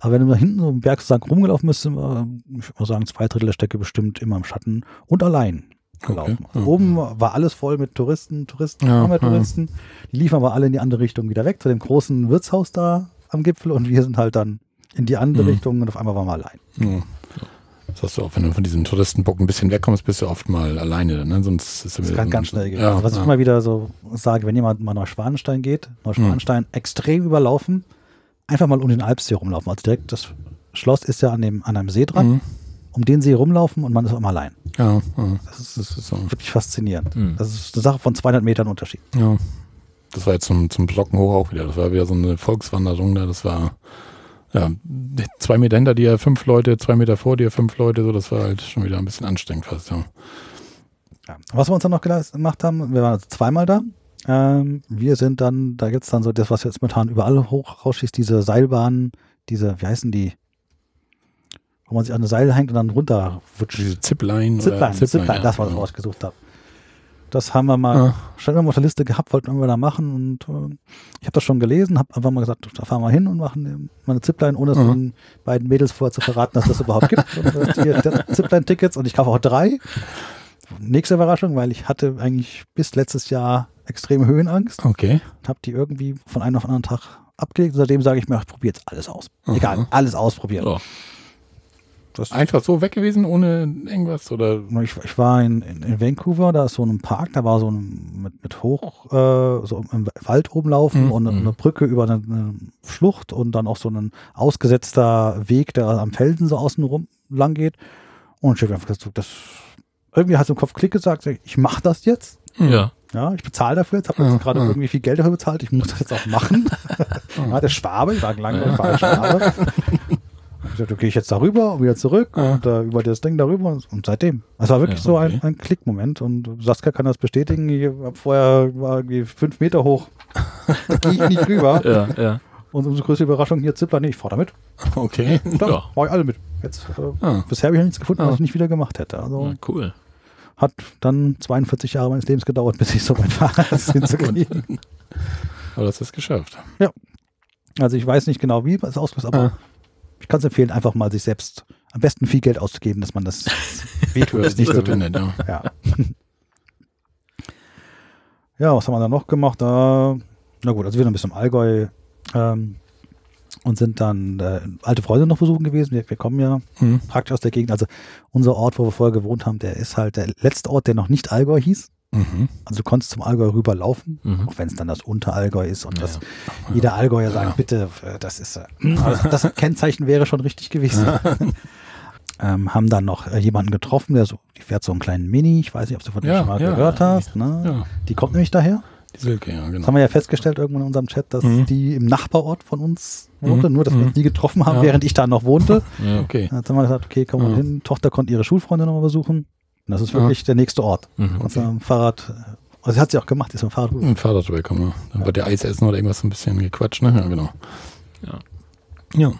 Aber wenn du da hinten so im Berg sozusagen rumgelaufen bist, sind wir, ich würde mal sagen, zwei Drittel der Strecke bestimmt immer im Schatten und allein gelaufen. Okay. Also Oben war alles voll mit Touristen, Touristen, Ja, ja. Touristen. Die liefen aber alle in die andere Richtung wieder weg, zu dem großen Wirtshaus da am Gipfel und wir sind halt dann in die andere Mhm. Richtung und auf einmal waren wir allein. Ja. Das hast du auch, wenn du von diesem Touristenbock ein bisschen wegkommst, bist du oft mal alleine. Ne? Sonst ist Das kann ganz schnell gehen. Ja, also was ich immer wieder so sage, wenn jemand mal nach Schwanenstein geht, Neuschwanstein extrem überlaufen, einfach mal um den Alpsee rumlaufen. Also direkt das Schloss ist ja an, dem, an einem See dran, Mhm. Um den See rumlaufen und man ist auch mal allein. Ja, ja, Das ist, das ist so. wirklich faszinierend. Mhm. Das ist eine Sache von 200 Metern Unterschied. Ja. Das war jetzt zum, zum Blocken hoch auch wieder. Das war wieder so eine Volkswanderung da. Das war ja, zwei Meter hinter dir fünf Leute, zwei Meter vor dir fünf Leute. So, das war halt schon wieder ein bisschen anstrengend fast. Ja. Ja. Was wir uns dann noch gemacht haben, wir waren also zweimal da. Ähm, wir sind dann, da gibt es dann so das, was jetzt momentan überall hoch rausschießt, diese Seilbahnen, diese, wie heißen die? Wo man sich an eine Seil hängt und dann runter Diese Zipline. oder Zipline, Zipline, ja, das war das, was ich gesucht habe. Das haben wir mal Ja. schon immer auf der Liste gehabt, wollten wir da machen und äh, ich habe das schon gelesen, habe einfach mal gesagt, da fahren wir hin und machen mal eine Zipline, ohne es Mhm. den beiden Mädels vorher zu verraten, dass das überhaupt gibt. Und, äh, Zipline-Tickets und ich kaufe auch drei. Nächste Überraschung, weil ich hatte eigentlich bis letztes Jahr extreme Höhenangst Okay. und habe die irgendwie von einem auf den anderen Tag abgelegt. Und seitdem sage ich mir, ich probiere jetzt alles aus. Aha. Egal, alles ausprobieren. Ja. Das, Einfach so weg gewesen, ohne irgendwas? Oder? Ich, ich war in, in, Vancouver, da ist so ein Park, da war so ein mit, mit hoch, äh, so im Wald oben laufen Mhm. und eine, eine Brücke über eine, eine Schlucht und dann auch so ein ausgesetzter Weg, der am Felsen so außen rum lang geht. Und ich habe einfach gesagt, das irgendwie hat so im Kopf Klick gesagt, ich mache das jetzt. Ja. Ja, ich bezahle dafür. Jetzt habe ich Ja, jetzt gerade ja. irgendwie viel Geld dafür bezahlt. Ich muss das jetzt auch machen. ja, der Schwabe, ich war lange ein Schwabe. Ich gesagt, okay, ich jetzt darüber und wieder zurück Ja. und äh, über das Ding darüber und, und seitdem. Es war wirklich Ja, so okay. ein, ein Klickmoment und Saskia kann das bestätigen. Ich hab vorher war irgendwie fünf Meter hoch. da gehe ich nicht rüber. Ja, ja. Und unsere größte Überraschung hier, Zippler, nee, ich fahre damit. Okay. Da Ja. war ich alle mit. Jetzt, äh, Ah. Bisher habe ich noch nichts gefunden, was Ah. ich nicht wieder gemacht hätte. Also Ja, cool. hat dann 42 Jahre meines Lebens gedauert, bis ich so weit war, das hinzukriegen. Aber das ist geschafft. Also ich weiß nicht genau, wie es auslöst, aber Ah. Ich kann es empfehlen, einfach mal sich selbst am besten viel Geld auszugeben, dass man das wehtut, das nicht so tun. nett, ja. Ja. ja, was haben wir da noch gemacht? Äh, na gut, also wir sind ein bisschen im Allgäu ähm, und sind dann äh, alte Freunde noch besuchen gewesen. Wir, wir kommen ja Hm. praktisch aus der Gegend. Also unser Ort, wo wir vorher gewohnt haben, der ist halt der letzte Ort, der noch nicht Allgäu hieß. Mhm. Also du konntest zum Allgäu rüberlaufen, Mhm. auch wenn es dann das Unterallgäu ist und Ja, das ja. jeder Allgäuer sagt, bitte, äh, das ist, äh, also das Kennzeichen wäre schon richtig gewesen. ähm, haben dann noch äh, jemanden getroffen, der so, die fährt so einen kleinen Mini, ich weiß nicht, ob du von dem Ja, schon mal ja, gehört ja. hast. Ne? Ja, Die kommt nämlich daher. die Silke, ja, Das genau. haben wir ja festgestellt irgendwann in unserem Chat, dass Mhm. die im Nachbarort von uns wohnte, Mhm. nur dass wir Mhm. uns nie getroffen haben, Ja. während ich da noch wohnte. Ja. Okay. Dann haben wir gesagt, okay, wir Ja. hin. Tochter konnte ihre Schulfreunde nochmal besuchen. Und das ist Ja. wirklich der nächste Ort. Mhm. Und am Fahrrad, also sie hat sie auch gemacht, ist mit dem Fahrrad rüber. Ein Vater drüber kommen, ja. Dann wird der Eis essen oder irgendwas ein bisschen gequatscht, ne? Ja, genau. Ja. Ja,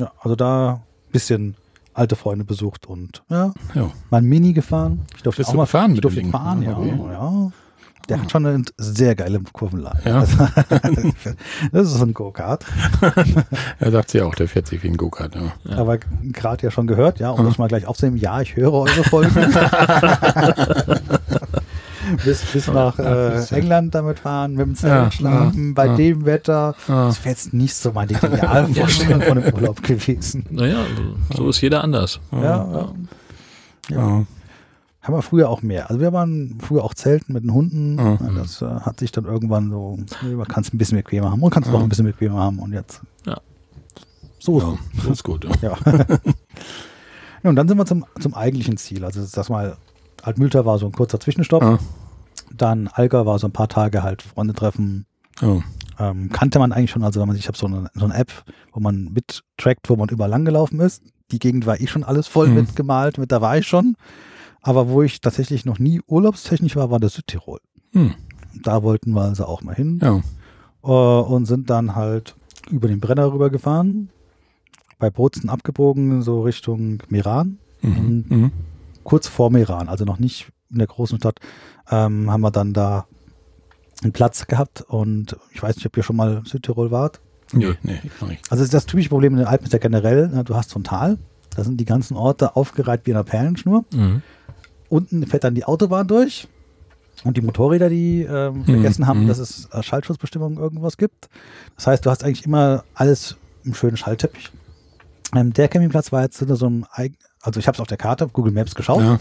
Ja, also da ein bisschen alte Freunde besucht und ja, ja. mal ein Mini gefahren. Ich durfte Bist auch du mal gefahren ich mit durfte dem fahren, ja. Okay. ja. Der hat schon eine sehr geile Kurvenlage. Ja. Also, das ist so ein Go-Kart. Er sagt sie auch, der fährt sich wie ein Go-Kart, ja. Aber gerade ja schon gehört, ja, um Ja. das mal gleich aufzunehmen, ja, ich höre eure Folgen. bis bis nach äh, England damit fahren, mit dem Ja, Zelt schlafen, ja, bei ja. dem Wetter. Das wäre jetzt nicht so meine Idealvorstellung von einem Urlaub gewesen. Naja, so, so ist jeder anders. Ja, ja. Ja. Haben wir früher auch mehr. Also wir waren früher auch zelten mit den Hunden. Mhm. Ja, Das äh, hat sich dann irgendwann so, man kann es ein bisschen bequemer haben und kann es noch Mhm. ein bisschen bequemer haben und jetzt. Ja. So ist ja, das ist gut. Ja. Ja. ja. Und dann sind wir zum, zum eigentlichen Ziel. Also das mal, Altmülter war so ein kurzer Zwischenstopp. Ah. Dann Alga war so ein paar Tage halt Freunde treffen. Ja. Ähm, kannte man eigentlich schon, also wenn man, ich habe so eine, so eine App, wo man mittrackt, wo man überall lang gelaufen ist. Die Gegend war eh schon alles voll Mhm. mitgemalt, mit da war ich schon. Aber wo ich tatsächlich noch nie urlaubstechnisch war, war der Südtirol. Hm. Da wollten wir also auch mal hin ja. äh, und sind dann halt über den Brenner rübergefahren, bei Bozen abgebogen, so Richtung Meran. Mhm. Mhm. Kurz vor Meran, also noch nicht in der großen Stadt, ähm, haben wir dann da einen Platz gehabt und ich weiß nicht, ob ihr schon mal Südtirol wart. Nee, nee, ich noch nicht. Also das typische Problem in den Alpen ist ja generell, ne, du hast so ein Tal, da sind die ganzen Orte aufgereiht wie in einer Perlenschnur. Mhm. Unten fährt dann die Autobahn durch und die Motorräder, die ähm, vergessen haben, mhm. dass es äh, Schaltschutzbestimmungen irgendwas gibt. Das heißt, du hast eigentlich immer alles im schönen Schallteppich. Ähm, der Campingplatz war jetzt hinter so einem, Eig- also ich habe es auf der Karte, auf Google Maps geschaut Ja.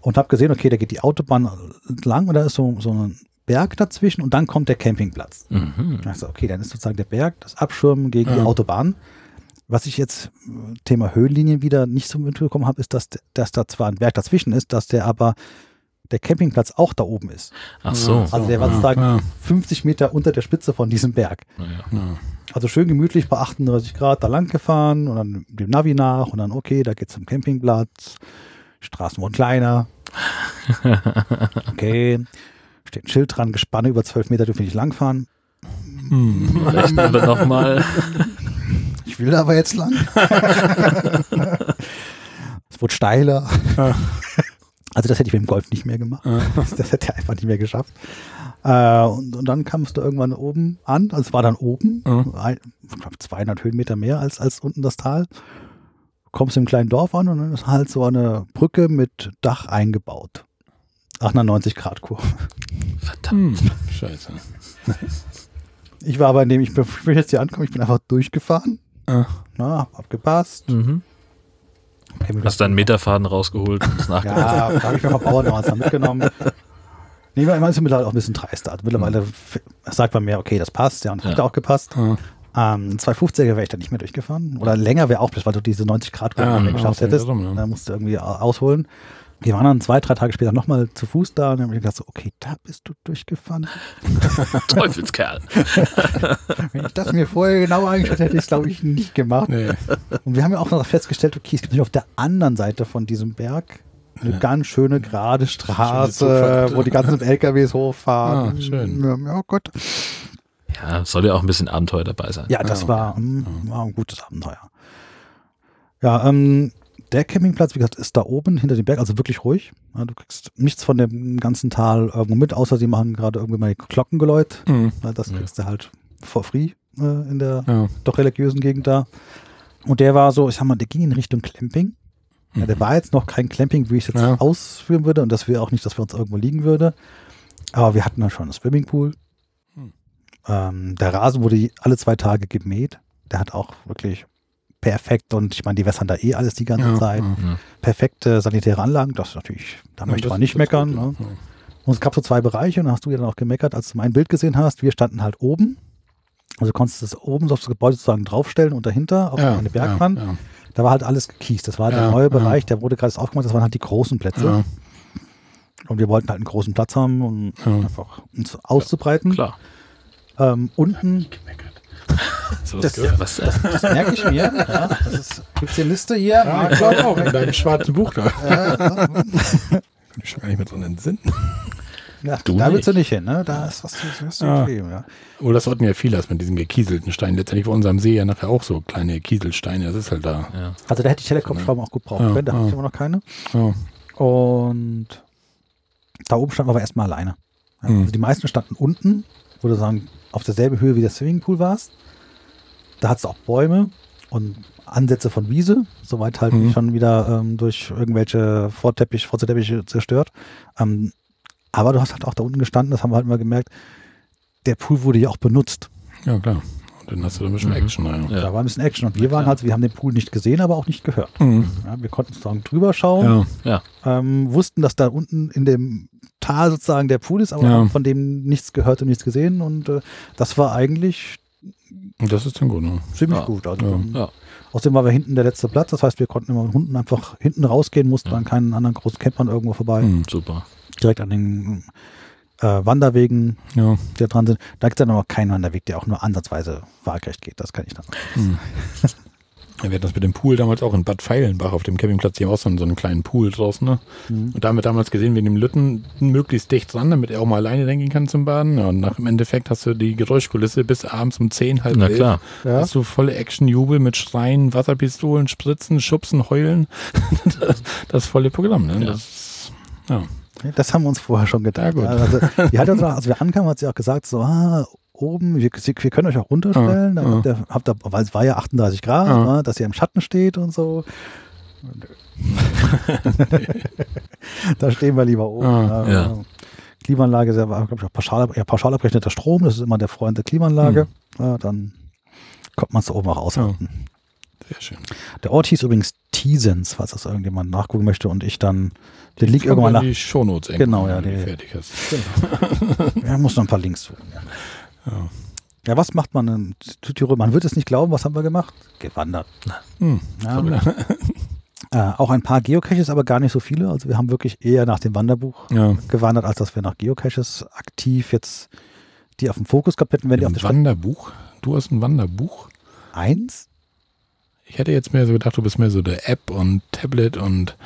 und habe gesehen, okay, da geht die Autobahn entlang und da ist so, so ein Berg dazwischen und dann kommt der Campingplatz. Mhm. Also okay, dann ist sozusagen der Berg, das Abschirmen gegen die Ja. Autobahn. Was ich jetzt Thema Höhenlinien wieder nicht so mitbekommen habe, ist, dass, dass da zwar ein Berg dazwischen ist, dass der aber der Campingplatz auch da oben ist. Ach so. Also der war ja, sozusagen ja. 50 Meter unter der Spitze von diesem Berg. Ja. Also schön gemütlich bei 38 Grad da lang gefahren und dann dem Navi nach und dann okay, da geht's zum Campingplatz. Straßen wurden kleiner. Okay. Steht ein Schild dran, Gespanne über 12 Meter dürfen nicht langfahren. Hm. Rechnen wir nochmal. Ich will aber jetzt lang. es wurde steiler. Ja. Also das hätte ich mit dem Golf nicht mehr gemacht. Ja. Das, hätte er einfach nicht mehr geschafft. Äh, und, und dann kamst du irgendwann oben an. Also es war dann oben, Ja. ein, ich glaub, 200 Höhenmeter mehr als, als unten das Tal. Kommst im kleinen Dorf an und dann ist halt so eine Brücke mit Dach eingebaut. Nach einer 90-Grad-Kurve. Verdammt. Hm. Scheiße. Ich war aber in dem, ich bin, ich bin jetzt hier angekommen, ich bin einfach durchgefahren. Ah. Na, hab abgepasst. Mhm. Hast deinen Meterfaden rausgeholt und es nachgedacht. Ja, da habe ich mir mal Bauernhaus dann mitgenommen. Nee, man ist mittlerweile auch ein bisschen dreister. Also mittlerweile sagt man mir, okay, das passt, ja, und hat Ja. auch gepasst. Ah. Ähm, 250er wäre ich da nicht mehr durchgefahren. Oder länger wäre auch weil du diese 90 Grad Kurve Ja, nicht mehr ja, geschafft das hättest. ja. Da musst du irgendwie au- ausholen. Wir waren dann zwei, drei Tage später nochmal zu Fuß da und dann habe ich gedacht, so, okay, da bist du durchgefahren. Teufelskerl. Wenn ich das mir vorher genauer angeschaut hätte, hätte ich es, glaube ich, nicht gemacht. Nee. Und wir haben ja auch noch festgestellt, okay, es gibt auf der anderen Seite von diesem Berg eine ganz schöne gerade Straße, Zufahrt. wo die ganzen LKWs hochfahren. Ah, schön. Ja, ja Gott. Ja, soll ja auch ein bisschen Abenteuer dabei sein. Ja, das Ja, war, mm, war ein gutes Abenteuer. Ja, ähm, der Campingplatz, wie gesagt, ist da oben hinter dem Berg, also wirklich ruhig. Ja, du kriegst nichts von dem ganzen Tal irgendwo mit, außer sie machen gerade irgendwie mal Glockengeläut. Mhm. Ja, das Ja. kriegst du halt for free äh, in der Ja. doch religiösen Gegend da. Und der war so, ich sag mal, der ging in Richtung Clamping. Ja, der war jetzt noch kein Clamping, wie ich es jetzt Ja. ausführen würde. Und das wäre auch nicht, dass wir uns irgendwo liegen würde. Aber wir hatten dann schon einen Swimmingpool. Hm. Ähm, der Rasen wurde alle zwei Tage gemäht. Der hat auch wirklich perfekt und ich meine, die wässern da eh alles die ganze Ja, Zeit. ja. Ja. Perfekte sanitäre Anlagen, das ist natürlich, da möchte das- man nicht meckern. gut, Ne? ja. Und es gab so zwei Bereiche und da hast du ja dann auch gemeckert, als du mein Bild gesehen hast. Wir standen halt oben. Also du konntest es oben so auf das Gebäude sozusagen draufstellen und dahinter auf Ja, eine Bergwand. Ja, Da war halt alles gekiest. Das war der Ja, neue ja. Bereich, der wurde gerade aufgemacht, das waren halt die großen Plätze. ja, Und wir wollten halt einen großen Platz haben, um Ja. einfach uns auszubreiten. Klar. Ähm, unten, So Das- gehört. Was, äh, das merke ich mir. Ja, das ist, gibt's hier eine Liste hier? Ja, ich glaube auch, in deinem schwarzen Buch da. Kann ich schon gar nicht mehr dran entsinnen. Ja, Du da willst du nicht. nicht hin, ne? Da ist was das ist Ja. ja. Oh, das hatten ja viele mit diesen gekieselten Steinen. Letztendlich bei unserem See ja nachher auch so kleine Kieselsteine. Das ist halt da. ja. Also da hätte ich Telekopfschrauben auch gut brauchen Ja, können, da ja. habe ich immer noch keine. Ja. Und da oben standen wir aber erstmal alleine. Ja, Mhm. Also die meisten standen unten, wo du sagen, auf derselben Höhe wie der Swimmingpool warst. Da hat es auch Bäume und Ansätze von Wiese, soweit halt Mhm. nicht schon wieder ähm, durch irgendwelche Vorteppich, Vorzuteppiche zerstört. Ähm, aber du hast halt auch da unten gestanden, das haben wir halt mal gemerkt, der Pool wurde ja auch benutzt. ja, klar. Und dann hast du da ein bisschen Mhm. Action. Ja. Ja. Da war ein bisschen Action und wir waren klar. halt, wir haben den Pool nicht gesehen, aber auch nicht gehört. Mhm. Ja, wir konnten sozusagen drüber schauen, Ja. ähm, wussten, dass da unten in dem Tal sozusagen der Pool ist, aber Ja. haben von dem nichts gehört und nichts gesehen und äh, das war eigentlich das ist dann gut. Ne? ziemlich Ja. gut. Also, Ja. Ja. Außerdem war wir hinten der letzte Platz, das heißt, wir konnten immer mit Hunden einfach hinten rausgehen, mussten Ja. an keinen anderen großen Campern irgendwo vorbei, Mhm. Super. direkt an den äh, Wanderwegen, Ja. die da dran sind. Da gibt es dann aber keinen Wanderweg, der auch nur ansatzweise waagerecht geht, das kann ich dann. Mhm. Wir hatten das mit dem Pool damals auch in Bad Feilenbach auf dem Campingplatz. Die haben auch so einen, so einen kleinen Pool draußen. Ne? Mhm. Und da haben wir damals gesehen, wir nehmen Lütten möglichst dicht dran, damit er auch mal alleine gehen kann zum Baden. Ja, und nach im Endeffekt hast du die Geräuschkulisse bis abends um 10, halb Na elf. klar. Ja. Hast du volle Action-Jubel mit Schreien, Wasserpistolen, Spritzen, Schubsen, Heulen. das, das volle Programm. Ne? Ja. Das, ja. Das haben wir uns vorher schon gedacht. Ja, gut. Ja, also, die hat uns auch, als wir ankamen, hat sie auch gesagt, so, ah, oben, wir, wir können euch auch runterstellen, Ah, ah. habt ihr, weil es war ja 38 Grad, Ah. ne, dass ihr im Schatten steht und so. da stehen wir lieber oben. Ah, ja. Klimaanlage ist ja, glaube ich, auch pauschal, ja, pauschal abrechneter Strom, das ist immer der Freund der Klimaanlage. Ja, dann kommt man es da oben auch aushalten. Sehr schön. Der Ort hieß übrigens Thiesens, falls das irgendjemand nachgucken möchte und ich dann den Link irgendwann ja nach. die Shownotes Genau, ja, die fertig hast. Ja, muss noch ein paar Links suchen. Ja. Ja. Ja, was macht man in Südtirol? Man wird es nicht glauben, was haben wir gemacht? Gewandert. Hm. Ja, äh, auch ein paar Geocaches, aber gar nicht so viele. Also wir haben wirklich eher nach dem Wanderbuch Ja. gewandert, als dass wir nach Geocaches aktiv jetzt die auf dem Fokus gehabt hätten, wenn die auf der Stadt Wanderbuch? Du hast ein Wanderbuch? eins. Ich hätte jetzt mehr so gedacht, du bist mehr so der App und Tablet und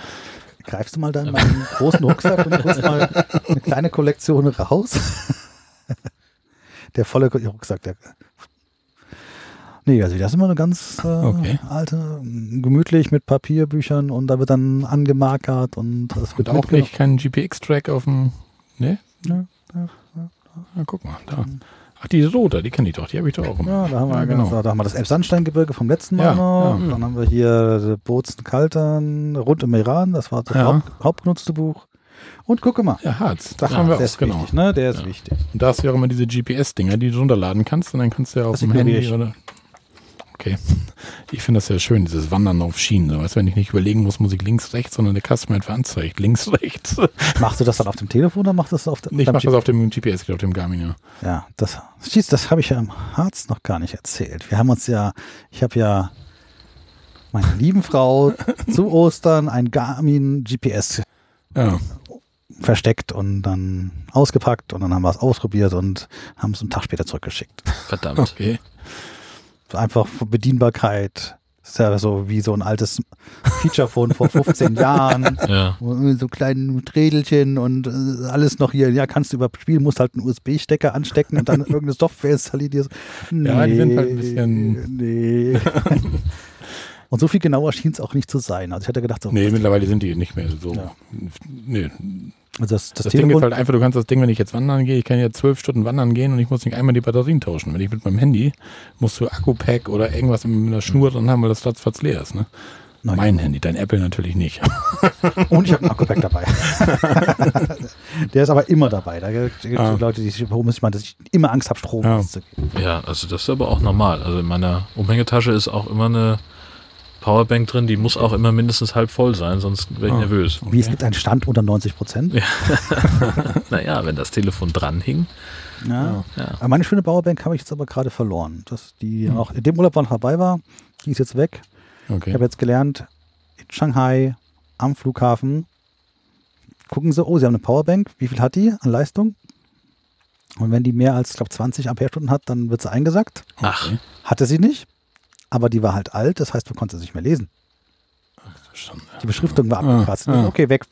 Greifst du mal meinen großen Rucksack und holst mal eine kleine Kollektion raus? der volle Rucksack, der. Nee, also das ist immer eine ganz äh, Okay. alte, gemütlich mit Papierbüchern und da wird dann angemarkert und das wird Und auch nicht kein GPX-Track auf dem. Ne? Ja, ja, Na, guck mal, da. Ach, die rote, die kenne ich doch, die habe ich doch auch immer. Ja, da haben wir, Ja, genau. genau. da haben wir das Elbsandsteingebirge vom letzten Mal Ja, noch. ja. Dann haben wir hier Bozen Kaltern, rund um Iran, das war das Ja. Haupt, hauptgenutzte Buch. Und gucke mal. Ja, Harz, das Ja, haben wir auch, ist genau. wichtig, ne? Der ist Ja. wichtig. Und da hast du ja auch immer diese GPS-Dinger, die du runterladen kannst und dann kannst du ja auf dem Handy ich. oder. Okay. Ich finde das sehr schön, dieses Wandern auf Schienen. So, weißt, du, wenn ich nicht überlegen muss, muss ich links, rechts, sondern der Kasten mir einfach anzeigt. Links, rechts. Machst du das dann auf dem Telefon oder machst du das auf dem Ich mache das auf dem GPS, auf dem Garmin, ja. Ja, das, siehst, das habe ich ja im Harz noch gar nicht erzählt. Wir haben uns ja, ich habe ja meiner lieben Frau zu Ostern ein Garmin GPS Ja, versteckt und dann ausgepackt und dann haben wir es ausprobiert und haben es einen Tag später zurückgeschickt. Verdammt. okay. Einfach von Bedienbarkeit, Das ist ja so wie so ein altes Feature-Phone vor 15 Jahren. Ja. Mit so kleinen Trädelchen und äh, alles noch hier. Ja, kannst du überspielen, musst halt einen USB-Stecker anstecken und dann irgendeine Software installieren. Ja, die sind halt ein bisschen- Nee. und so viel genauer schien es auch nicht zu sein. Also ich hatte gedacht, so, Nee, mittlerweile sind die nicht mehr so. Ja. Nee. Also das, das, Das, Ding ist halt einfach, du kannst das Ding, wenn ich jetzt wandern gehe, ich kann jetzt zwölf Stunden wandern gehen und ich muss nicht einmal die Batterien tauschen. Wenn ich mit meinem Handy musst du Akku-Pack oder irgendwas mit einer Schnur dran haben, weil das Platz leer ist. Ne? Nein. Mein Handy, dein Apple natürlich nicht. und ich habe einen Akku-Pack dabei. Der ist aber immer dabei. Da gibt es Ah. Leute, die warum muss ich mal, dass ich immer Angst habe, Strom Ja. auszugeben. Ja, also das ist aber auch normal. Also in meiner Umhängetasche ist auch immer eine Powerbank drin, die muss auch immer mindestens halb voll sein, sonst wäre ich Ah. nervös. Wie es gibt einen Stand unter 90 Prozent. Ja. Naja, wenn das Telefon dran hing. Ja. Aber Meine schöne Powerbank habe ich jetzt aber gerade verloren. Dass die Hm. auch in dem Urlaub noch dabei war, die ist jetzt weg. Ich Okay. habe jetzt gelernt, in Shanghai am Flughafen gucken sie, oh, sie haben eine Powerbank. Wie viel hat die an Leistung? Und wenn die mehr als, ich glaube, 20 Ampere-Stunden hat, dann wird sie eingesackt. Ach, Hatte sie nicht, aber die war halt alt, das heißt, du konntest sie nicht mehr lesen. Schon, Die Beschriftung war Ah, abgekratzt. ah. Okay, weg.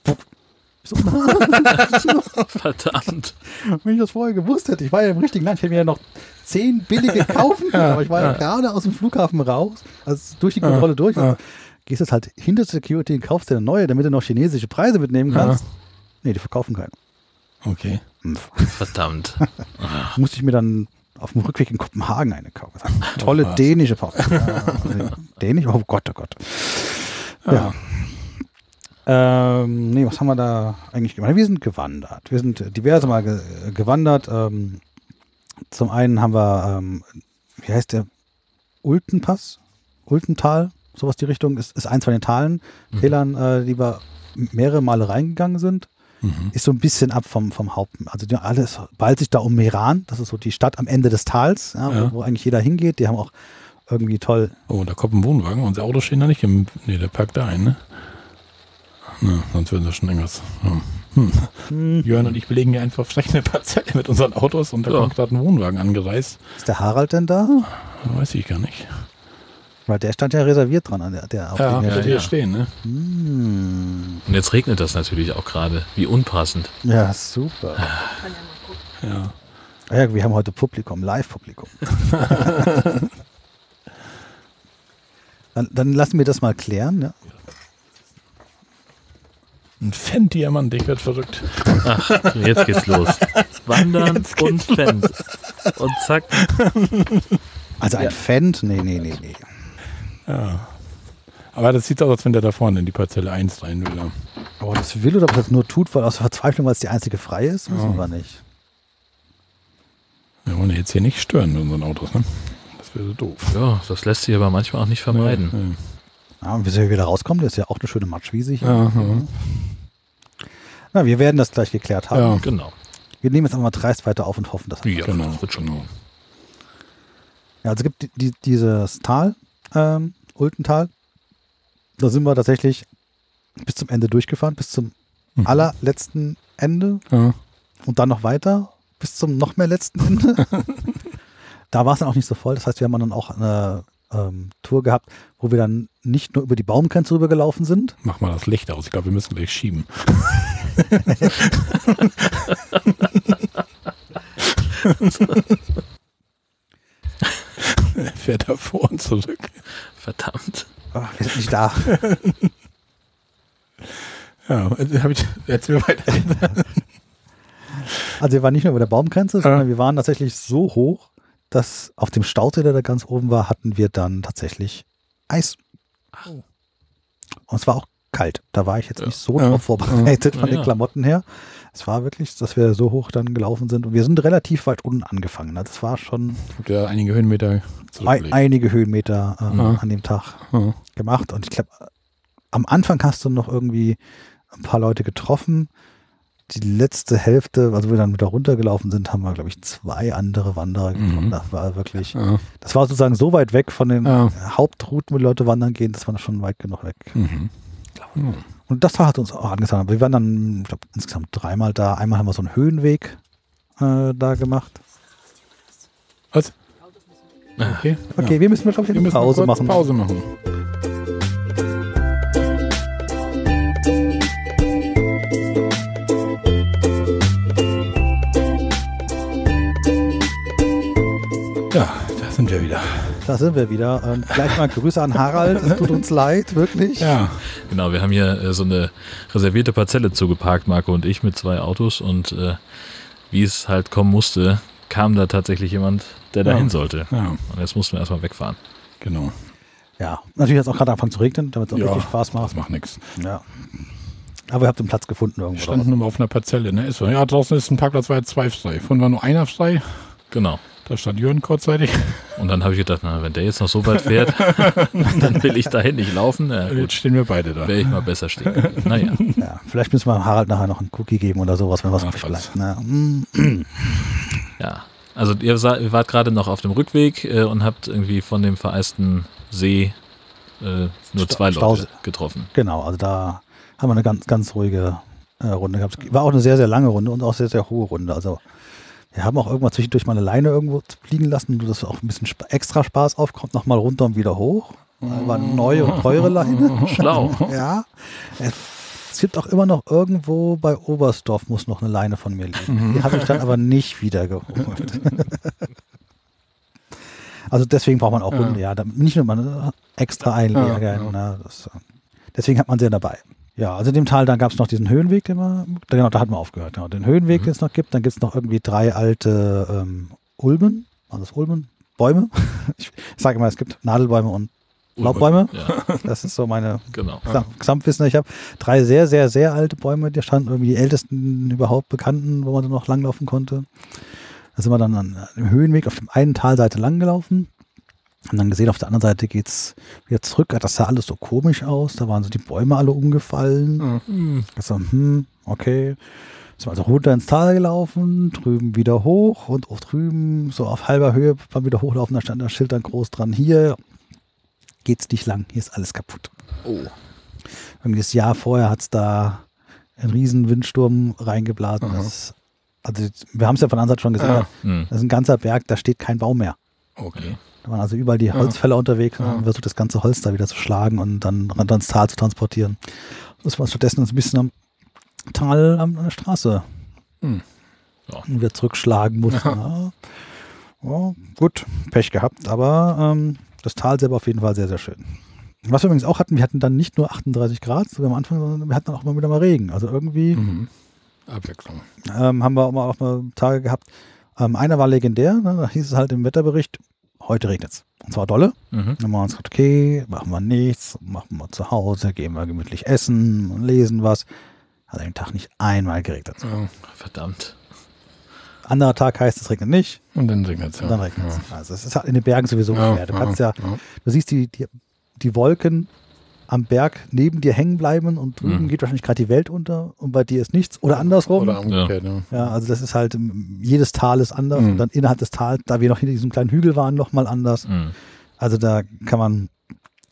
So, verdammt. Wenn ich das vorher gewusst hätte, ich war ja im richtigen Land, ich hätte mir ja noch zehn billige kaufen können, aber ich war ja, gerade aus dem Flughafen raus, also durch die Kontrolle durch. ja. Gehst jetzt halt hinter Security und kaufst dir eine neue, damit du noch chinesische Preise mitnehmen kannst. Nee, die verkaufen keinen. Okay. Mpf. Verdammt. Musste ich mir dann auf dem Rückweg in Kopenhagen eine kaufen. Tolle was. dänische Pause. Ja, Dänisch? Oh Gott, oh Gott. Ja. Ähm, nee, was haben wir da eigentlich gemacht? Wir sind gewandert. Wir sind diverse Mal ge gewandert. Ähm, zum einen haben wir, ähm, wie heißt der? Ultenpass? Ultental? Sowas die Richtung. Ist, ist eins von den Talen, Tälern, äh, die wir mehrere Male reingegangen sind. Mhm. Ist so ein bisschen ab vom, vom Haupt. Also die, alles bald sich da um Meran. Das ist so die Stadt am Ende des Tals, ja, Ja. Wo, wo eigentlich jeder hingeht. Die haben auch irgendwie toll Oh, da kommt ein Wohnwagen. Unsere Autos stehen da nicht im. Nee, der parkt da ein, ne? Na, sonst würden das schon irgendwas. Ja. Hm. Jörn und ich belegen hier einfach vielleicht eine Parzelle mit unseren Autos und da Ja. kommt gerade ein Wohnwagen angereist. Ist der Harald denn da? Weiß ich gar nicht. Weil der stand ja reserviert dran, an der, der auf Ja, hier ja. stehen, ne? Hm. Und jetzt regnet das natürlich auch gerade. Wie unpassend. Ja, super. Ja. Ja, wir haben heute Publikum, Live-Publikum. dann, dann lassen wir das mal klären. Ja. Ein Fan-Diamant, ich werd verrückt. Ach, jetzt geht's los. Wandern und Fan. Und zack. Also ein Ja. Fendt? Nee, nee, nee, nee. Ja. Aber das sieht aus, als wenn der da vorne in die Parzelle 1 rein will. ja. Aber das will oder ob das nur tut, weil aus Verzweiflung, weil es die einzige freie ist, wissen Ja. wir nicht. Wir wollen ja jetzt hier nicht stören mit unseren Autos, ne? Das wäre so doof. Ja, das lässt sich aber manchmal auch nicht vermeiden. Ja, und wie soll wir wieder rauskommen? Das ist ja auch eine schöne Matschwiese hier. Ja, ja. Na, wir werden das gleich geklärt haben. Ja. Genau. Wir nehmen jetzt einfach mal dreist weiter auf und hoffen, dass Ja, Genau. das wird schon. Ja, also es gibt die, die, dieses Tal, ähm, Ultental. Da sind wir tatsächlich bis zum Ende durchgefahren, bis zum Mhm. allerletzten Ende Ja. und dann noch weiter bis zum noch mehr letzten Ende. da war es dann auch nicht so voll. Das heißt, wir haben dann auch eine ähm, Tour gehabt, wo wir dann nicht nur über die Baumgrenze rübergelaufen sind. Mach mal das Licht aus. Ich glaube, wir müssen gleich schieben. Er fährt da vor und zurück. Verdammt. Ach, wir sind nicht da. Ja, also hab ich, erzähl weiter. Also wir waren nicht nur über der Baumgrenze, sondern wir waren tatsächlich so hoch, dass auf dem Stausee, der da ganz oben war, hatten wir dann tatsächlich Eis. Und es war auch kalt. Da war ich jetzt nicht so Ja. drauf vorbereitet Ja. von den Ja. Klamotten her. Es war wirklich, dass wir so hoch dann gelaufen sind und wir sind relativ weit unten angefangen. Also es war schon Habt ihr einige Höhenmeter ein, einige Höhenmeter ähm, Ja. an dem Tag Ja. gemacht. Und ich glaube, am Anfang hast du noch irgendwie ein paar Leute getroffen. Die letzte Hälfte, also wir dann wieder runtergelaufen sind, haben wir, glaube ich, zwei andere Wanderer getroffen. Mhm. Das war wirklich, Ja. das war sozusagen so weit weg von den. Hauptrouten, wo Leute wandern gehen, das war schon weit genug weg. Mhm. Ja. Und das hat uns auch angetan. Wir waren dann, ich glaube, insgesamt dreimal da. Einmal haben wir so einen Höhenweg äh, da gemacht. Was? Ah. Okay, okay ja. wir müssen, glaube ich, eine Pause machen. Pause machen. Ja, da sind wir wieder. Da sind wir wieder. Ähm, gleich mal Grüße an Harald. Es tut uns leid, wirklich. Ja, Genau, wir haben hier äh, so eine reservierte Parzelle zugeparkt, Marco und ich, mit zwei Autos. Und äh, wie es halt kommen musste, kam da tatsächlich jemand, der Ja. dahin sollte. ja, Und jetzt mussten wir erstmal wegfahren. genau. Ja, natürlich hat es auch gerade angefangen zu regnen, damit es auch Ja, richtig Spaß macht. Das macht nichts. Ja. Aber ihr habt einen Platz gefunden Wir irgendwo. standen nur auf einer Parzelle, ne? Ist so. Ja, draußen ist ein Parkplatz, war jetzt zwei frei. Vorhin war nur einer frei. Genau. Da stand Jürgen kurzzeitig. Und dann habe ich gedacht, na, wenn der jetzt noch so weit fährt, dann will ich dahin nicht laufen. Ja, Jetzt gut, stehen wir beide da. wäre ich mal besser stehen. Naja, Ja, vielleicht müssen wir Harald nachher noch einen Cookie geben oder sowas, wenn was Ja, übrig bleibt. Ne? ja. Also ihr, ihr wart gerade noch auf dem Rückweg äh, und habt irgendwie von dem vereisten See äh, nur Sta- zwei Leute Stausee. getroffen. Genau, also da haben wir eine ganz, ganz ruhige äh, Runde gehabt. War auch eine sehr, sehr lange Runde und auch sehr, sehr hohe Runde. Also wir haben auch irgendwann zwischendurch mal eine Leine irgendwo fliegen lassen, dass auch ein bisschen extra Spaß aufkommt, nochmal runter und wieder hoch. Äh, eine neue und teure Leine. Schlau. Ja. Es gibt auch immer noch irgendwo bei Oberstdorf muss noch eine Leine von mir liegen. Die habe ich dann aber nicht wieder geholt. also deswegen braucht man auch Ja. Hunde, ja. Nicht nur mal extra einlegen. Ja, ja. ne, das, äh, deswegen hat man sie ja dabei. Ja, also in dem Tal, dann gab es noch diesen Höhenweg, den wir, genau, da hatten wir aufgehört. Genau, den Höhenweg, den es noch gibt. Dann gibt es noch irgendwie drei alte ähm, Ulmen, waren das Ulmen? Bäume? Ich, ich sage immer, es gibt Nadelbäume und Laubbäume. Ja, Das ist so meine genau. Gesam- Gesamtwissen. Ich habe drei sehr, sehr, sehr alte Bäume, die standen irgendwie die ältesten überhaupt bekannten, wo man dann noch langlaufen konnte. Da sind wir dann an dem Höhenweg auf dem einen Talseite langgelaufen. Und dann gesehen, auf der anderen Seite geht's wieder zurück. Das sah alles so komisch aus. Da waren so die Bäume alle umgefallen. Hm, Ich so, hm, okay. Sind wir also runter ins Tal gelaufen, drüben wieder hoch und auch drüben so auf halber Höhe beim wieder hochlaufen, da stand das Schild dann groß dran. Hier geht's nicht lang, hier ist alles kaputt. Oh. Irgendwie das Jahr vorher hat es da einen riesen Windsturm reingeblasen. Das, also wir haben es ja von Ansatz schon gesehen, Ja. Hm. das ist ein ganzer Berg, da steht kein Baum mehr. Okay. Da waren also überall die Holzfäller unterwegs und Ja. haben versucht, das ganze Holz da wieder zu schlagen und dann runter ins Tal zu transportieren. Das war stattdessen ein bisschen am Tal an der Straße Hm. Ja. wieder zurückschlagen mussten. Ja. Ja, gut, Pech gehabt, aber ähm, das Tal selber auf jeden Fall sehr, sehr schön. Was wir übrigens auch hatten, wir hatten dann nicht nur 38 Grad, so wie am Anfang, sondern wir hatten dann auch mal wieder mal Regen. Also irgendwie Mhm. Abwechslung. ähm, haben wir auch mal, auch mal Tage gehabt. Ähm, einer war legendär, ne? da hieß es halt im Wetterbericht, heute regnet es. Und zwar dolle. Mhm. Dann haben wir uns gedacht, okay, machen wir nichts, machen wir zu Hause, gehen wir gemütlich essen und lesen was. Hat an dem Tag nicht einmal geregnet. Ja. Verdammt. Anderer Tag heißt, es regnet nicht, Und dann regnet es. Ja. und dann regnet es. Also es ist halt in den Bergen sowieso Ja, schwer. Du kannst ja, ja. du siehst die, die, die Wolken am Berg neben dir hängen bleiben und drüben Mhm. geht wahrscheinlich gerade die Welt unter und bei dir ist nichts. Oder andersrum. Oder umgekehrt, ja. Ja, also das ist halt, ähm, jedes Tal ist anders Mhm. und dann innerhalb des Tals, da wir noch hinter diesem kleinen Hügel waren, nochmal anders. Hm. Also da kann man,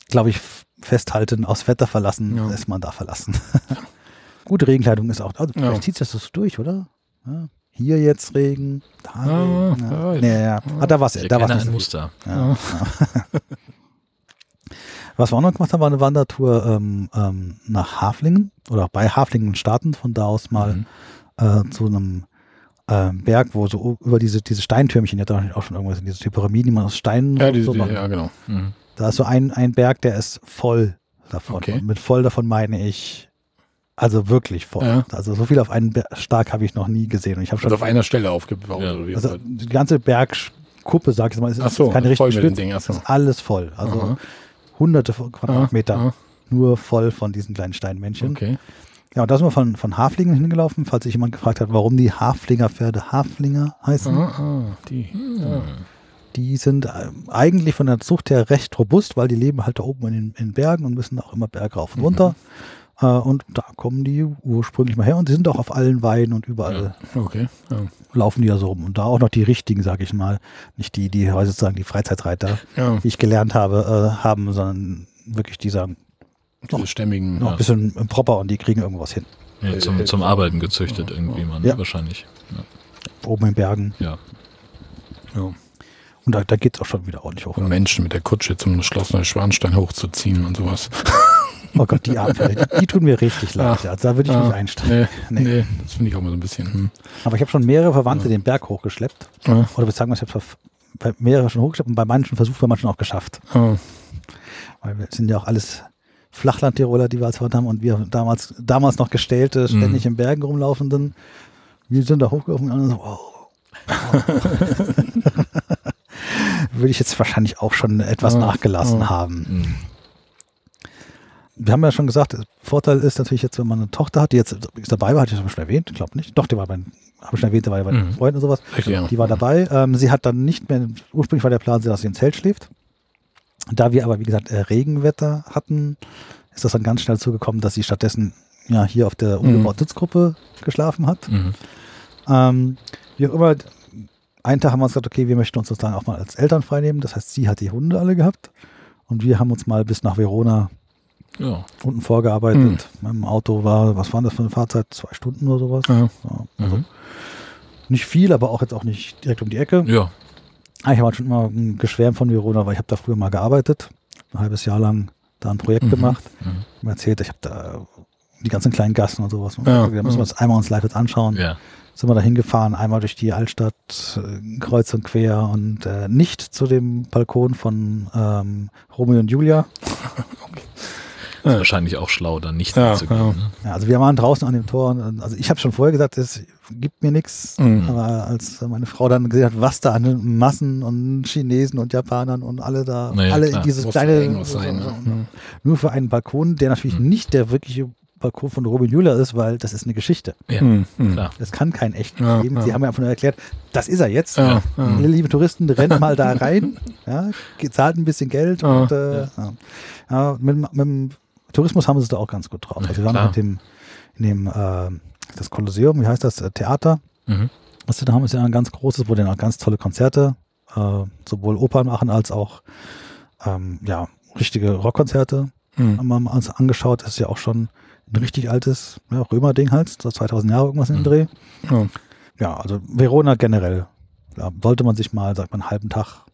glaube ich, festhalten, aus Wetter verlassen, Ja. ist man da verlassen. Gute Regenkleidung ist auch, also Ja. vielleicht zieht das so durch, oder? Ja. Hier jetzt Regen, da Ja, Regen. Ja, ja, ja. Ah, da war es da nicht so ein. Muster. Ja. Was wir auch noch gemacht haben, war eine Wandertour ähm, ähm, nach Haflingen oder bei Haflingen starten, von da aus mal Mhm. äh, zu einem ähm, Berg, wo so über diese, diese Steintürmchen, die hat da auch schon irgendwas, diese die Pyramiden, die man aus Steinen Ja, die, so die, macht. ja, genau. Mhm. Da ist so ein, ein Berg, der ist voll davon. Okay. Und mit voll davon meine ich, also wirklich voll. Ja. Also so viel auf einen Ber- Stark habe ich noch nie gesehen. Und ich habe schon, Also auf einer Stelle aufgebaut. Ja. oder wie also die ganze Bergkuppe, sag ich mal, ist so, keine voll richtige mit dem Spitze. Ding. So. ist alles voll. Also Aha. Hunderte von Quadratmeter Ah, nur voll von diesen kleinen ah, Steinmännchen. Okay. Ja, und da sind wir von, von Haflingen hingelaufen, falls sich jemand gefragt hat, warum die Haflinger Pferde Haflinger heißen. Ah, ah, die. Ja. Die sind ähm, eigentlich von der Zucht her recht robust, weil die leben halt da oben in den, in Bergen und müssen auch immer bergauf und runter. Äh, und da kommen die ursprünglich mal her und die sind auch auf allen Weiden und überall Okay. Ja. laufen die da so rum. Und da auch noch die richtigen, sag ich mal. Nicht die, die sozusagen die Freizeitreiter, ja. die ich gelernt habe, äh, haben, sondern wirklich die sagen, Diese stämmigen. noch ein bisschen proper und die kriegen irgendwas hin. Ja, zum, zum Arbeiten gezüchtet irgendwie man, Ja. wahrscheinlich. Oben in Bergen. Ja. Ja. Und da, da geht es auch schon wieder ordentlich hoch. Und Menschen mit der Kutsche zum Schloss Neuschwanstein hochzuziehen und sowas. Oh Gott, die Abfälle, die, die tun mir richtig leid. Ja. Also da würde ich Ja. nicht einsteigen. Nee, Nee. nee. das finde ich auch mal so ein bisschen. Hm. Aber ich habe schon mehrere Verwandte den Berg hochgeschleppt. Ja. Oder beziehungsweise ich habe bei mehrere schon hochgeschleppt und bei manchen versucht, bei manchen auch geschafft. Oh. Weil wir sind ja auch alles Flachland-Tiroler, die wir als Hort haben und wir damals, damals noch gestellte, ständig in Bergen rumlaufenden. Wir sind da hochgelaufen und alle so, wow. Würde ich jetzt wahrscheinlich auch schon etwas Ja, nachgelassen ja. haben. Mhm. Wir haben ja schon gesagt, Vorteil ist natürlich jetzt, wenn man eine Tochter hat, die jetzt dabei war, hatte ich das schon erwähnt, ich glaube nicht. Doch, die war bei, habe ich schon erwähnt, die war bei Mhm. Freunden und sowas. Richtig, ja. Die war dabei. Ähm, sie hat dann nicht mehr, ursprünglich war der Plan, dass sie im Zelt schläft. Da wir aber, wie gesagt, äh, Regenwetter hatten, ist das dann ganz schnell zugekommen, dass sie stattdessen ja hier auf der umgebauten Sitzgruppe geschlafen hat. Mhm. Ähm, wie auch immer, einen Tag haben wir uns gesagt, okay, wir möchten uns dann auch mal als Eltern freinehmen. Das heißt, sie hat die Hunde alle gehabt und wir haben uns mal bis nach Verona Ja. unten vorgearbeitet. Mit dem Auto war, was war das für eine Fahrzeit? Zwei Stunden oder sowas? Ja. Ja, also Mhm. nicht viel, aber auch jetzt auch nicht direkt um die Ecke. Ja. Ah, Ich habe schon immer ein geschwärmt von Verona, weil ich habe da früher mal gearbeitet. Ein halbes Jahr lang da ein Projekt Mhm. gemacht. Mhm. Mir erzählt, ich habe da die ganzen kleinen Gassen und sowas. Ja, da müssen wir uns einmal uns live jetzt anschauen. Ja. Sind wir da hingefahren, einmal durch die Altstadt, äh, kreuz und quer und äh, nicht zu dem Balkon von ähm, Romeo und Julia. Ist Ja. wahrscheinlich auch schlau, dann nicht Ja, zu gehen. ja. Ne? Ja, also wir waren draußen an dem Tor. Und, also ich habe schon vorher gesagt, es gibt mir nichts. Mhm. Aber als meine Frau dann gesehen hat, was da an Massen und Chinesen und Japanern und alle da, Na ja, alle klar. in dieses Muss kleine, sein, ne? Mhm. nur für einen Balkon, der natürlich Mhm. nicht der wirkliche Balkon von Robin Julia ist, weil das ist eine Geschichte. Ja, Mhm. Klar. Das kann kein echt Ja, geben. ja. Sie haben mir einfach nur erklärt, das ist er jetzt. Ja, ja. Ihr liebe Touristen, rennt mal da rein, ja, zahlt ein bisschen Geld Ja, und äh, ja. Ja, mit, mit dem Tourismus haben sie es da auch ganz gut drauf. Also wir waren mit dem, in dem äh, das Kolosseum, wie heißt das, äh, Theater, Mhm. was sie da haben, ist ja ein ganz großes, wo dann auch ganz tolle Konzerte, äh, sowohl Opern machen als auch ähm, ja, richtige Rockkonzerte Mhm. haben wir uns angeschaut. Das ist ja auch schon ein richtig altes ja, Römer-Ding halt, so 2000 Jahre irgendwas in dem Mhm. Dreh. Ja. Ja, also Verona generell. Ja, sollte man sich mal, sagt man, einen halben Tag,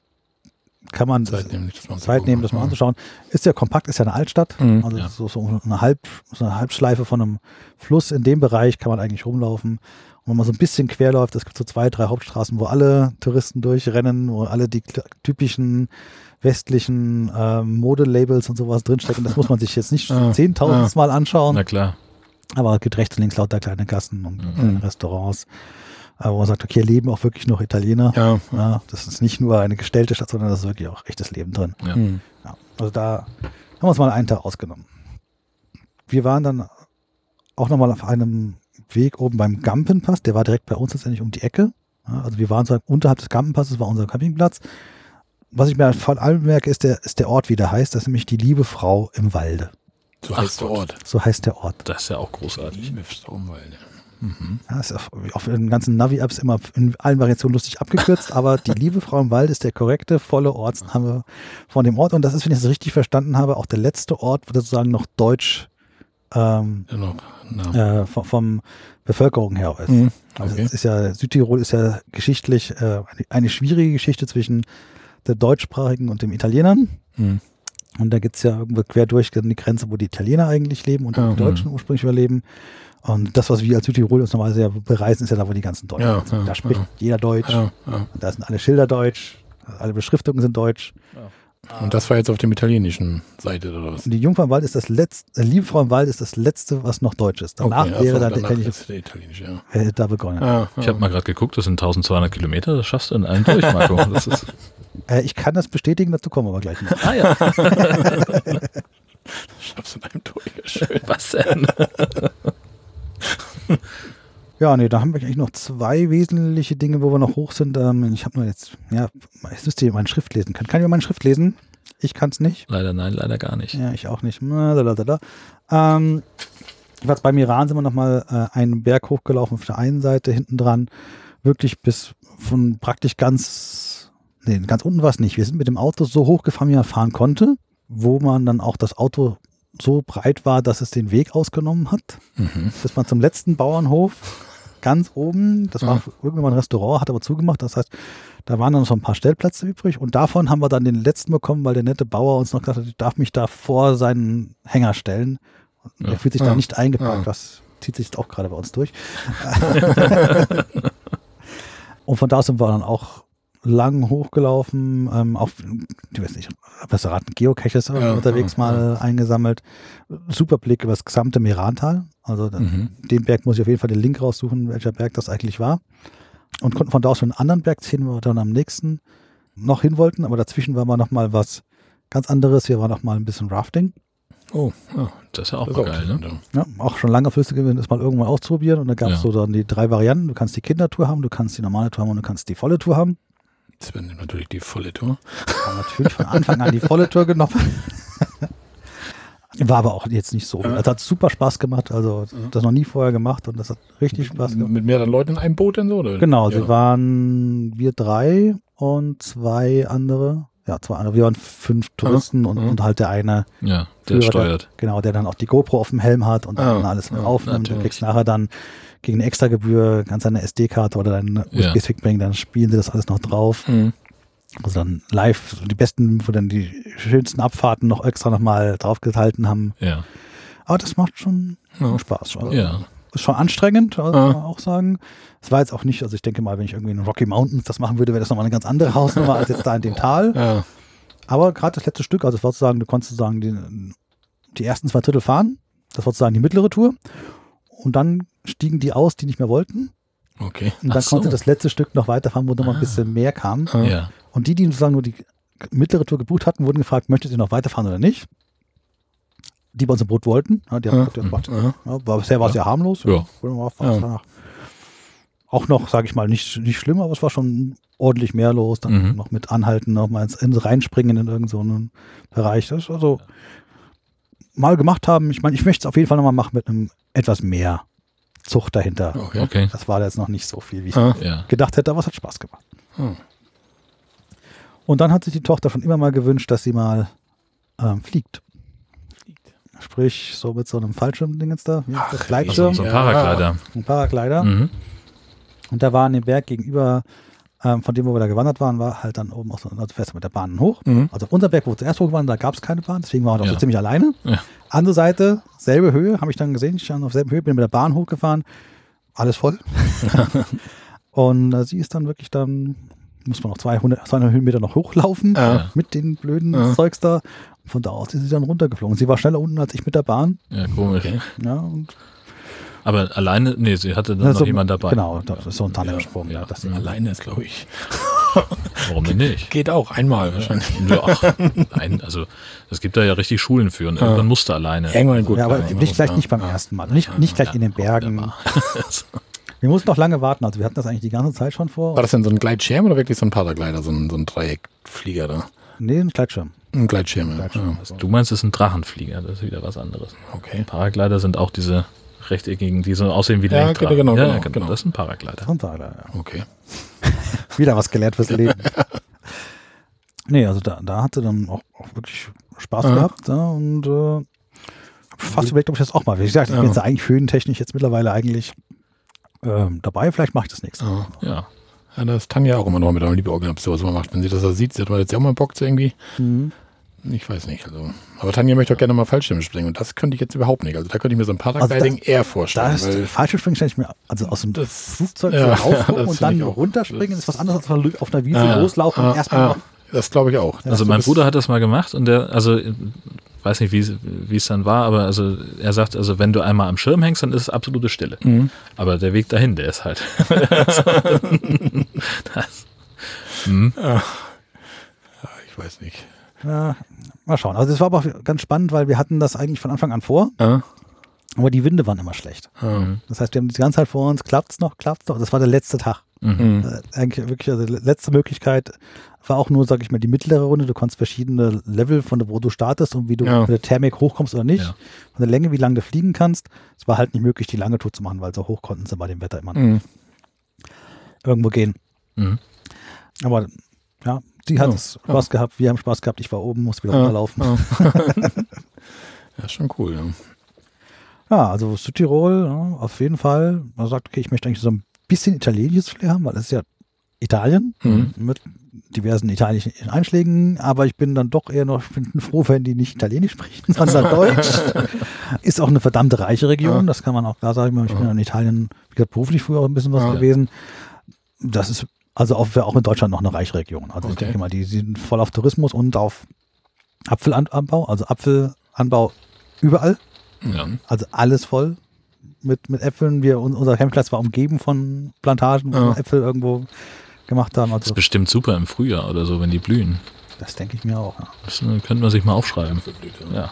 kann man Zeit nehmen, das mal Zeit nehmen, das mal anzuschauen. Ist ja kompakt, ist ja eine Altstadt. Mhm. Also Ja. so, so, eine Halb, so eine Halbschleife von einem Fluss in dem Bereich kann man eigentlich rumlaufen. Und wenn man so ein bisschen quer läuft, es gibt so zwei, drei Hauptstraßen, wo alle Touristen durchrennen, wo alle die typischen westlichen ähm, Modelabels und sowas drinstecken. Das muss man sich jetzt nicht Ja, zehntausend Mal anschauen. Na klar. Aber es gibt rechts und links lauter kleine Gassen und Mhm. kleine Restaurants, äh, wo man sagt, okay, hier leben auch wirklich noch Italiener. Ja. Ja, das ist nicht nur eine gestellte Stadt, sondern da ist wirklich auch echtes Leben drin. Ja. Mhm. Ja, also da haben wir uns mal einen Tag ausgenommen. Wir waren dann auch nochmal auf einem Weg oben beim Gampenpass, der war direkt bei uns letztendlich um die Ecke. Ja, also wir waren so unterhalb des Gampenpasses, war unser Campingplatz. Was ich mir vor allem merke, ist der, ist der Ort, wie der heißt. Das ist nämlich die liebe Frau im Walde. So Ach heißt der Gott. Ort. So heißt der Ort. Das ist ja auch großartig. Liebe Stromwalde. Mhm. Ja, ist auf, auf den ganzen Navi-Apps immer in allen Variationen lustig abgekürzt, aber die liebe Frau im Wald ist der korrekte, volle Ortsname von dem Ort. Und das ist, wenn ich es richtig verstanden habe, auch der letzte Ort, wo sozusagen noch Deutsch ähm, noch. Na. äh, vom, vom Bevölkerung her ist. Mhm. Also Okay. es ist ja, Südtirol ist ja geschichtlich äh, eine, eine schwierige Geschichte zwischen der Deutschsprachigen und den Italienern. Mhm. Und da gibt es ja irgendwo quer durch die Grenze, wo die Italiener eigentlich leben und Ja. die Deutschen ursprünglich überleben. Und das, was wir als Südtirol uns normalerweise ja bereisen, ist ja da, wo die ganzen Deutschen Ja, sind. ja, da spricht ja. jeder Deutsch. Ja, ja. Da sind alle Schilder deutsch. Alle Beschriftungen sind deutsch. Und das war jetzt auf dem italienischen Seite oder was? Und die Jungfrau im Wald ist das letzte, äh, Liebe Frau im Wald ist das letzte, was noch deutsch ist. Danach Okay, wäre achso, dann der danach König ist der italienische, ja. äh, da begonnen. Ich habe mal gerade geguckt, das sind 1200 Kilometer, das schaffst du in einem durch, Marco. Das ist, Äh, ich kann das bestätigen, dazu kommen wir aber gleich noch. ah ja, Schaffst du in einem Tor, ja, schön. was denn? Ja, nee, da haben wir eigentlich noch zwei wesentliche Dinge, wo wir noch hoch sind. Ähm, ich habe nur jetzt, ja, ich müsste hier meine Schrift lesen können. Kann ich meine Schrift lesen? Ich kann es nicht. Leider nein, leider gar nicht. Ja, ich auch nicht. Da. Ähm, jedenfalls beim Iran sind wir nochmal äh, einen Berg hochgelaufen auf der einen Seite, hinten dran, wirklich bis von praktisch ganz, nee, ganz unten war es nicht. Wir sind mit dem Auto so hochgefahren, wie man fahren konnte, wo man dann auch das Auto so breit war, dass es den Weg ausgenommen hat. Mhm. Bis man zum letzten Bauernhof ganz oben, das war irgendwann ein Restaurant, hat aber zugemacht. Das heißt, da waren dann noch so ein paar Stellplätze übrig und davon haben wir dann den letzten bekommen, weil der nette Bauer uns noch gesagt hat, ich darf mich da vor seinen Hänger stellen. Und Ja. Er fühlt sich Ja. da nicht eingepackt. Ja. Das zieht sich auch gerade bei uns durch. und von da aus sind wir dann auch lang hochgelaufen, ähm, auf, ich weiß nicht, was raten, Geocaches Ja, unterwegs ja, mal eingesammelt. Super Blick über das gesamte Merantal. Also Mhm. den Berg muss ich auf jeden Fall den Link raussuchen, welcher Berg das eigentlich war. Und konnten von da aus schon einen anderen Berg ziehen, wo wir dann am nächsten noch hin wollten. Aber dazwischen war mal noch mal was ganz anderes. Hier war noch mal ein bisschen Rafting. Oh, ja, Das ist ja auch das mal ist auch geil, ne? ja. Ja, auch schon lange auf Liste gewesen, das mal irgendwann auszuprobieren. Und da gab es Ja. so dann die drei Varianten. Du kannst die Kindertour haben, du kannst die normale Tour haben und du kannst die volle Tour haben. Sven nimmt natürlich die volle Tour. Haben natürlich von Anfang an die volle Tour genommen. War aber auch jetzt nicht so. Es hat super Spaß gemacht. Also das noch nie vorher gemacht und das hat richtig Spaß gemacht. Mit mehreren Leuten in einem Boot denn so? Oder? Genau, ja. sie waren wir drei und zwei andere. Ja, zwei andere. Wir waren fünf Touristen und, und halt der eine, Ja, der Führer, steuert. genau, der dann auch die GoPro auf dem Helm hat und Ah, dann alles ja, aufnimmt. Du kriegst nachher dann gegen eine Extragebühr ganz eine SD-Karte oder deinen Ja. USB-Stick bringen, dann spielen sie das alles noch drauf. Mhm. Also dann live, die besten, wo dann die schönsten Abfahrten noch extra nochmal draufgehalten haben. Ja. Aber das macht schon Ja. Spaß. Also Ja. Ist schon anstrengend, also Ah. muss man auch sagen. Es war jetzt auch nicht, also ich denke mal, wenn ich irgendwie in den Rocky Mountains das machen würde, wäre das nochmal eine ganz andere Hausnummer als jetzt da in dem Tal. Ja. Aber gerade das letzte Stück, also es war sozusagen, du konntest sozusagen die, die ersten zwei Drittel fahren. Das war sozusagen die mittlere Tour. Und dann stiegen die aus, die nicht mehr wollten. Okay. Und dann Ach so. konnte das letzte Stück noch weiterfahren, wo noch mal ein bisschen mehr kam. Ah. Ja. Und die, die sozusagen nur die mittlere Tour gebucht hatten, wurden gefragt, möchtet ihr noch weiterfahren oder nicht? Die bei uns im Boot wollten. Ja, die haben Ja. gesagt, ja, warte. Ja. Ja, war, bisher war es ja harmlos. Ja. Wollen wir mal fahren Ja. Auch noch, sage ich mal, nicht, nicht schlimm, aber es war schon ordentlich mehr los. Dann Mhm. noch mit Anhalten, noch mal ins, ins Reinspringen in irgendeinen so einen Bereich. Das ist also mal gemacht haben. Ich meine, ich möchte es auf jeden Fall nochmal machen mit einem etwas mehr Zucht dahinter. Okay. Okay. Das war jetzt noch nicht so viel, wie ich Ah. Ja. gedacht hätte, aber es hat Spaß gemacht. Hm. Und dann hat sich die Tochter schon immer mal gewünscht, dass sie mal ähm, fliegt. Sprich, so mit so einem Fallschirm-Dingens da, wie ist das? Also Gleitschirm, so ein Ja. Paraglider. ein Paraglider. Mhm. Und da war an dem Berg gegenüber, ähm, von dem, wo wir da gewandert waren, war halt dann oben, auch so, also fährst du mit der Bahn hoch. Mhm. Also auf unser Berg, wo wir zuerst hoch waren, da gab es keine Bahn, deswegen waren wir doch Ja. so ziemlich alleine. Ja. Andere Seite, selbe Höhe, habe ich dann gesehen, ich stand auf selben Höhe, bin mit der Bahn hochgefahren, alles voll. Und äh, sie ist dann wirklich dann, muss man noch 200, 200 Höhenmeter noch hochlaufen Ja. mit den blöden Ja. Zeugs da. Von da aus ist sie dann runtergeflogen. Sie war schneller unten als ich mit der Bahn. Ja, komisch. Okay. Ja, und Aber alleine, nee, sie hatte dann Ja, noch jemand dabei. Genau, das ist so ein Tandemsprung. Ja, Ja, das Alleine ist, glaube ich. Warum denn nicht? Geht auch, einmal wahrscheinlich. Ja, ach, nein, also es gibt da ja richtig Schulen für und irgendwann musst du alleine. Irgendwann gut. ja, aber klar, nicht, gleich ja. nicht beim ersten Mal. Nicht, nicht gleich in den Bergen. Wir mussten noch lange warten. Also wir hatten das eigentlich die ganze Zeit schon vor. War das denn so ein Gleitschirm oder wirklich so ein Paraglider, so ein, so ein Dreieckflieger da? Nee, ein Gleitschirm. Ein Gleitschirm, ja. Gleitschirm. ja. Du meinst, es ist ein Drachenflieger, das ist wieder was anderes. Okay. Paraglider sind auch diese rechteckigen, die so aussehen wie Ja, Lenkdrachen. genau, ja, genau, ja, genau. genau. Das ist ein Paraglider. Da, ja. Okay. Wieder was gelernt fürs Leben. nee, also da, da hatte dann auch, auch wirklich Spaß Ja. gehabt. Ja, und äh, hab fast überlegt, ob ich das auch mal. Wie gesagt, ich bin jetzt eigentlich höhentechnisch jetzt mittlerweile eigentlich ähm, dabei. Vielleicht mache ich das nächste. Ja. Ja. ja, das ist Tanja auch immer noch mit einer Liebe ob sie mal macht. Wenn sie das da sieht, sie hat mal jetzt ja auch mal Bock zu irgendwie. Mhm. Ich weiß nicht. Also. Aber Tanja möchte auch gerne mal Fallschirme springen und das könnte ich jetzt überhaupt nicht. Also da könnte ich mir so ein Paragliding Also eher vorstellen. Da ist weil falsche Springen stelle ich mir, also aus dem Das- Flugzeug ja, das und dann runterspringen, ist was anderes als auf einer Wiese Ah, loslaufen ah, und erstmal ah, noch. Das glaube ich auch. Also so mein Bruder hat das mal gemacht und der, also weiß nicht, wie es- dann war, aber also er sagt, also wenn du einmal am Schirm hängst, dann ist es absolute Stille. Mhm. Aber der Weg dahin, der ist halt. das, hm, Ich weiß nicht. Ja, mal schauen. Also es war aber auch ganz spannend, weil wir hatten das eigentlich von Anfang an vor, Ja? aber die Winde waren immer schlecht. Ja. Das heißt, wir haben die ganze Zeit vor uns, klappt's noch, klappt's noch. Das war der letzte Tag. Mhm. Äh, eigentlich wirklich, also die letzte Möglichkeit war auch nur, sag ich mal, die mittlere Runde. Du konntest verschiedene Level von wo du startest und wie du Ja. mit der Thermik hochkommst oder nicht. Ja. Von der Länge, wie lange du fliegen kannst. Es war halt nicht möglich, die lange Tour zu machen, weil so hoch konnten sie bei dem Wetter immer Mhm. irgendwo gehen. mhm. Aber ja, sie hat es Spaß gehabt, wir haben Spaß gehabt, ich war oben, muss wieder runterlaufen. Ja. schon cool. Ja. Ja, also Südtirol, ja, auf jeden Fall. Man sagt, okay, ich möchte eigentlich so ein bisschen italienisches Flair haben, weil es ist ja Italien Mhm. mit diversen italienischen Einschlägen, aber ich bin dann doch eher noch ich bin froh, wenn die nicht Italienisch sprechen, sondern Deutsch. ist auch eine verdammte reiche Region, Ja. das kann man auch klar sagen. Ich bin Ja. in Italien, wie gesagt, beruflich früher auch ein bisschen was Ja. gewesen. Das ist Also auch, auch in Deutschland noch eine reiche Region. Also ich Okay. denke mal, die sind voll auf Tourismus und auf Apfelanbau, also Apfelanbau überall. Ja. Also alles voll mit, mit Äpfeln. Wir, un- unser Campingplatz war umgeben von Plantagen, wo Ja. wir Äpfel irgendwo gemacht haben. Das Also ist bestimmt super im Frühjahr oder so, wenn die blühen. das denke ich mir auch. Ja. Das äh, könnte man sich mal aufschreiben. Ja.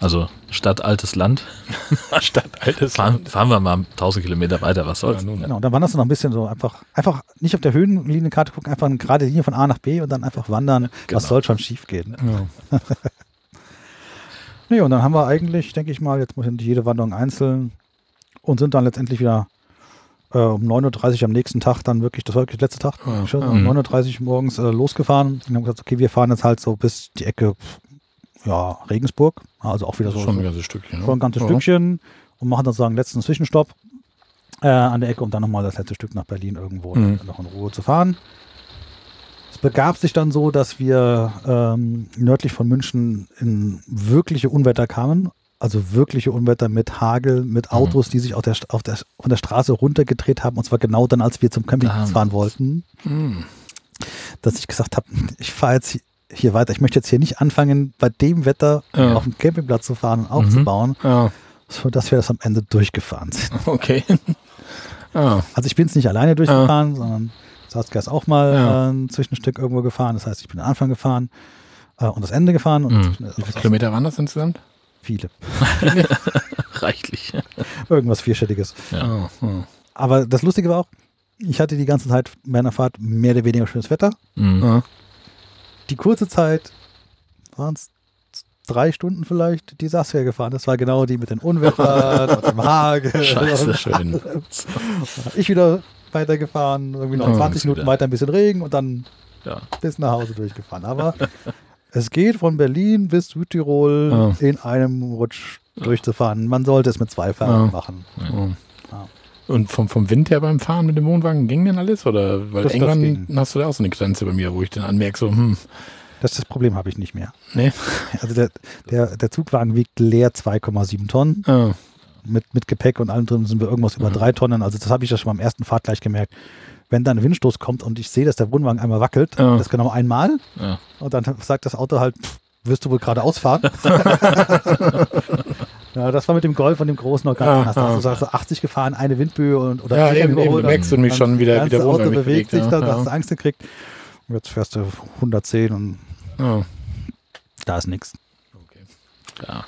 Also Stadt Altes Land. Stadt altes Fahren, fahren wir mal 1000 Kilometer weiter, was soll's. Ja, nun. Genau, dann wanderst du noch ein bisschen so einfach, einfach nicht auf der Höhenlinienkarte gucken, einfach eine gerade Linie von A nach B und dann einfach wandern. Genau. Was soll schon schief gehen? Ja. Nee, und dann haben wir eigentlich, denke ich mal, jetzt muss nicht jede Wanderung einzeln und sind dann letztendlich wieder äh, um 9.30 Uhr am nächsten Tag dann wirklich, das war wirklich der letzte Tag, Ja. schon Mhm. um 9.30 Uhr morgens äh, losgefahren und haben gesagt, okay, wir fahren jetzt halt so bis die Ecke, ja, Regensburg, also auch wieder so, Schon ein ganzes Stückchen. ne? schon ein ganzes ja. Stückchen und machen dann sozusagen einen letzten Zwischenstopp äh, an der Ecke, um dann nochmal das letzte Stück nach Berlin irgendwo Mhm. noch in Ruhe zu fahren. Es begab sich dann so, dass wir ähm, nördlich von München in wirkliche Unwetter kamen. Also wirkliche Unwetter mit Hagel, mit Autos, die sich auf der, auf der, von der Straße runtergedreht haben. Und zwar genau dann, als wir zum Campingplatz Ah. fahren wollten. Hm. Dass ich gesagt habe, ich fahre jetzt hi- hier weiter. Ich möchte jetzt hier nicht anfangen, bei dem Wetter Ja. auf dem Campingplatz zu fahren und aufzubauen Ja, sodass wir das am Ende durchgefahren sind. okay. Ah, Also ich bin es nicht alleine durchgefahren, sondern Saskia ist auch mal Ja. äh, ein Zwischenstück irgendwo gefahren. Das heißt, ich bin den Anfang gefahren äh, und das Ende gefahren und Mhm. wie viele Kilometer waren das insgesamt? viele. Reichlich. Irgendwas Vierstelliges. Ja. Ah, ah. Aber das Lustige war auch, ich hatte die ganze Zeit meiner Fahrt mehr oder weniger schönes Wetter. Mhm. Die kurze Zeit waren es drei Stunden vielleicht, die Saskia gefahren. Das war genau die mit den Unwettern und dem Hagel. Scheiße. Schön. Ich wieder weitergefahren, irgendwie noch Ja, 20 ist Minuten wieder. weiter ein bisschen Regen und dann Ja. bis nach Hause durchgefahren. Aber es geht von Berlin bis Südtirol Ja. in einem Rutsch durchzufahren. Man sollte es mit zwei Fahrern Ja. machen. Und vom, vom Wind her beim Fahren mit dem Wohnwagen ging denn alles? Oder weil Das- das irgendwann ging. hast du da auch so eine Grenze bei mir, wo ich dann anmerke, so, hm, Das, das Problem habe ich nicht mehr. nee. Also der, der, der Zugwagen wiegt leer 2,7 Tonnen. Ah, Mit, mit Gepäck und allem drin sind wir irgendwas über drei Tonnen. Also das habe ich ja schon beim ersten Fahrt gleich gemerkt. Wenn da ein Windstoß kommt und ich sehe, dass der Wohnwagen einmal wackelt, Ja. das genau einmal, Ja. und dann sagt das Auto halt, pff, wirst du wohl gerade ausfahren? ja, das war mit dem Golf und dem großen Ja. Da ja. hast du sagst, du 80 gefahren, eine Windböe und oder ja, eben, eben, merkst du mich schon wieder, das wie der ganze Auto mich bewegt sich, bewegt, dann ja, hast du Angst gekriegt. Und jetzt fährst du 110 und ja. da ist nichts. Okay. ja.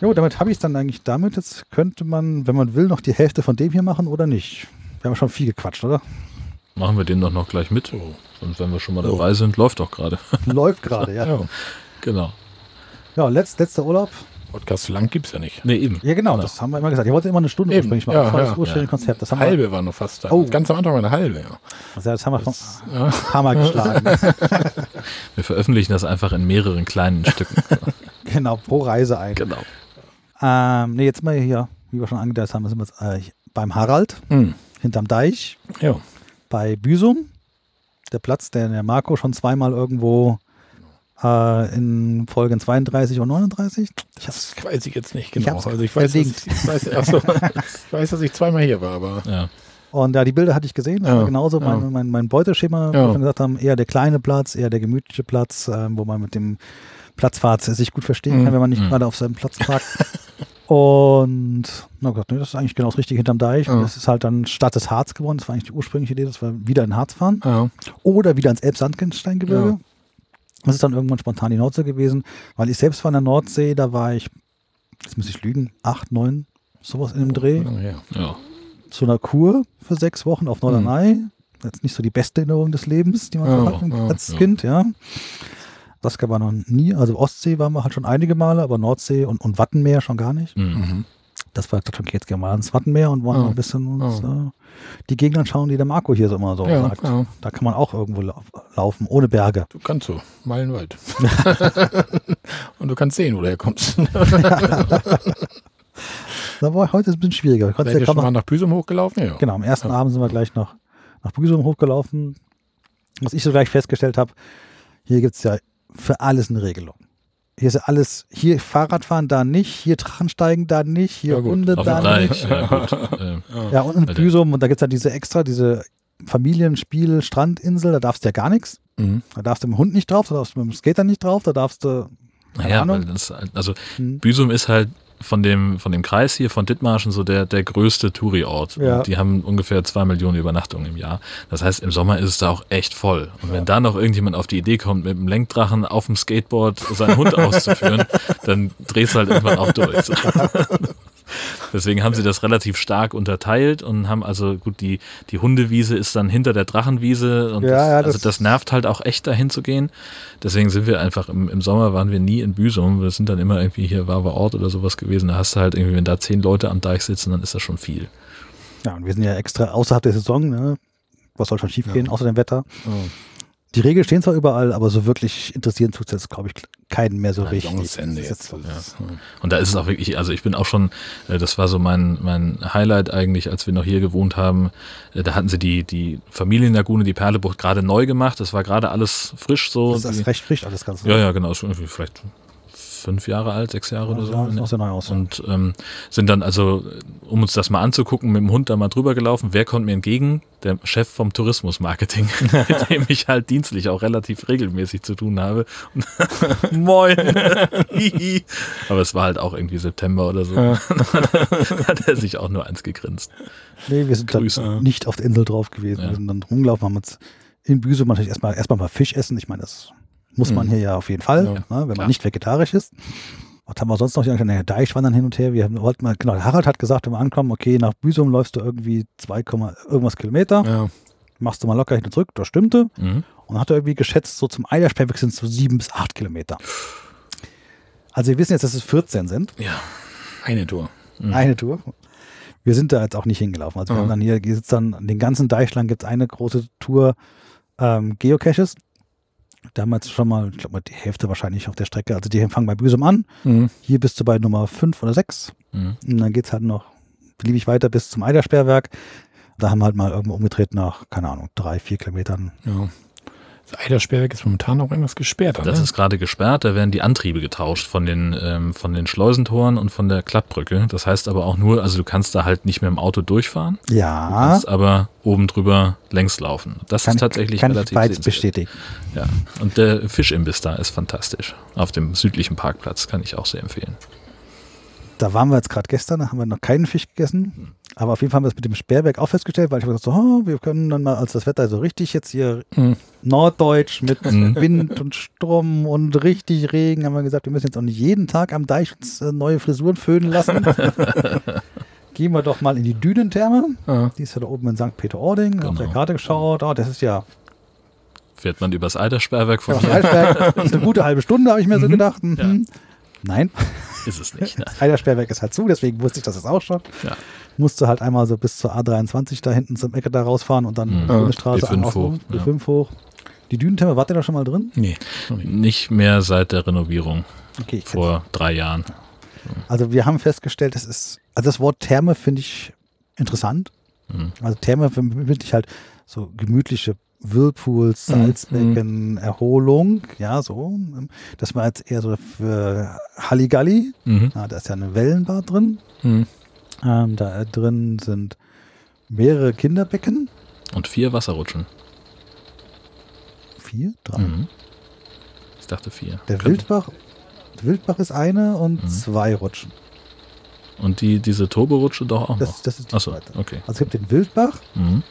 Jo, damit habe ich es dann eigentlich damit. Jetzt könnte man, wenn man will, noch die Hälfte von dem hier machen oder nicht. Wir haben schon viel gequatscht, oder? Machen wir den doch noch gleich mit. Und wenn wir schon mal dabei sind, läuft doch gerade. Läuft gerade, ja. Ja. genau. Ja, letzt, letzter Urlaub. Podcast so lang gibt es ja nicht. Nee, eben. Ja, genau, das haben wir immer gesagt. Ich wollte immer eine Stunde Eben, ursprünglich machen. ja, das war das ja. ursprüngliche Ja. Konzept. Das haben halbe war noch fast da. Oh. Ganz am Anfang war eine halbe, ja. wir, also das haben wir schon Ja. ein paar Mal geschlagen. Wir veröffentlichen das einfach in mehreren kleinen Stücken. genau, pro Reise ein. genau. Ähm, nee, jetzt mal hier, wie wir schon angedeutet haben, sind wir jetzt äh, beim Harald, Hm. hinterm Deich, Ja. bei Büsum. Der Platz, den der Marco schon zweimal irgendwo äh, in Folgen 32 und 39. Ich hab's, Das weiß ich jetzt nicht Ich genau. hab's also ich weiß, ich, ich, weiß, achso, ich weiß, dass ich zweimal hier war, aber Ja. und ja, die Bilder hatte ich gesehen. Das Ja, war genauso ja. mein, mein, mein Beuteschema, wo Ja. wir schon gesagt haben, eher der kleine Platz, eher der gemütliche Platz, ähm, wo man mit dem Platzfahrt sich gut verstehen Mhm. kann, wenn man nicht Mhm. gerade auf seinem Platz parkt. Und na Gott, nee, das ist eigentlich genau das Richtige hinterm Deich. Ja. Und das ist halt dann Stadt des Harz geworden. Das war eigentlich die ursprüngliche Idee, dass wir wieder in Harz fahren. ja. oder wieder ins Elbsandsteingebirge. Ja. Das ist dann irgendwann spontan die Nordsee gewesen, weil ich selbst war in der Nordsee, da war ich, jetzt muss ich lügen, acht, neun, sowas in dem Dreh, Lange her. Ja. zu einer Kur für sechs Wochen auf Norderney. Jetzt nicht so die beste Erinnerung des Lebens, die man Ja, hat ja, als ja. Kind, ja. Das gab man noch nie, also Ostsee waren wir halt schon einige Male, aber Nordsee und, und Wattenmeer schon gar nicht. Mhm. Das war okay, jetzt gehen wir mal ins Wattenmeer und wollen Ja. ein bisschen uns Ja. äh, die Gegend anschauen, die der Marco hier so immer so Ja, sagt. Da kann man auch irgendwo lau laufen, ohne Berge. Du kannst so, meilenweit. Und du kannst sehen, wo du herkommst. Da war heute ist ein bisschen schwieriger. Wir konnten Seid ihr schon noch, mal nach Büsum hochgelaufen? Ja. genau, am ersten. Abend sind wir gleich noch nach Büsum hochgelaufen. Was ich so gleich festgestellt habe, hier gibt es ja für alles eine Regelung. Hier ist ja alles, hier Fahrradfahren, da nicht, hier Drachensteigen, da nicht, hier Ja. Hunde, da nicht. Ja, gut. Äh, Ja, und in. Büsum, und da gibt es ja diese extra, diese Familienspiel, Strandinsel, da darfst du ja gar nichts. Mhm. Da darfst du mit dem Hund nicht drauf, da darfst du mit dem Skater nicht drauf, da darfst du. Keine Naja, Ahnung. weil das, halt- also Hm. Büsum ist halt von dem, von dem Kreis hier, von Dithmarschen, so der, der größte Touri-Ort. Ja. Die haben ungefähr zwei Millionen Übernachtungen im Jahr. Das heißt, im Sommer ist es da auch echt voll. Und wenn da noch irgendjemand auf die Idee kommt, mit einem Lenkdrachen auf dem Skateboard seinen Hund auszuführen, dann drehst du halt irgendwann auch durch. Deswegen haben sie das relativ stark unterteilt und haben also, gut, die, die Hundewiese ist dann hinter der Drachenwiese und Ja, das, ja, also das- das nervt halt auch echt dahin zu gehen. Deswegen sind wir einfach im, im Sommer waren wir nie in Büsum. Wir sind dann immer irgendwie hier Warber Ort oder sowas gewesen. Da hast du halt irgendwie, wenn da zehn Leute am Deich sitzen, dann ist das schon viel. Ja, und wir sind ja extra außerhalb der Saison, ne? Was soll schon schief gehen, außer dem Wetter? Oh. Die Regeln stehen zwar überall, aber so wirklich interessieren tut es jetzt, glaube ich, keinen mehr so richtig. Saisonende Das ist jetzt. so- Ja. Und da ist es auch wirklich, also ich bin auch schon, äh, das war so mein, mein Highlight eigentlich, als wir noch hier gewohnt haben. Äh, Da hatten sie die, die Familienlagune, die Perlebucht gerade neu gemacht. Das war gerade alles frisch so. Das ist Die- recht frisch alles ganz Ja, ja, genau. Vielleicht fünf Jahre alt, sechs Jahre oder so. Ja, sah sehr neu aus. Und ähm, sind dann also, um uns das mal anzugucken, mit dem Hund da mal drüber gelaufen. Wer kommt mir entgegen? Der Chef vom Tourismusmarketing, mit dem ich halt dienstlich auch relativ regelmäßig zu tun habe. Moin! Aber es war halt auch irgendwie September oder so. Ja. hat er sich auch nur eins gegrinst. Nee, wir sind dann nicht auf der Insel drauf gewesen. Ja. Wir sind dann rumgelaufen, haben uns in Büsum natürlich erstmal erstmal mal Fisch essen. Ich meine, das muss man Mhm. hier ja auf jeden Fall, Ja, ne, wenn klar. man nicht vegetarisch ist. Was haben wir sonst noch? Ja, Deich wandern hin und her. Wir wollten mal, genau, Harald hat gesagt, wenn wir ankommen, okay, nach Büsum läufst du irgendwie 2, Komma irgendwas Kilometer, Ja. machst du mal locker hin und zurück, das stimmte. Mhm. Und hat er irgendwie geschätzt, so zum Eidersperrweg sind es so sieben bis acht Kilometer. Also wir wissen jetzt, dass es 14 sind. Ja. Eine Tour. Mhm. Eine Tour. Wir sind da jetzt auch nicht hingelaufen. Also wir Mhm. haben dann hier gibt's dann den ganzen Deich lang gibt es eine große Tour ähm, Geocaches. Da haben wir jetzt schon mal, ich glaube mal die Hälfte wahrscheinlich auf der Strecke. Also die fangen bei Büsum an. Mhm. Hier bist du bei Nummer 5 oder 6. Mhm. Und dann geht es halt noch beliebig weiter bis zum Eidersperrwerk. Da haben wir halt mal irgendwo umgedreht nach, keine Ahnung, drei, vier Kilometern. Ja. Das Eidersperrwerk ist momentan auch irgendwas gesperrt. Das ne? ist gerade gesperrt, da werden die Antriebe getauscht von den, ähm, von den Schleusentoren und von der Klappbrücke. Das heißt aber auch nur, also du kannst da halt nicht mehr im Auto durchfahren, du Ja, kannst aber oben drüber längs laufen. Das kann, ist tatsächlich kann ich relativ beides sehenswert. bestätigen. Ja. Und der Fischimbiss da ist fantastisch. Auf dem südlichen Parkplatz kann ich auch sehr empfehlen. Da waren wir jetzt gerade gestern, da haben wir noch keinen Fisch gegessen. Aber auf jeden Fall haben wir das mit dem Sperrwerk auch festgestellt, weil ich habe gesagt, so, oh, wir können dann mal, als das Wetter so richtig jetzt hier Mhm. norddeutsch mit Mhm. Wind und Sturm und richtig Regen, haben wir gesagt, wir müssen jetzt auch nicht jeden Tag am Deich uns äh, neue Frisuren föhnen lassen. Gehen wir doch mal in die Dünentherme. Ja. Die ist ja da oben in St. Peter-Ording. Auf der Genau. Karte geschaut. Oh, das ist ja Fährt man übers Eidersperrwerk von ja. Das ist eine gute halbe Stunde, habe ich mir so Mhm. gedacht. Mhm. Nein, ist es nicht. Ne? das Eidersperrwerk ist halt zu, deswegen wusste ich das jetzt auch schon. Ja. Musste halt einmal so bis zur A23 da hinten zum Ecke da rausfahren und dann Mhm. die Bundesstraße B5 auf- hoch, ja. B5 hoch. Die Dünentherme, wart ihr da schon mal drin? Nee. nicht. Mehr seit der Renovierung Okay. vor drei Jahren. Also wir haben festgestellt, es ist, also das Wort Therme finde ich interessant. Mhm. Also Therme verbinde ich halt so gemütliche Whirlpools, Mhm. Salzbecken, Erholung, ja, so. Das war jetzt eher so für Halligalli. Mhm. Ja, da ist ja eine Wellenbar drin. Ähm, da drin sind mehrere Kinderbecken. Und vier Wasserrutschen. Vier? Drei. Mhm. Ich dachte vier. Der Wildbach, der Wildbach ist eine und Mhm. zwei Rutschen. Und die, diese Turborutsche doch auch noch. Das, das ist die Achso, zweite. okay. Also es gibt den Wildbach. Mhm.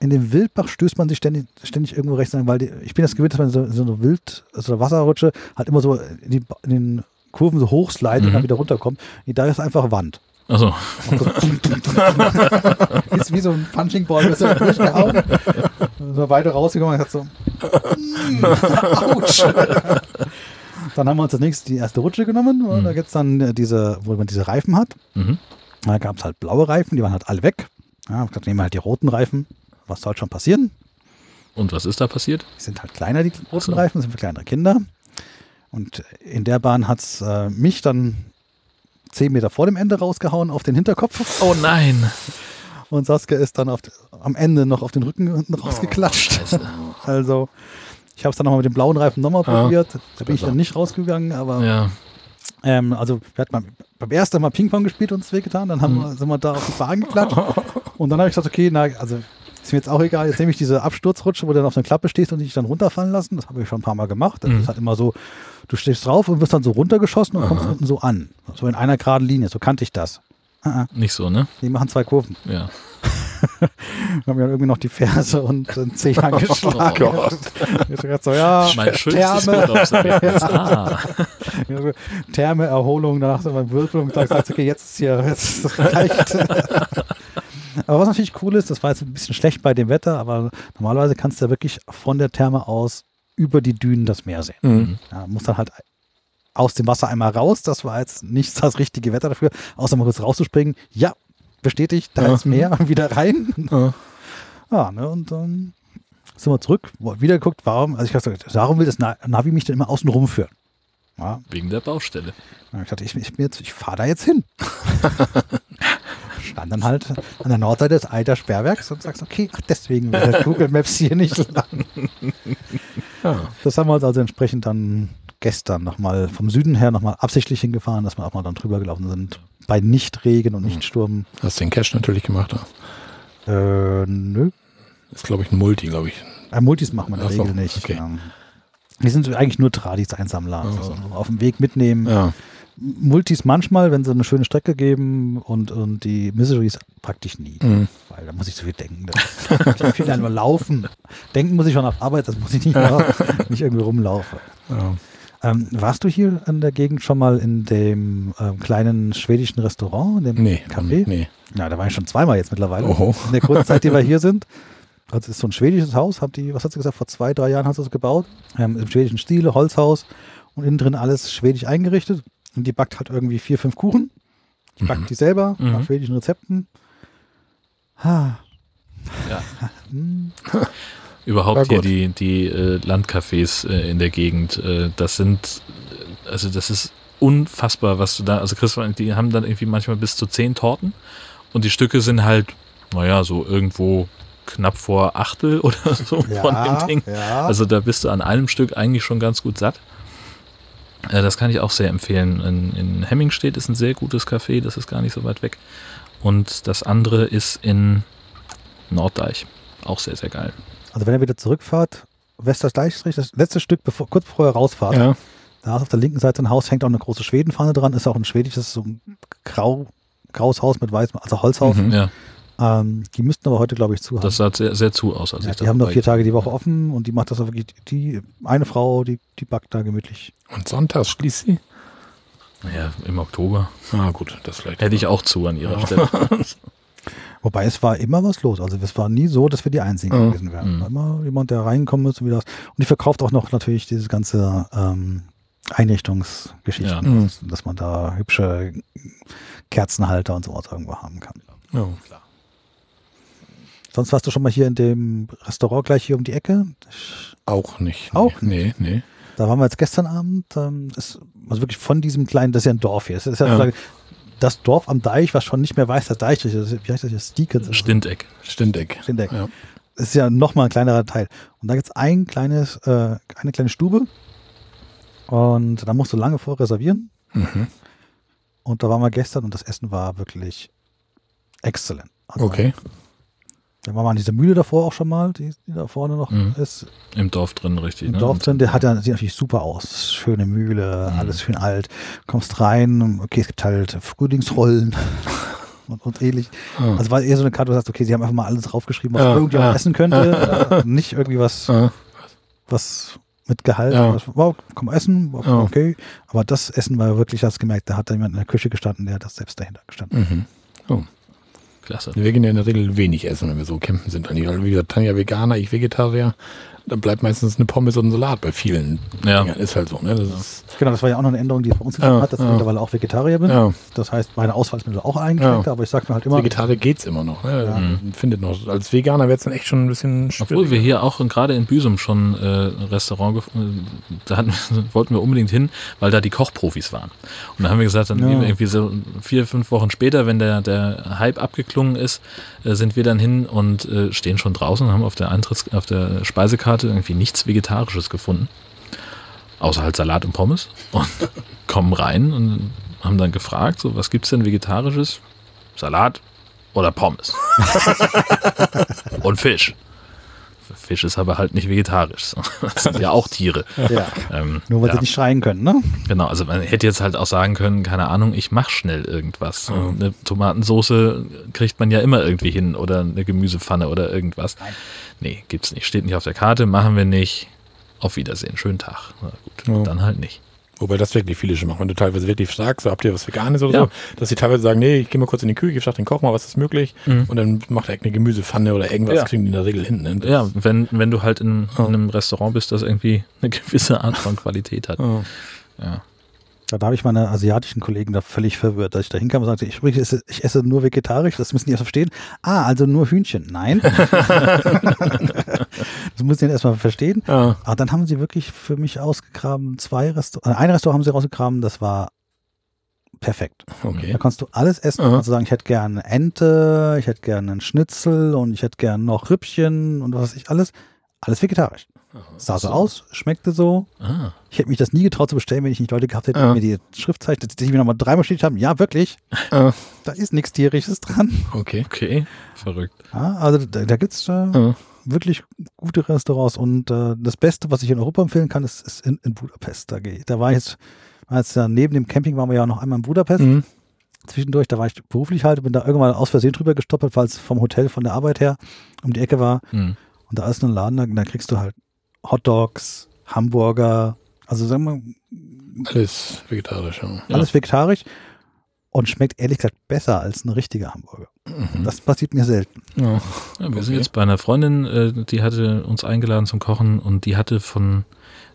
In dem Wildbach stößt man sich ständig, ständig irgendwo rechts an, weil die, ich bin das gewöhnt, dass man so, so eine Wild, so eine Wasserrutsche halt immer so in, die, in den Kurven so hochslidet und Mhm. dann wieder runterkommt. Da ist einfach Wand. Achso, ist wie so ein Punching Ball, wirst du durchgehauen. So weiter rausgekommen und hat so, mm, ouch. Dann haben wir uns das nächste, die erste Rutsche genommen. Und Mhm. Da gibt es dann äh, diese, wo man diese Reifen hat. mhm. Da gab es halt blaue Reifen, die waren halt alle weg. Ja, ich dachte, nehmen wir halt die roten Reifen. Was soll schon passieren? Und was ist da passiert? Die sind halt kleiner, die roten so. Reifen, sind für kleinere Kinder. Und in der Bahn hat es äh, mich dann zehn Meter vor dem Ende rausgehauen auf den Hinterkopf. Oh nein. Und Saskia ist dann auf, am Ende noch auf den Rücken hinten rausgeklatscht. Scheiße. also, ich habe es dann nochmal mit dem blauen Reifen nochmal Ah. probiert. Da bin ich dann nicht rausgegangen, aber Ja. ähm, also wir hatten beim ersten Mal Ping-Pong gespielt und uns wehgetan, dann haben wir, sind wir da auf die Bahn geklatscht und dann habe ich gesagt, okay, na, also Ist mir jetzt auch egal. Jetzt nehme ich diese Absturzrutsche, wo du dann auf einer Klappe stehst und dich dann runterfallen lassen. Das habe ich schon ein paar Mal gemacht. Das Mhm. ist halt immer so, du stehst drauf und wirst dann so runtergeschossen und kommst Aha. unten so an. So in einer geraden Linie. So kannte ich das. Ah, ah. Nicht so, ne? Die machen zwei Kurven. Ja. Haben dann irgendwie noch die Ferse und den Zeh angeschlagen. Oh Gott. So, ja, Mein schönstes Therme. Ah. Ja, so Therme, Erholung, danach so beim Würfel und dann sagst du, okay, jetzt ist hier, jetzt reicht. Aber was natürlich cool ist, das war jetzt ein bisschen schlecht bei dem Wetter, aber normalerweise kannst du ja wirklich von der Therme aus über die Dünen das Meer sehen. Mhm. Ja, muss dann halt aus dem Wasser einmal raus, das war jetzt nicht das richtige Wetter dafür, außer mal kurz rauszuspringen. Ja, bestätigt, da Ja. ist Meer, wieder rein. Ja. Ja, ne, und dann sind wir zurück, wieder geguckt, warum, also ich dachte, warum will das Na- Navi mich denn immer außen rumführen? Ja, Wegen der Baustelle. Ich dachte, ich, ich, ich fahre da jetzt hin. Stand dann halt an der Nordseite des Alter Sperrwerks und sagst, okay, ach, deswegen will der Google Maps hier nicht lang. Ja. Das haben wir uns also entsprechend dann gestern nochmal vom Süden her nochmal absichtlich hingefahren, dass wir auch mal dann drüber gelaufen sind. Bei Nichtregen und Nichtsturm. Hast den Cache natürlich gemacht. ja. Äh, nö. Ist, glaube ich, ein Multi, glaube ich. Äh, Multis machen wir in der Regel nicht. okay. Ja. Wir sind eigentlich nur Tradis-Einsammler. Also so. auf dem Weg mitnehmen. Ja. Multis manchmal, wenn sie eine schöne Strecke geben und, und die Miseries praktisch nie. Mhm. Weil da muss ich zu viel denken. Das, ich ja nur laufen. Denken muss ich schon auf Arbeit, das muss ich nicht, machen, nicht irgendwie rumlaufen. Ja. Ähm, warst du hier in der Gegend schon mal in dem ähm, kleinen schwedischen Restaurant, in dem Nee, Café? nee. Ja, da war ich schon zweimal jetzt mittlerweile. Oho. In der kurzen Zeit, die wir hier sind. Also es ist so ein schwedisches Haus, hat die, was hat sie gesagt, vor zwei, drei Jahren hat sie es gebaut. Ähm, Im schwedischen Stile, Holzhaus und innen drin alles schwedisch eingerichtet. Und die backt halt irgendwie vier, fünf Kuchen. Die backt die selber Mhm. nach schwedischen Rezepten. Ha. Ja. Hm. Überhaupt hier die, die äh, Landcafés äh, in der Gegend, äh, das sind, äh, also das ist unfassbar, was du da, also Chris, die haben dann irgendwie manchmal bis zu zehn Torten und die Stücke sind halt, naja, so irgendwo knapp vor Achtel oder so von dem Ding. ja. Also da bist du an einem Stück eigentlich schon ganz gut satt. Äh, das kann ich auch sehr empfehlen. In, in Hemmingstedt ist ein sehr gutes Café, das ist gar nicht so weit weg. Und das andere ist in Norddeich. Auch sehr, sehr geil. Also wenn ihr wieder zurückfahrt, Westersteichstrich, das letzte Stück, bevor, kurz bevor ihr rausfahrt, Ja. da ist auf der linken Seite ein Haus, hängt auch eine große Schwedenfahne dran, ist auch ein schwedisches, so ein grau, graues Haus mit weißem, also Holzhaus. Mhm. Ja, Ähm, die müssten aber heute, glaube ich, zu haben. das sah sehr, sehr zu aus. Als ja, ich die haben vorbei- vier Tage die Woche offen und die macht das auch wirklich, die, eine Frau, die, die backt da gemütlich. Und sonntags schließt sie? Ja, im Oktober. Ah, gut, das vielleicht. Hätte ich auch zu an ihrer Stelle. Wobei es war immer was los. Also es war nie so, dass wir die Einzigen Mhm. gewesen wären. Mhm. Immer jemand, der reinkommen ist und wieder was. Und die verkauft auch noch natürlich diese ganze ähm, Einrichtungsgeschichten, Ja. Mhm. dass, dass man da hübsche Kerzenhalter und sowas irgendwo haben kann. Ja. Sonst warst du schon mal hier in dem Restaurant gleich hier um die Ecke. Auch nicht. Auch Nee, nee. Da waren wir jetzt gestern Abend. Ähm, ist, also wirklich von diesem kleinen, das ist ja ein Dorf hier. Das ist ja, Ja. das Dorf am Deich, was schon nicht mehr weiß, der Deich ist- Wie heißt das hier? Stiekens? Stindeck. Stindeck. Stindeck. Ja. Das ist ja nochmal ein kleinerer Teil. Und da gibt es ein kleines, äh, eine kleine Stube. Und da musst du lange vor reservieren. Mhm. Und da waren wir gestern und das Essen war wirklich exzellent. Also, Okay. Da war mal an dieser Mühle davor auch schon mal, die, die da vorne noch Mhm. ist. Im Dorf drin, richtig. Im ne? Dorf drin, der hat ja, sieht natürlich super aus. Schöne Mühle, Mhm. alles schön alt. Kommst rein, okay, es gibt halt Frühlingsrollen und, und ähnlich. Ah. Also war eher so eine Karte, wo du sagst, okay, sie haben einfach mal alles draufgeschrieben, was Ja, irgendjemand ja. essen könnte. äh, Nicht irgendwie was, Ah, was mit Gehalt. Ja. Was, wow, komm essen, wow, Ja. okay. Aber das Essen war wirklich, hast gemerkt, da hat da jemand in der Küche gestanden, der hat das selbst dahinter gestanden. mhm. Klasse. Wir gehen ja in der Regel wenig essen, wenn wir so campen sind. Wie gesagt, Tanja Veganer, ich Vegetarier. Da bleibt meistens eine Pommes und ein Salat bei vielen. Ja. Dingern. Ist halt so. Ne? Das ist, Genau, das war ja auch noch eine Änderung, die es bei uns gegeben Ja, hat, dass ich ja. mittlerweile auch Vegetarier bin. ja. Das heißt, meine Auswahlsmittel auch eingeschränkt, Ja. aber ich sage mir halt immer, Vegetarier geht's immer noch. Ne? Ja. Man Findet noch. Als Veganer wird es dann echt schon ein bisschen Obwohl wir hier auch gerade in Büsum schon äh, ein Restaurant gefunden da hatten, wollten wir unbedingt hin, weil da die Kochprofis waren. Und da haben wir gesagt, dann Ja. gehen wir irgendwie so vier, fünf Wochen später, wenn der, der Hype abgeklungen ist, äh, sind wir dann hin und äh, stehen schon draußen und haben auf der Eintritts-, auf der Speisekarte irgendwie nichts Vegetarisches gefunden. Außer halt Salat und Pommes. Und kommen rein und haben dann gefragt, so, was gibt's denn Vegetarisches? Salat, Oder Pommes. und Fisch. Fisch ist aber halt nicht vegetarisch. Das sind ja auch Tiere. Ja. Ähm, Nur weil ja, sie nicht schreien können, ne? Genau, also man hätte jetzt halt auch sagen können, keine Ahnung, ich mach schnell irgendwas. Eine Tomatensoße kriegt man ja immer irgendwie hin oder eine Gemüsepfanne oder irgendwas. Nein. Nee, gibt's nicht. Steht nicht auf der Karte, machen wir nicht. Auf Wiedersehen, schönen Tag. Na gut, Ja. dann halt nicht. Wobei das wirklich viele schon machen. Wenn du teilweise wirklich sagst, so, habt ihr was Veganes oder Ja. so, dass die teilweise sagen, nee, ich gehe mal kurz in die Küche, ich sag den Koch mal, was ist möglich. Mhm. Und dann macht er eine Gemüsepfanne oder irgendwas, Ja. kriegen die in der Regel hin. Ne? Ja, wenn, wenn du halt in, in einem Restaurant bist, das irgendwie eine gewisse Art von Qualität hat. Ja. Da habe ich meine asiatischen Kollegen da völlig verwirrt, dass ich da hinkam und sagte, ich, ich, esse, ich esse nur vegetarisch, das müssen die erst verstehen. Ah, also nur Hühnchen. Nein. das müssen die erstmal verstehen. Ja. Aber dann haben sie wirklich für mich ausgegraben, zwei Restaurants, ein Restaurant haben sie rausgegraben, das war perfekt. Okay. Da kannst du alles essen. Aha. Also sagen, ich hätte gerne Ente, ich hätte gerne einen Schnitzel und ich hätte gerne noch Rippchen und was weiß ich alles. Alles vegetarisch. Sah so aus, schmeckte so. Ah, Ich hätte mich das nie getraut zu bestellen, wenn ich nicht Leute gehabt hätte, Ja. die mir die Schriftzeichen, die mir nochmal dreimal steht haben. Ja, wirklich. Ja. Da ist nichts Tierisches dran. Okay. okay, verrückt. Ja, also da, da gibt es äh, Ja. wirklich gute Restaurants und äh, das Beste, was ich in Europa empfehlen kann, ist, ist in, in Budapest. Da, da war ich jetzt, war jetzt ja neben dem Camping waren wir ja noch einmal in Budapest. Mhm. Zwischendurch, da war ich beruflich halt, bin da irgendwann aus Versehen drüber gestoppelt, weil es vom Hotel, von der Arbeit her um die Ecke war. Hm. Und da ist ein Laden, da, da kriegst du halt Hotdogs, Hamburger, also sagen wir, Alles vegetarisch. Ja. Alles vegetarisch und schmeckt ehrlich gesagt besser als ein richtiger Hamburger. Mhm. Das passiert mir selten. Ja. Ja, wir sind Okay. jetzt bei einer Freundin, äh, die hatte uns eingeladen zum Kochen und die hatte von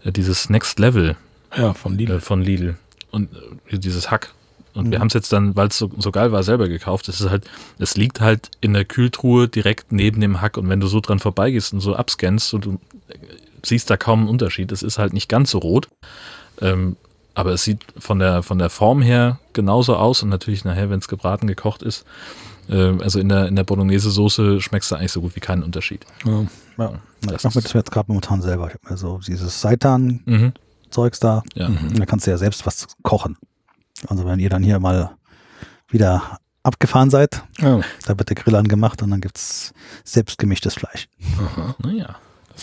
äh, dieses Next Level ja, von Lidl. äh, von Lidl und dieses Hack. Und wir Mhm. haben es jetzt dann, weil es so, so geil war, selber gekauft. Es ist halt, es liegt halt in der Kühltruhe direkt neben dem Hack. Und wenn du so dran vorbeigehst und so abscannst, und du siehst da kaum einen Unterschied. Es ist halt nicht ganz so rot. Ähm, aber es sieht von der, von der Form her genauso aus. Und natürlich nachher, wenn es gebraten, gekocht ist, äh, also in der, in der Bolognese-Soße schmeckst du eigentlich so gut wie keinen Unterschied. Ja. Ja. Das ich mache das jetzt gerade momentan selber. Ich habe mir so dieses Seitan-Zeugs Mhm. da. Ja. Und da kannst du ja selbst was kochen. Also wenn ihr dann hier mal wieder abgefahren seid, Ja. da wird der Grill angemacht und dann gibt's selbstgemischtes Fleisch. Aha. Naja.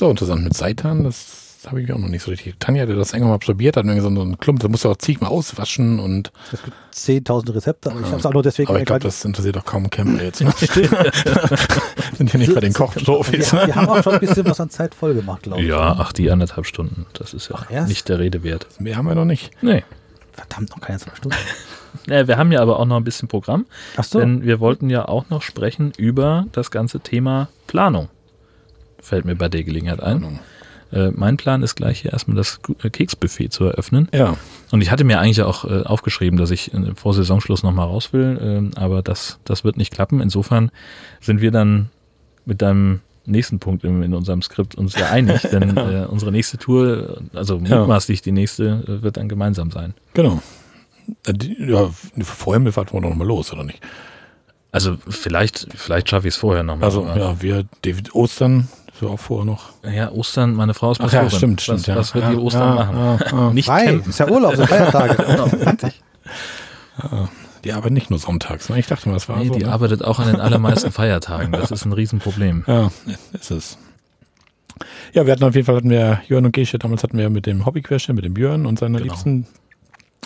Auch interessant mit Seitan, das habe ich auch noch nicht so richtig. Tanja hatte das irgendwann mal probiert, hat mir so einen Klump, da musst du auch zigmal auswaschen und Es gibt 10.000 Rezepte, aber ich habe es auch nur deswegen aber ich glaube, das interessiert auch kaum Camper jetzt. Ne? Sind ja nicht bei den Kochprofis. wir, wir haben auch schon ein bisschen was an Zeit voll gemacht, glaube ich. Ja, ach, die anderthalb Stunden. Das ist ja Ach, nicht der Rede wert. Mehr haben wir noch nicht. Nee. Verdammt, noch keine zwei Stunden. Ja, wir haben ja aber auch noch ein bisschen Programm, Ach so. denn wir wollten ja auch noch sprechen über das ganze Thema Planung. Fällt mir bei der Gelegenheit ein. Äh, mein Plan ist gleich hier erstmal das äh, Keksbuffet zu eröffnen. Ja, Und ich hatte mir eigentlich auch äh, aufgeschrieben, dass ich äh, vor Saisonschluss nochmal raus will, ähm, aber das, das wird nicht klappen. Insofern sind wir dann mit deinem nächsten Punkt in, in unserem Skript uns ja einig, denn äh, unsere nächste Tour, also mutmaßlich die nächste, äh, wird dann gemeinsam sein. genau. Ja, vor Himmelfahrt wollen wir noch mal los, oder nicht? Also vielleicht, vielleicht schaffe ich es vorher nochmal. Also, ja, wir, David Ostern, das war auch vorher noch. Ja, Ostern, meine Frau ist Ach ja, Pastorin. stimmt, stimmt. Was, ja. was wird ja, die Ostern ja, machen? Ja, ja. Nicht Frei, campen. ist ja Urlaub, sind Feiertage. Die arbeiten nicht nur sonntags. Ne? Ich dachte mal, das war Nee, so. die ne? arbeitet auch an den allermeisten Feiertagen. Das ist ein Riesenproblem. Ja, ist es. Ja, wir hatten auf jeden Fall, hatten wir, Jörn und Gesche, damals hatten wir mit dem Hobbyquerchen, mit dem Björn und seiner Genau. Liebsten,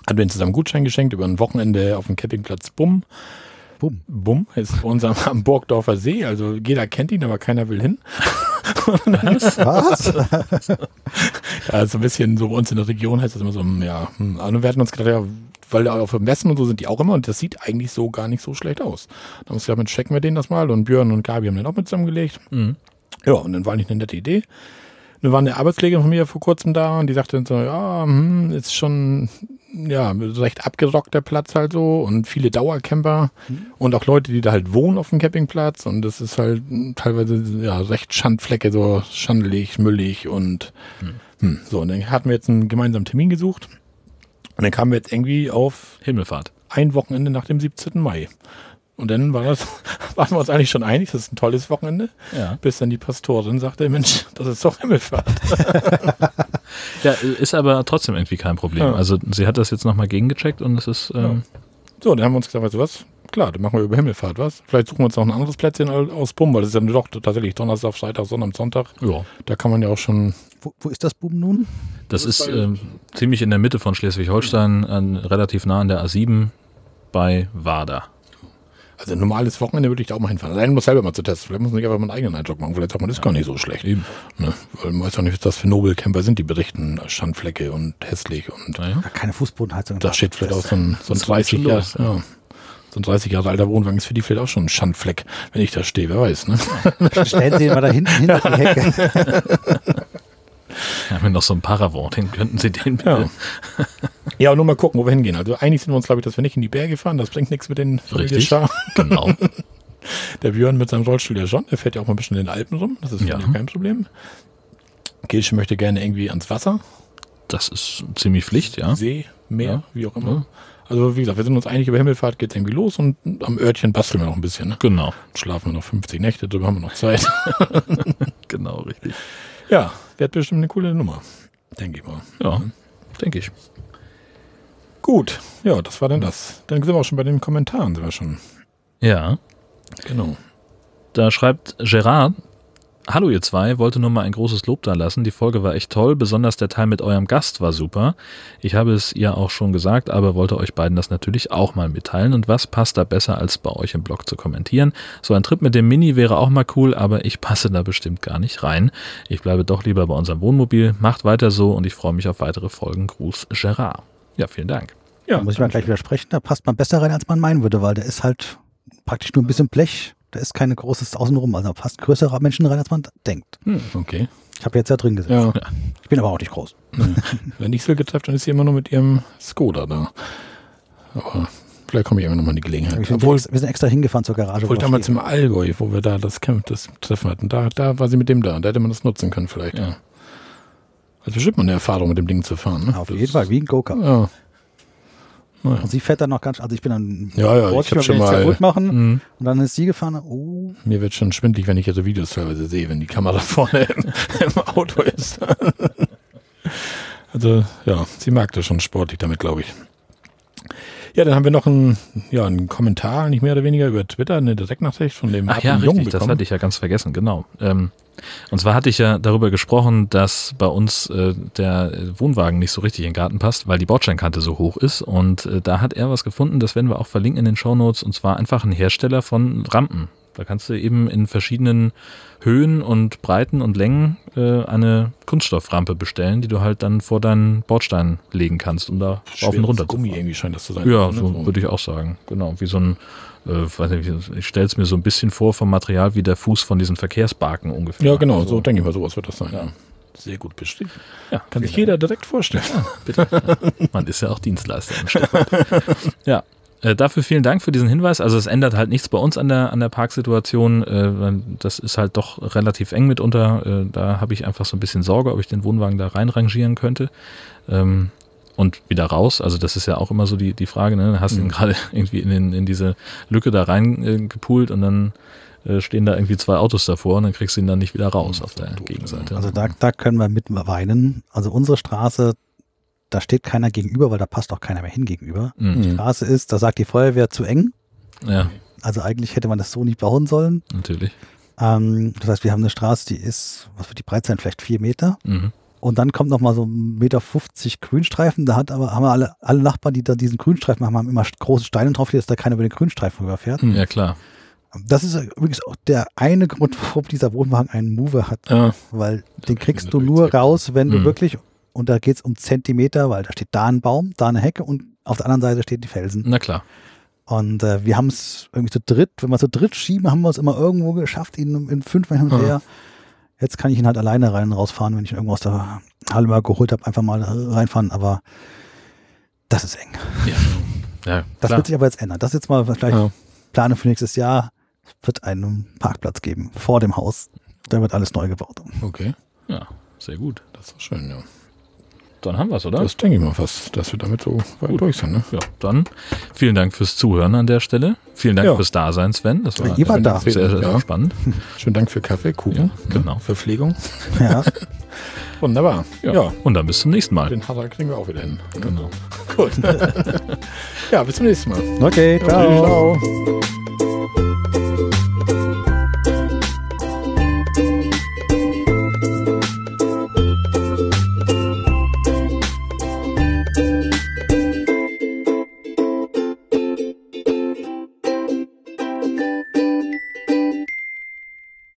hatten wir ihnen zusammen einen Gutschein geschenkt über ein Wochenende auf dem Campingplatz Bumm. Bumm. Bumm ist bei uns am, am Burgdorfer See, also jeder kennt ihn, aber keiner will hin. Was? Ja, so ein bisschen so bei uns in der Region heißt das immer so, hm, ja. hm. Und wir hatten uns gedacht, ja, weil auf dem Westen und so sind die auch immer und das sieht eigentlich so gar nicht so schlecht aus. Da haben wir uns gedacht, Mensch, checken wir den das mal und Björn und Gabi haben den auch mit zusammengelegt. Mhm. Ja, und dann war nicht eine nette Idee. Dann war eine Arbeitskollegin von mir vor kurzem da und die sagte dann so, ja, hm, ist schon, ja, recht abgerockt der Platz halt so und viele Dauercamper und auch Leute, die da halt wohnen auf dem Campingplatz und das ist halt teilweise, ja, recht Schandflecke, so schandelig, müllig und hm, so. Und dann hatten wir jetzt einen gemeinsamen Termin gesucht und dann kamen wir jetzt irgendwie auf Himmelfahrt. ein Wochenende nach dem 17. Mai. Und dann war das, waren wir uns eigentlich schon einig, das ist ein tolles Wochenende Ja. bis dann die Pastorin sagte, Mensch, das ist doch Himmelfahrt. ja, ist aber trotzdem irgendwie kein Problem. Ja. Also sie hat das jetzt nochmal gegengecheckt und es ist, ähm, So, dann haben wir uns gesagt, weißt du was, klar, dann machen wir über Himmelfahrt, was? Vielleicht suchen wir uns noch ein anderes Plätzchen aus Bumm, weil das ist ja doch tatsächlich Donnerstag, Freitag, Sonntag, Sonntag. Ja. Da kann man ja auch schon. Wo, wo ist das Buben nun? Das ist ähm, ziemlich in der Mitte von Schleswig-Holstein, relativ nah an der A7 bei Wada. Also ein normales Wochenende würde ich da auch mal hinfahren. Allein muss selber mal zu testen. Vielleicht muss man nicht einfach mal einen eigenen Eindruck machen. Vielleicht sagt man, das ist gar nicht so schlecht. Eben. Ne? Weil man weiß auch nicht, was das für Nobelcamper sind, die berichten Schandflecke und hässlich und. Ja, keine Fußbodenheizung. da steht vielleicht auch so ein, so ein Das geht 30 schon Jahre, ja. so ein 30 Jahre alter Wohnwagen ist für die vielleicht auch schon ein Schandfleck, wenn ich da stehe, wer weiß, ne? Stellen Sie ihn mal da hinten hinter die Hecke. Wir haben ja noch so einen Paravent, den könnten Sie den bitte. Ja. ja, und nur mal gucken, wo wir hingehen. Also eigentlich sind wir uns, glaube ich, dass wir nicht in die Berge fahren. Das bringt nichts mit den Richtig. Genau. Der Björn mit seinem Rollstuhl ja schon. Der fährt ja auch mal ein bisschen in den Alpen rum. Das ist Ja. ja. kein Problem. Gilsche möchte gerne irgendwie ans Wasser. Das ist ziemlich Pflicht, ja. See, Meer, Ja. wie auch immer. Ja. Also wie gesagt, wir sind uns einig über Himmelfahrt, geht irgendwie los und am Örtchen basteln wir noch ein bisschen. Ne? Genau. Schlafen wir noch 50 Nächte, drüber haben wir noch Zeit. Genau, richtig. ja, wird bestimmt eine coole Nummer, denke ich mal. Ja, denke ich. Gut, ja, das war dann das. Dann sind wir auch schon bei den Kommentaren, sind wir schon. Ja. Genau. Da schreibt Gerard, Hallo ihr zwei, wollte nur mal ein großes Lob da lassen. Die Folge war echt toll, besonders der Teil mit eurem Gast war super. Ich habe es ihr auch schon gesagt, aber wollte euch beiden das natürlich auch mal mitteilen. Und was passt da besser, als bei euch im Blog zu kommentieren? So ein Trip mit dem Mini wäre auch mal cool, aber ich passe da bestimmt gar nicht rein. Ich bleibe doch lieber bei unserem Wohnmobil. Macht weiter so und ich freue mich auf weitere Folgen. Gruß Gerard. Ja, vielen Dank. Ja, Da muss ich mal gleich widersprechen. Da passt man besser rein, als man meinen würde, weil der ist halt praktisch nur ein bisschen Blech. Da ist kein großes Außenrum. Also da passt größere Menschen rein, als man denkt. Okay. Ich habe jetzt ja drin gesessen. Ja, Ich bin aber auch nicht groß. wenn ich Silke treffe, dann ist sie immer nur mit ihrem Skoda da. Aber vielleicht komme ich immer noch mal in die Gelegenheit. Wir sind, Obwohl, wir sind extra hingefahren zur Garage. obwohl damals im Allgäu, wo wir da das, Camp, das Treffen hatten, da, da war sie mit dem da. Da hätte man das nutzen können vielleicht. Ja. Also bestimmt mal eine Erfahrung mit dem Ding zu fahren. Ne? Auf Das- jeden Fall, wie ein Go-Kart. Ja. Und sie fährt dann noch ganz, also ich bin dann Ja, ja, ich hab schon mal- kaputt machen. Mhm. Und dann ist sie gefahren. Oh, Mir wird schon schwindlig, wenn ich hier so Videos teilweise sehe, wenn die Kamera vorne im, im Auto ist. also, ja, sie mag das schon sportlich damit, glaube ich. Ja, dann haben wir noch einen, ja, einen Kommentar, nicht mehr oder weniger, über Twitter, eine Direktnachricht von dem Ach ja, Martin Jung richtig, das bekommen. hatte ich ja ganz vergessen, genau. Ähm, und zwar hatte ich ja darüber gesprochen, dass bei uns äh, der Wohnwagen nicht so richtig in den Garten passt, weil die Bordsteinkante so hoch ist. Und äh, da hat er was gefunden, das werden wir auch verlinken in den Shownotes, und zwar einfach ein Hersteller von Rampen. Da kannst du eben in verschiedenen Höhen und Breiten und Längen äh, eine Kunststofframpe bestellen, die du halt dann vor deinen Bordstein legen kannst, um da rauf und runter zu Gummi irgendwie scheint das zu sein. Ja, Ne? so würde ich auch sagen. Genau, wie so ein, äh, weiß nicht, ich stelle es mir so ein bisschen vor vom Material wie der Fuß von diesen Verkehrsbarken ungefähr. Ja, genau, so So. denke ich mal, sowas wird das sein. Ja. Sehr gut beschrieben. Ja, Kann sich jeder direkt vorstellen. Dank, bitte. Man ist ja auch Dienstleister. im Stadtrat. ja. Äh, dafür vielen Dank für diesen Hinweis. Also es ändert halt nichts bei uns an der, an der Parksituation. Äh, das ist halt doch relativ eng mitunter. Äh, da habe ich einfach so ein bisschen Sorge, ob ich den Wohnwagen da reinrangieren könnte. Ähm, und wieder raus. Also das ist ja auch immer so die, die Frage. Ne? Hast du ihn Mhm. gerade irgendwie in, den, in diese Lücke da rein äh, gepult und dann äh, stehen da irgendwie zwei Autos davor und dann kriegst du ihn dann nicht wieder raus auf der doof, Gegenseite. also da, da können wir mit weinen. Also unsere Straße, da steht keiner gegenüber, weil da passt auch keiner mehr hin gegenüber. Mhm. Die Straße ist, da sagt die Feuerwehr zu eng. Ja, Also eigentlich hätte man das so nicht bauen sollen. natürlich. Ähm, das heißt, wir haben eine Straße, die ist, was wird die breit sein? Vielleicht vier Meter. Mhm. Und dann kommt noch mal so ein Meter 50 Grünstreifen. Da hat aber, haben wir alle, alle Nachbarn, die da diesen Grünstreifen haben, haben immer große Steine drauf, dass da keiner über den Grünstreifen rüberfährt. Mhm. Ja, klar. Das ist übrigens auch der eine Grund, warum dieser Wohnwagen einen Mover hat. Ja. Weil den kriegst du nur raus, wenn du Mhm. wirklich, und da geht's um Zentimeter, weil da steht da ein Baum, da eine Hecke und auf der anderen Seite stehen die Felsen. Na klar. Und äh, wir haben es irgendwie zu dritt, wenn wir zu dritt schieben, haben wir es immer irgendwo geschafft, ihn in fünf und Ah. her. Jetzt kann ich ihn halt alleine rein und rausfahren, wenn ich ihn irgendwo aus der Halle mal geholt habe, einfach mal reinfahren, aber das ist eng. Ja, ja Das klar. wird sich aber jetzt ändern. Das ist jetzt mal vielleicht Ja. Plane für nächstes Jahr. Es wird einen Parkplatz geben vor dem Haus. Da wird alles neu gebaut. Okay, ja, sehr gut. das ist schön, ja. Dann haben wir es, oder? Das denke ich mal fast, dass wir damit so weit durch sind. Ne? ja, dann vielen Dank fürs Zuhören an der Stelle. Vielen Dank Ja. fürs Dasein, Sven. Das war Ihr wart da. sehr, sehr Ja. spannend. Schönen Dank für Kaffee, Kuchen, Ja, genau. ne? Verpflegung. Ja. Wunderbar. Ja. Ja, Und dann bis zum nächsten Mal. den Hatter kriegen wir auch wieder hin. Genau. Gut. ja, bis zum nächsten Mal. Okay, ciao. Ciao.